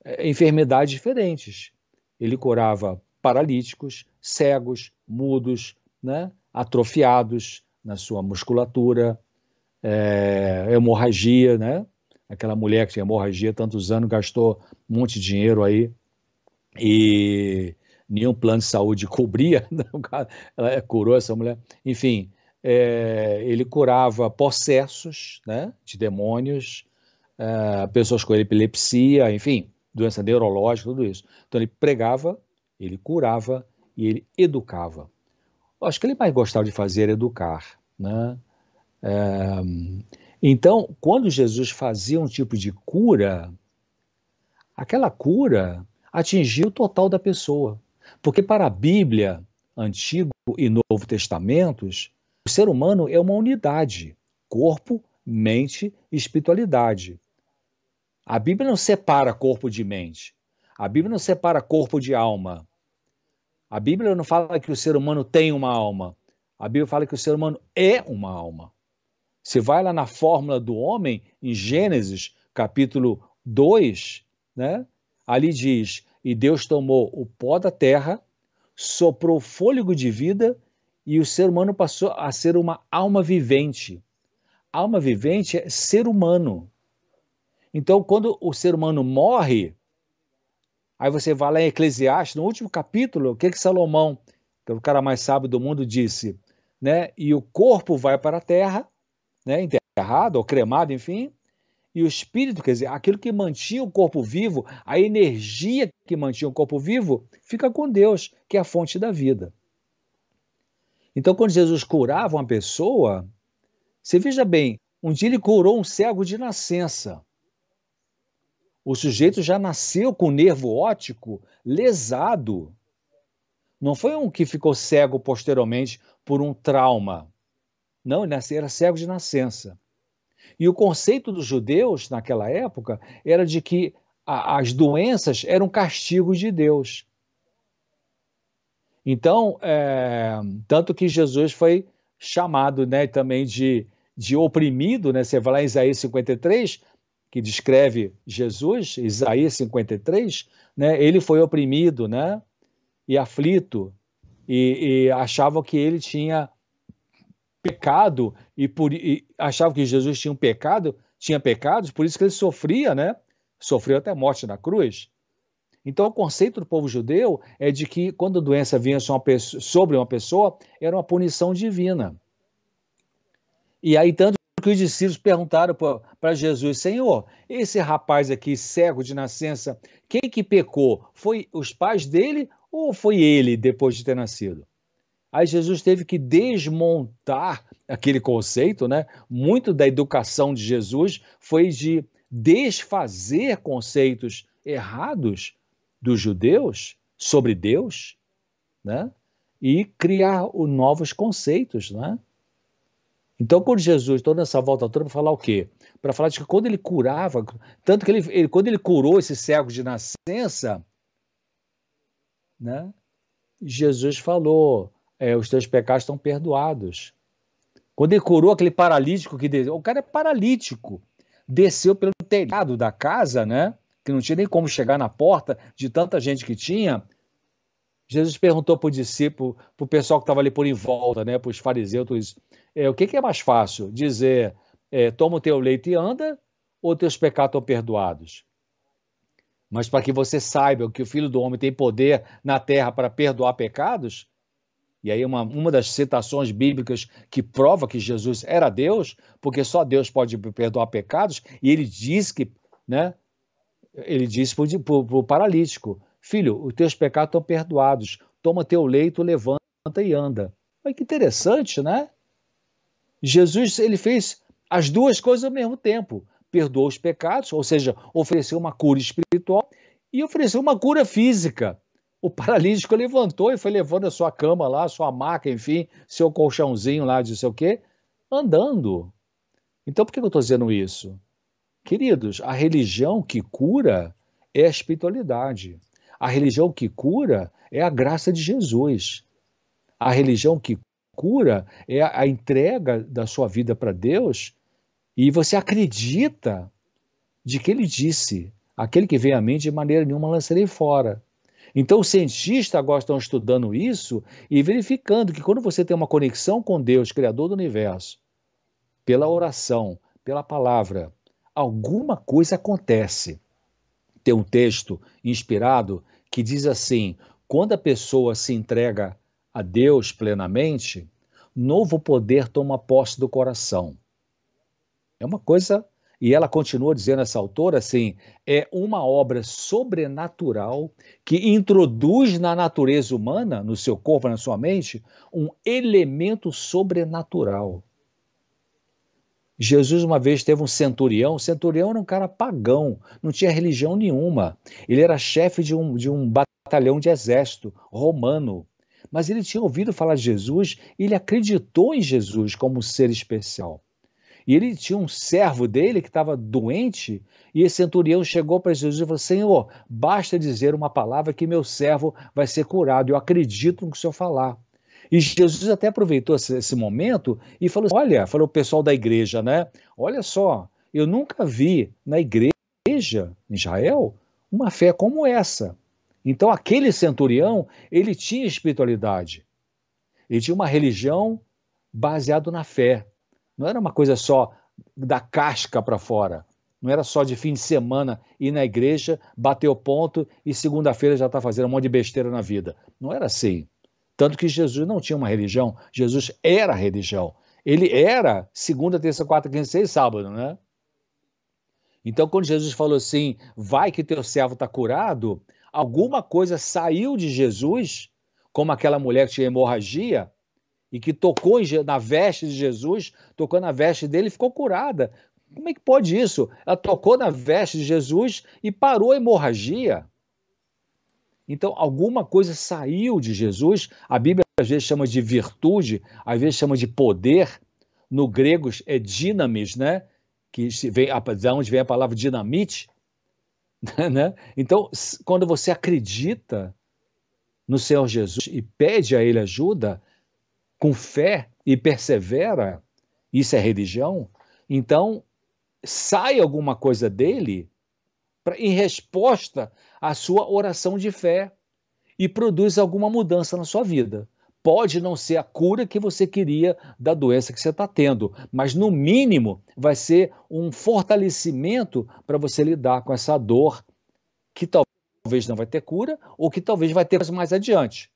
é, enfermidades diferentes. Ele curava paralíticos, cegos, mudos, né? atrofiados na sua musculatura, é, hemorragia, né? Aquela mulher que tinha hemorragia tantos anos gastou um monte de dinheiro aí e nenhum plano de saúde cobria, né? ela curou essa mulher. Enfim, é, ele curava possessos né, de demônios, é, pessoas com epilepsia, enfim, doença neurológica, tudo isso. Então ele pregava, ele curava e ele educava. Eu acho que ele mais gostava de fazer educar. Né? É, então, quando Jesus fazia um tipo de cura, aquela cura atingir o total da pessoa. Porque para a Bíblia, Antigo e Novo Testamentos, o ser humano é uma unidade: corpo, mente e espiritualidade. A Bíblia não separa corpo de mente. A Bíblia não separa corpo de alma. A Bíblia não fala que o ser humano tem uma alma. A Bíblia fala que o ser humano é uma alma. Você vai lá na fórmula do homem, em Gênesis, capítulo 2, né? Ali diz: E Deus tomou o pó da terra, soprou fôlego de vida e o ser humano passou a ser uma alma vivente. Alma vivente é ser humano. Então, quando o ser humano morre, aí você vai lá em Eclesiastes, no último capítulo, o que que Salomão, que é o cara mais sábio do mundo, disse? Né? E o corpo vai para a terra, né? enterrado ou cremado, enfim, e o espírito, quer dizer, aquilo que mantinha o corpo vivo, a energia que mantinha o corpo vivo, fica com Deus, que é a fonte da vida. Então, quando Jesus curava uma pessoa, você veja bem, um dia ele curou um cego de nascença. O sujeito já nasceu com o nervo óptico lesado. Não foi um que ficou cego posteriormente por um trauma. Não, ele era cego de nascença. E o conceito dos judeus naquela época era de que a, as doenças eram castigos de Deus. Então, é, tanto que Jesus foi chamado né, também de, de oprimido, né? Você vai lá em Isaías 53, que descreve Jesus, Isaías 53, né? Ele foi oprimido, né? E aflito, e, e achavam que ele tinha pecado e, por, e achava que Jesus tinha um pecado, tinha pecados, por isso que ele sofria, né? Sofreu até morte na cruz. Então, o conceito do povo judeu é de que quando a doença vinha sobre uma pessoa, era uma punição divina. E aí, tanto que os discípulos perguntaram para Jesus: Senhor, esse rapaz aqui, cego de nascença, quem que pecou? Foi os pais dele ou foi ele depois de ter nascido? Aí Jesus teve que desmontar aquele conceito, né? Muito da educação de Jesus foi de desfazer conceitos errados dos judeus sobre Deus, né? E criar novos conceitos, né? Então, quando Jesus, toda essa volta toda, para falar o quê? Para falar de que quando ele curava, tanto que ele, ele, quando ele curou esse cego de nascença, né? Jesus falou: é, os teus pecados estão perdoados. Quando ele curou aquele paralítico que desceu, o cara é paralítico, desceu pelo telhado da casa, né? Que não tinha nem como chegar na porta de tanta gente que tinha. Jesus perguntou para o discípulo, para o pessoal que estava ali por em volta, né? Para os fariseus. É, o que, que, é mais fácil? Dizer, é, toma o teu leite e anda, ou teus pecados estão perdoados? Mas para que você saiba que o Filho do Homem tem poder na terra para perdoar pecados, e aí uma, uma das citações bíblicas que prova que Jesus era Deus, porque só Deus pode perdoar pecados, e ele diz que, né, ele disse para o paralítico, filho, os teus pecados estão perdoados, toma teu leito, levanta e anda. Olha que interessante, né? Jesus, ele fez as duas coisas ao mesmo tempo, perdoou os pecados, ou seja, ofereceu uma cura espiritual e ofereceu uma cura física o paralítico levantou e foi levando a sua cama lá, a sua maca, enfim, seu colchãozinho lá de sei o quê, andando. Então por que eu estou dizendo isso? Queridos, a religião que cura é a espiritualidade. A religião que cura é a graça de Jesus. A religião que cura é a entrega da sua vida para Deus e você acredita de que ele disse: aquele que vem a mim de maneira nenhuma lançarei fora. Então, os cientistas agora estão estudando isso e verificando que quando você tem uma conexão com Deus, Criador do universo, pela oração, pela palavra, alguma coisa acontece. Tem um texto inspirado que diz assim: quando a pessoa se entrega a Deus plenamente, novo poder toma posse do coração. É uma coisa e ela continua dizendo, essa autora, assim, é uma obra sobrenatural que introduz na natureza humana, no seu corpo, na sua mente, um elemento sobrenatural. Jesus uma vez teve um centurião, o centurião era um cara pagão, não tinha religião nenhuma. Ele era chefe de um, de um batalhão de exército romano. Mas ele tinha ouvido falar de Jesus e ele acreditou em Jesus como um ser especial. E ele tinha um servo dele que estava doente, e esse centurião chegou para Jesus e falou: Senhor, basta dizer uma palavra que meu servo vai ser curado. Eu acredito no que o senhor falar. E Jesus até aproveitou esse, momento e falou: Olha, falou o pessoal da igreja, né? Olha só, eu nunca vi na igreja em Israel uma fé como essa. Então, aquele centurião, ele tinha espiritualidade. Ele tinha uma religião baseada na fé. Não era uma coisa só da casca para fora. Não era só de fim de semana ir na igreja, bater o ponto e segunda-feira já está fazendo um monte de besteira na vida. Não era assim. Tanto que Jesus não tinha uma religião, Jesus era religião. Ele era segunda, terça, quarta, quinta, seis, sábado, né? Então, quando Jesus falou assim, vai que teu servo está curado, alguma coisa saiu de Jesus, como aquela mulher que tinha hemorragia, e que tocou na veste de Jesus, tocou na veste dele e ficou curada. Como é que pode isso? Ela tocou na veste de Jesus e parou a hemorragia. Então, alguma coisa saiu de Jesus. A Bíblia às vezes chama de virtude, às vezes chama de poder. No grego é dinamis, né? Que vem, de onde vem a palavra dinamite. Né? Então, quando você acredita no Senhor Jesus e pede a Ele ajuda, com fé e persevera, isso é religião, então sai alguma coisa dele pra, em resposta à sua oração de fé e produz alguma mudança na sua vida. Pode não ser a cura que você queria da doença que você está tendo, mas no mínimo vai ser um fortalecimento para você lidar com essa dor que talvez não vai ter cura ou que talvez vai ter mais adiante.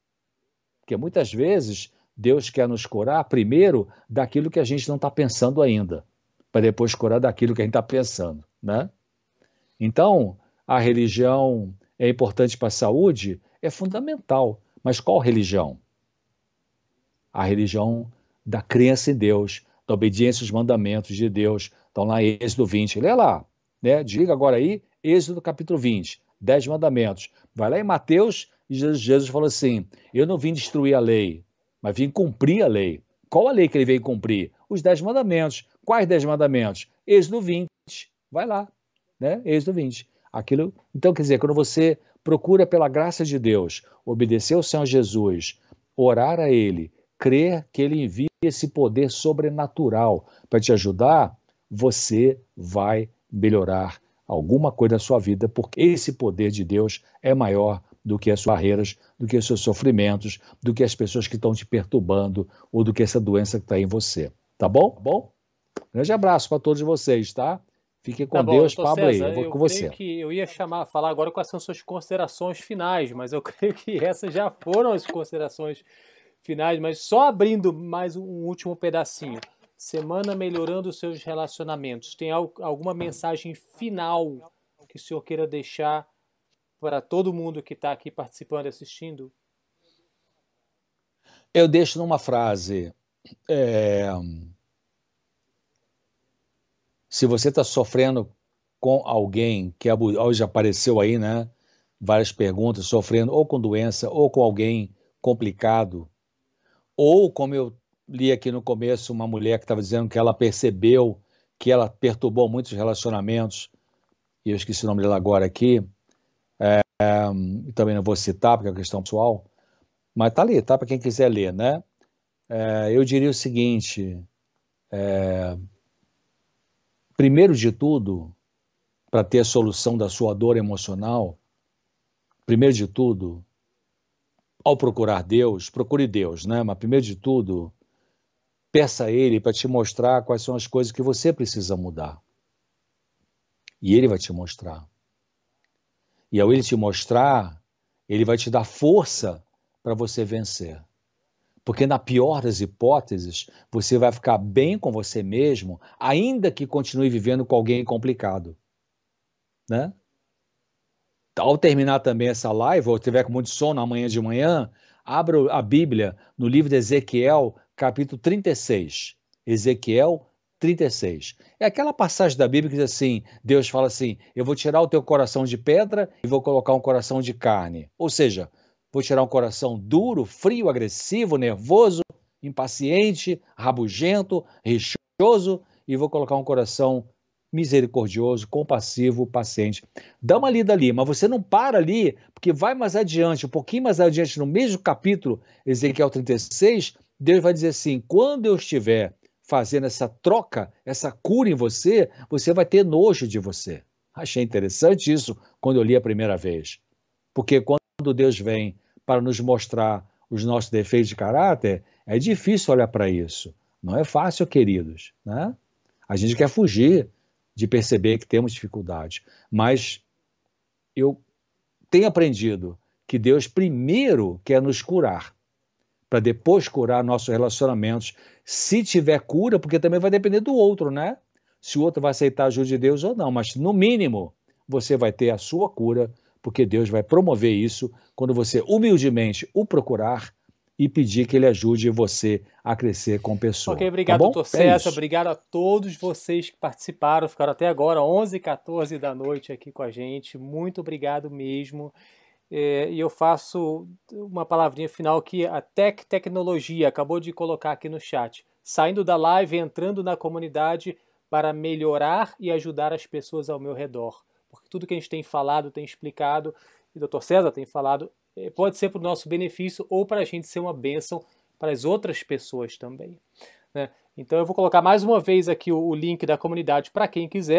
Porque muitas vezes Deus quer nos curar primeiro daquilo que a gente não está pensando ainda, para depois curar daquilo que a gente está pensando, né? Então, a religião é importante para a saúde? É fundamental. Mas qual religião? A religião da crença em Deus, da obediência aos mandamentos de Deus. Estão lá em Êxodo 20. Lê lá, né? Diga agora aí, Êxodo capítulo 20, 10 mandamentos. Vai lá em Mateus e Jesus, falou assim: Eu não vim destruir a lei, mas vim cumprir a lei. Qual a lei que ele veio cumprir? Os 10 mandamentos. Quais 10 mandamentos? Êxodo 20. Vai lá, né? Êxodo 20. Aquilo, então, quer dizer, quando você procura pela graça de Deus, obedecer ao Senhor Jesus, orar a Ele, crer que Ele envia esse poder sobrenatural para te ajudar, você vai melhorar alguma coisa na sua vida, porque esse poder de Deus é maior do que as suas barreiras, do que os seus sofrimentos, do que as pessoas que estão te perturbando ou do que essa doença que está em você. Tá bom? Tá bom? Grande abraço para todos vocês, tá? Fique com tá bom, Deus, Pablo César, aí, eu vou eu com você. Que eu ia chamar, falar agora quais são suas considerações finais, mas eu creio que essas já foram as considerações finais, mas só abrindo mais um último pedacinho. Semana melhorando os seus relacionamentos. Tem alguma mensagem final que o senhor queira deixar para todo mundo que está aqui participando e assistindo? Eu deixo numa frase. É se você está sofrendo com alguém que hoje apareceu aí, né? Várias perguntas, sofrendo ou com doença, ou com alguém complicado, ou como eu li aqui no começo, uma mulher que estava dizendo que ela percebeu que ela perturbou muitos relacionamentos, e eu esqueci o nome dela agora aqui, também não vou citar porque é uma questão pessoal, mas tá ali, tá? Para quem quiser ler, né? É, eu diria o seguinte: é, primeiro de tudo, para ter solução da sua dor emocional, primeiro de tudo, ao procurar Deus, procure Deus, né? Mas primeiro de tudo, peça a Ele para te mostrar quais são as coisas que você precisa mudar. E Ele vai te mostrar. E ao Ele te mostrar, Ele vai te dar força para você vencer. Porque, na pior das hipóteses, você vai ficar bem com você mesmo, ainda que continue vivendo com alguém complicado. Né? Ao terminar também essa live, ou tiver com muito sono amanhã de manhã, abra a Bíblia no livro de Ezequiel, capítulo 36. Ezequiel 36. É aquela passagem da Bíblia que diz assim: Deus fala assim: Eu vou tirar o teu coração de pedra e vou colocar um coração de carne. Ou seja, Vou tirar um coração duro, frio, agressivo, nervoso, impaciente, rabugento, rixoso e vou colocar um coração misericordioso, compassivo, paciente. Dá uma lida ali, mas você não para ali, porque vai mais adiante, um pouquinho mais adiante, no mesmo capítulo, Ezequiel 36, Deus vai dizer assim: quando eu estiver fazendo essa troca, essa cura em você, você vai ter nojo de você. Achei interessante isso quando eu li a primeira vez. Porque quando Deus vem para nos mostrar os nossos defeitos de caráter, é difícil olhar para isso. Não é fácil, queridos. Né? A gente quer fugir de perceber que temos dificuldades. Mas eu tenho aprendido que Deus primeiro quer nos curar, para depois curar nossos relacionamentos. Se tiver cura, porque também vai depender do outro, né? Se o outro vai aceitar a ajuda de Deus ou não, mas no mínimo você vai ter a sua cura porque Deus vai promover isso quando você humildemente o procurar e pedir que ele ajude você a crescer com pessoa. Ok, obrigado, tá doutor é César. Obrigado a todos vocês que participaram, ficaram até agora, 11 e 14 da noite aqui com a gente. Muito obrigado mesmo. É, e eu faço uma palavrinha final aqui, a Tech Tecnologia, acabou de colocar aqui no chat. Saindo da live, entrando na comunidade para melhorar e ajudar as pessoas ao meu redor porque tudo que a gente tem falado, tem explicado, e o doutor César tem falado, eh, pode ser para o nosso benefício ou para a gente ser uma bênção para as outras pessoas também. Né? Então eu vou colocar mais uma vez aqui o link da comunidade para quem quiser.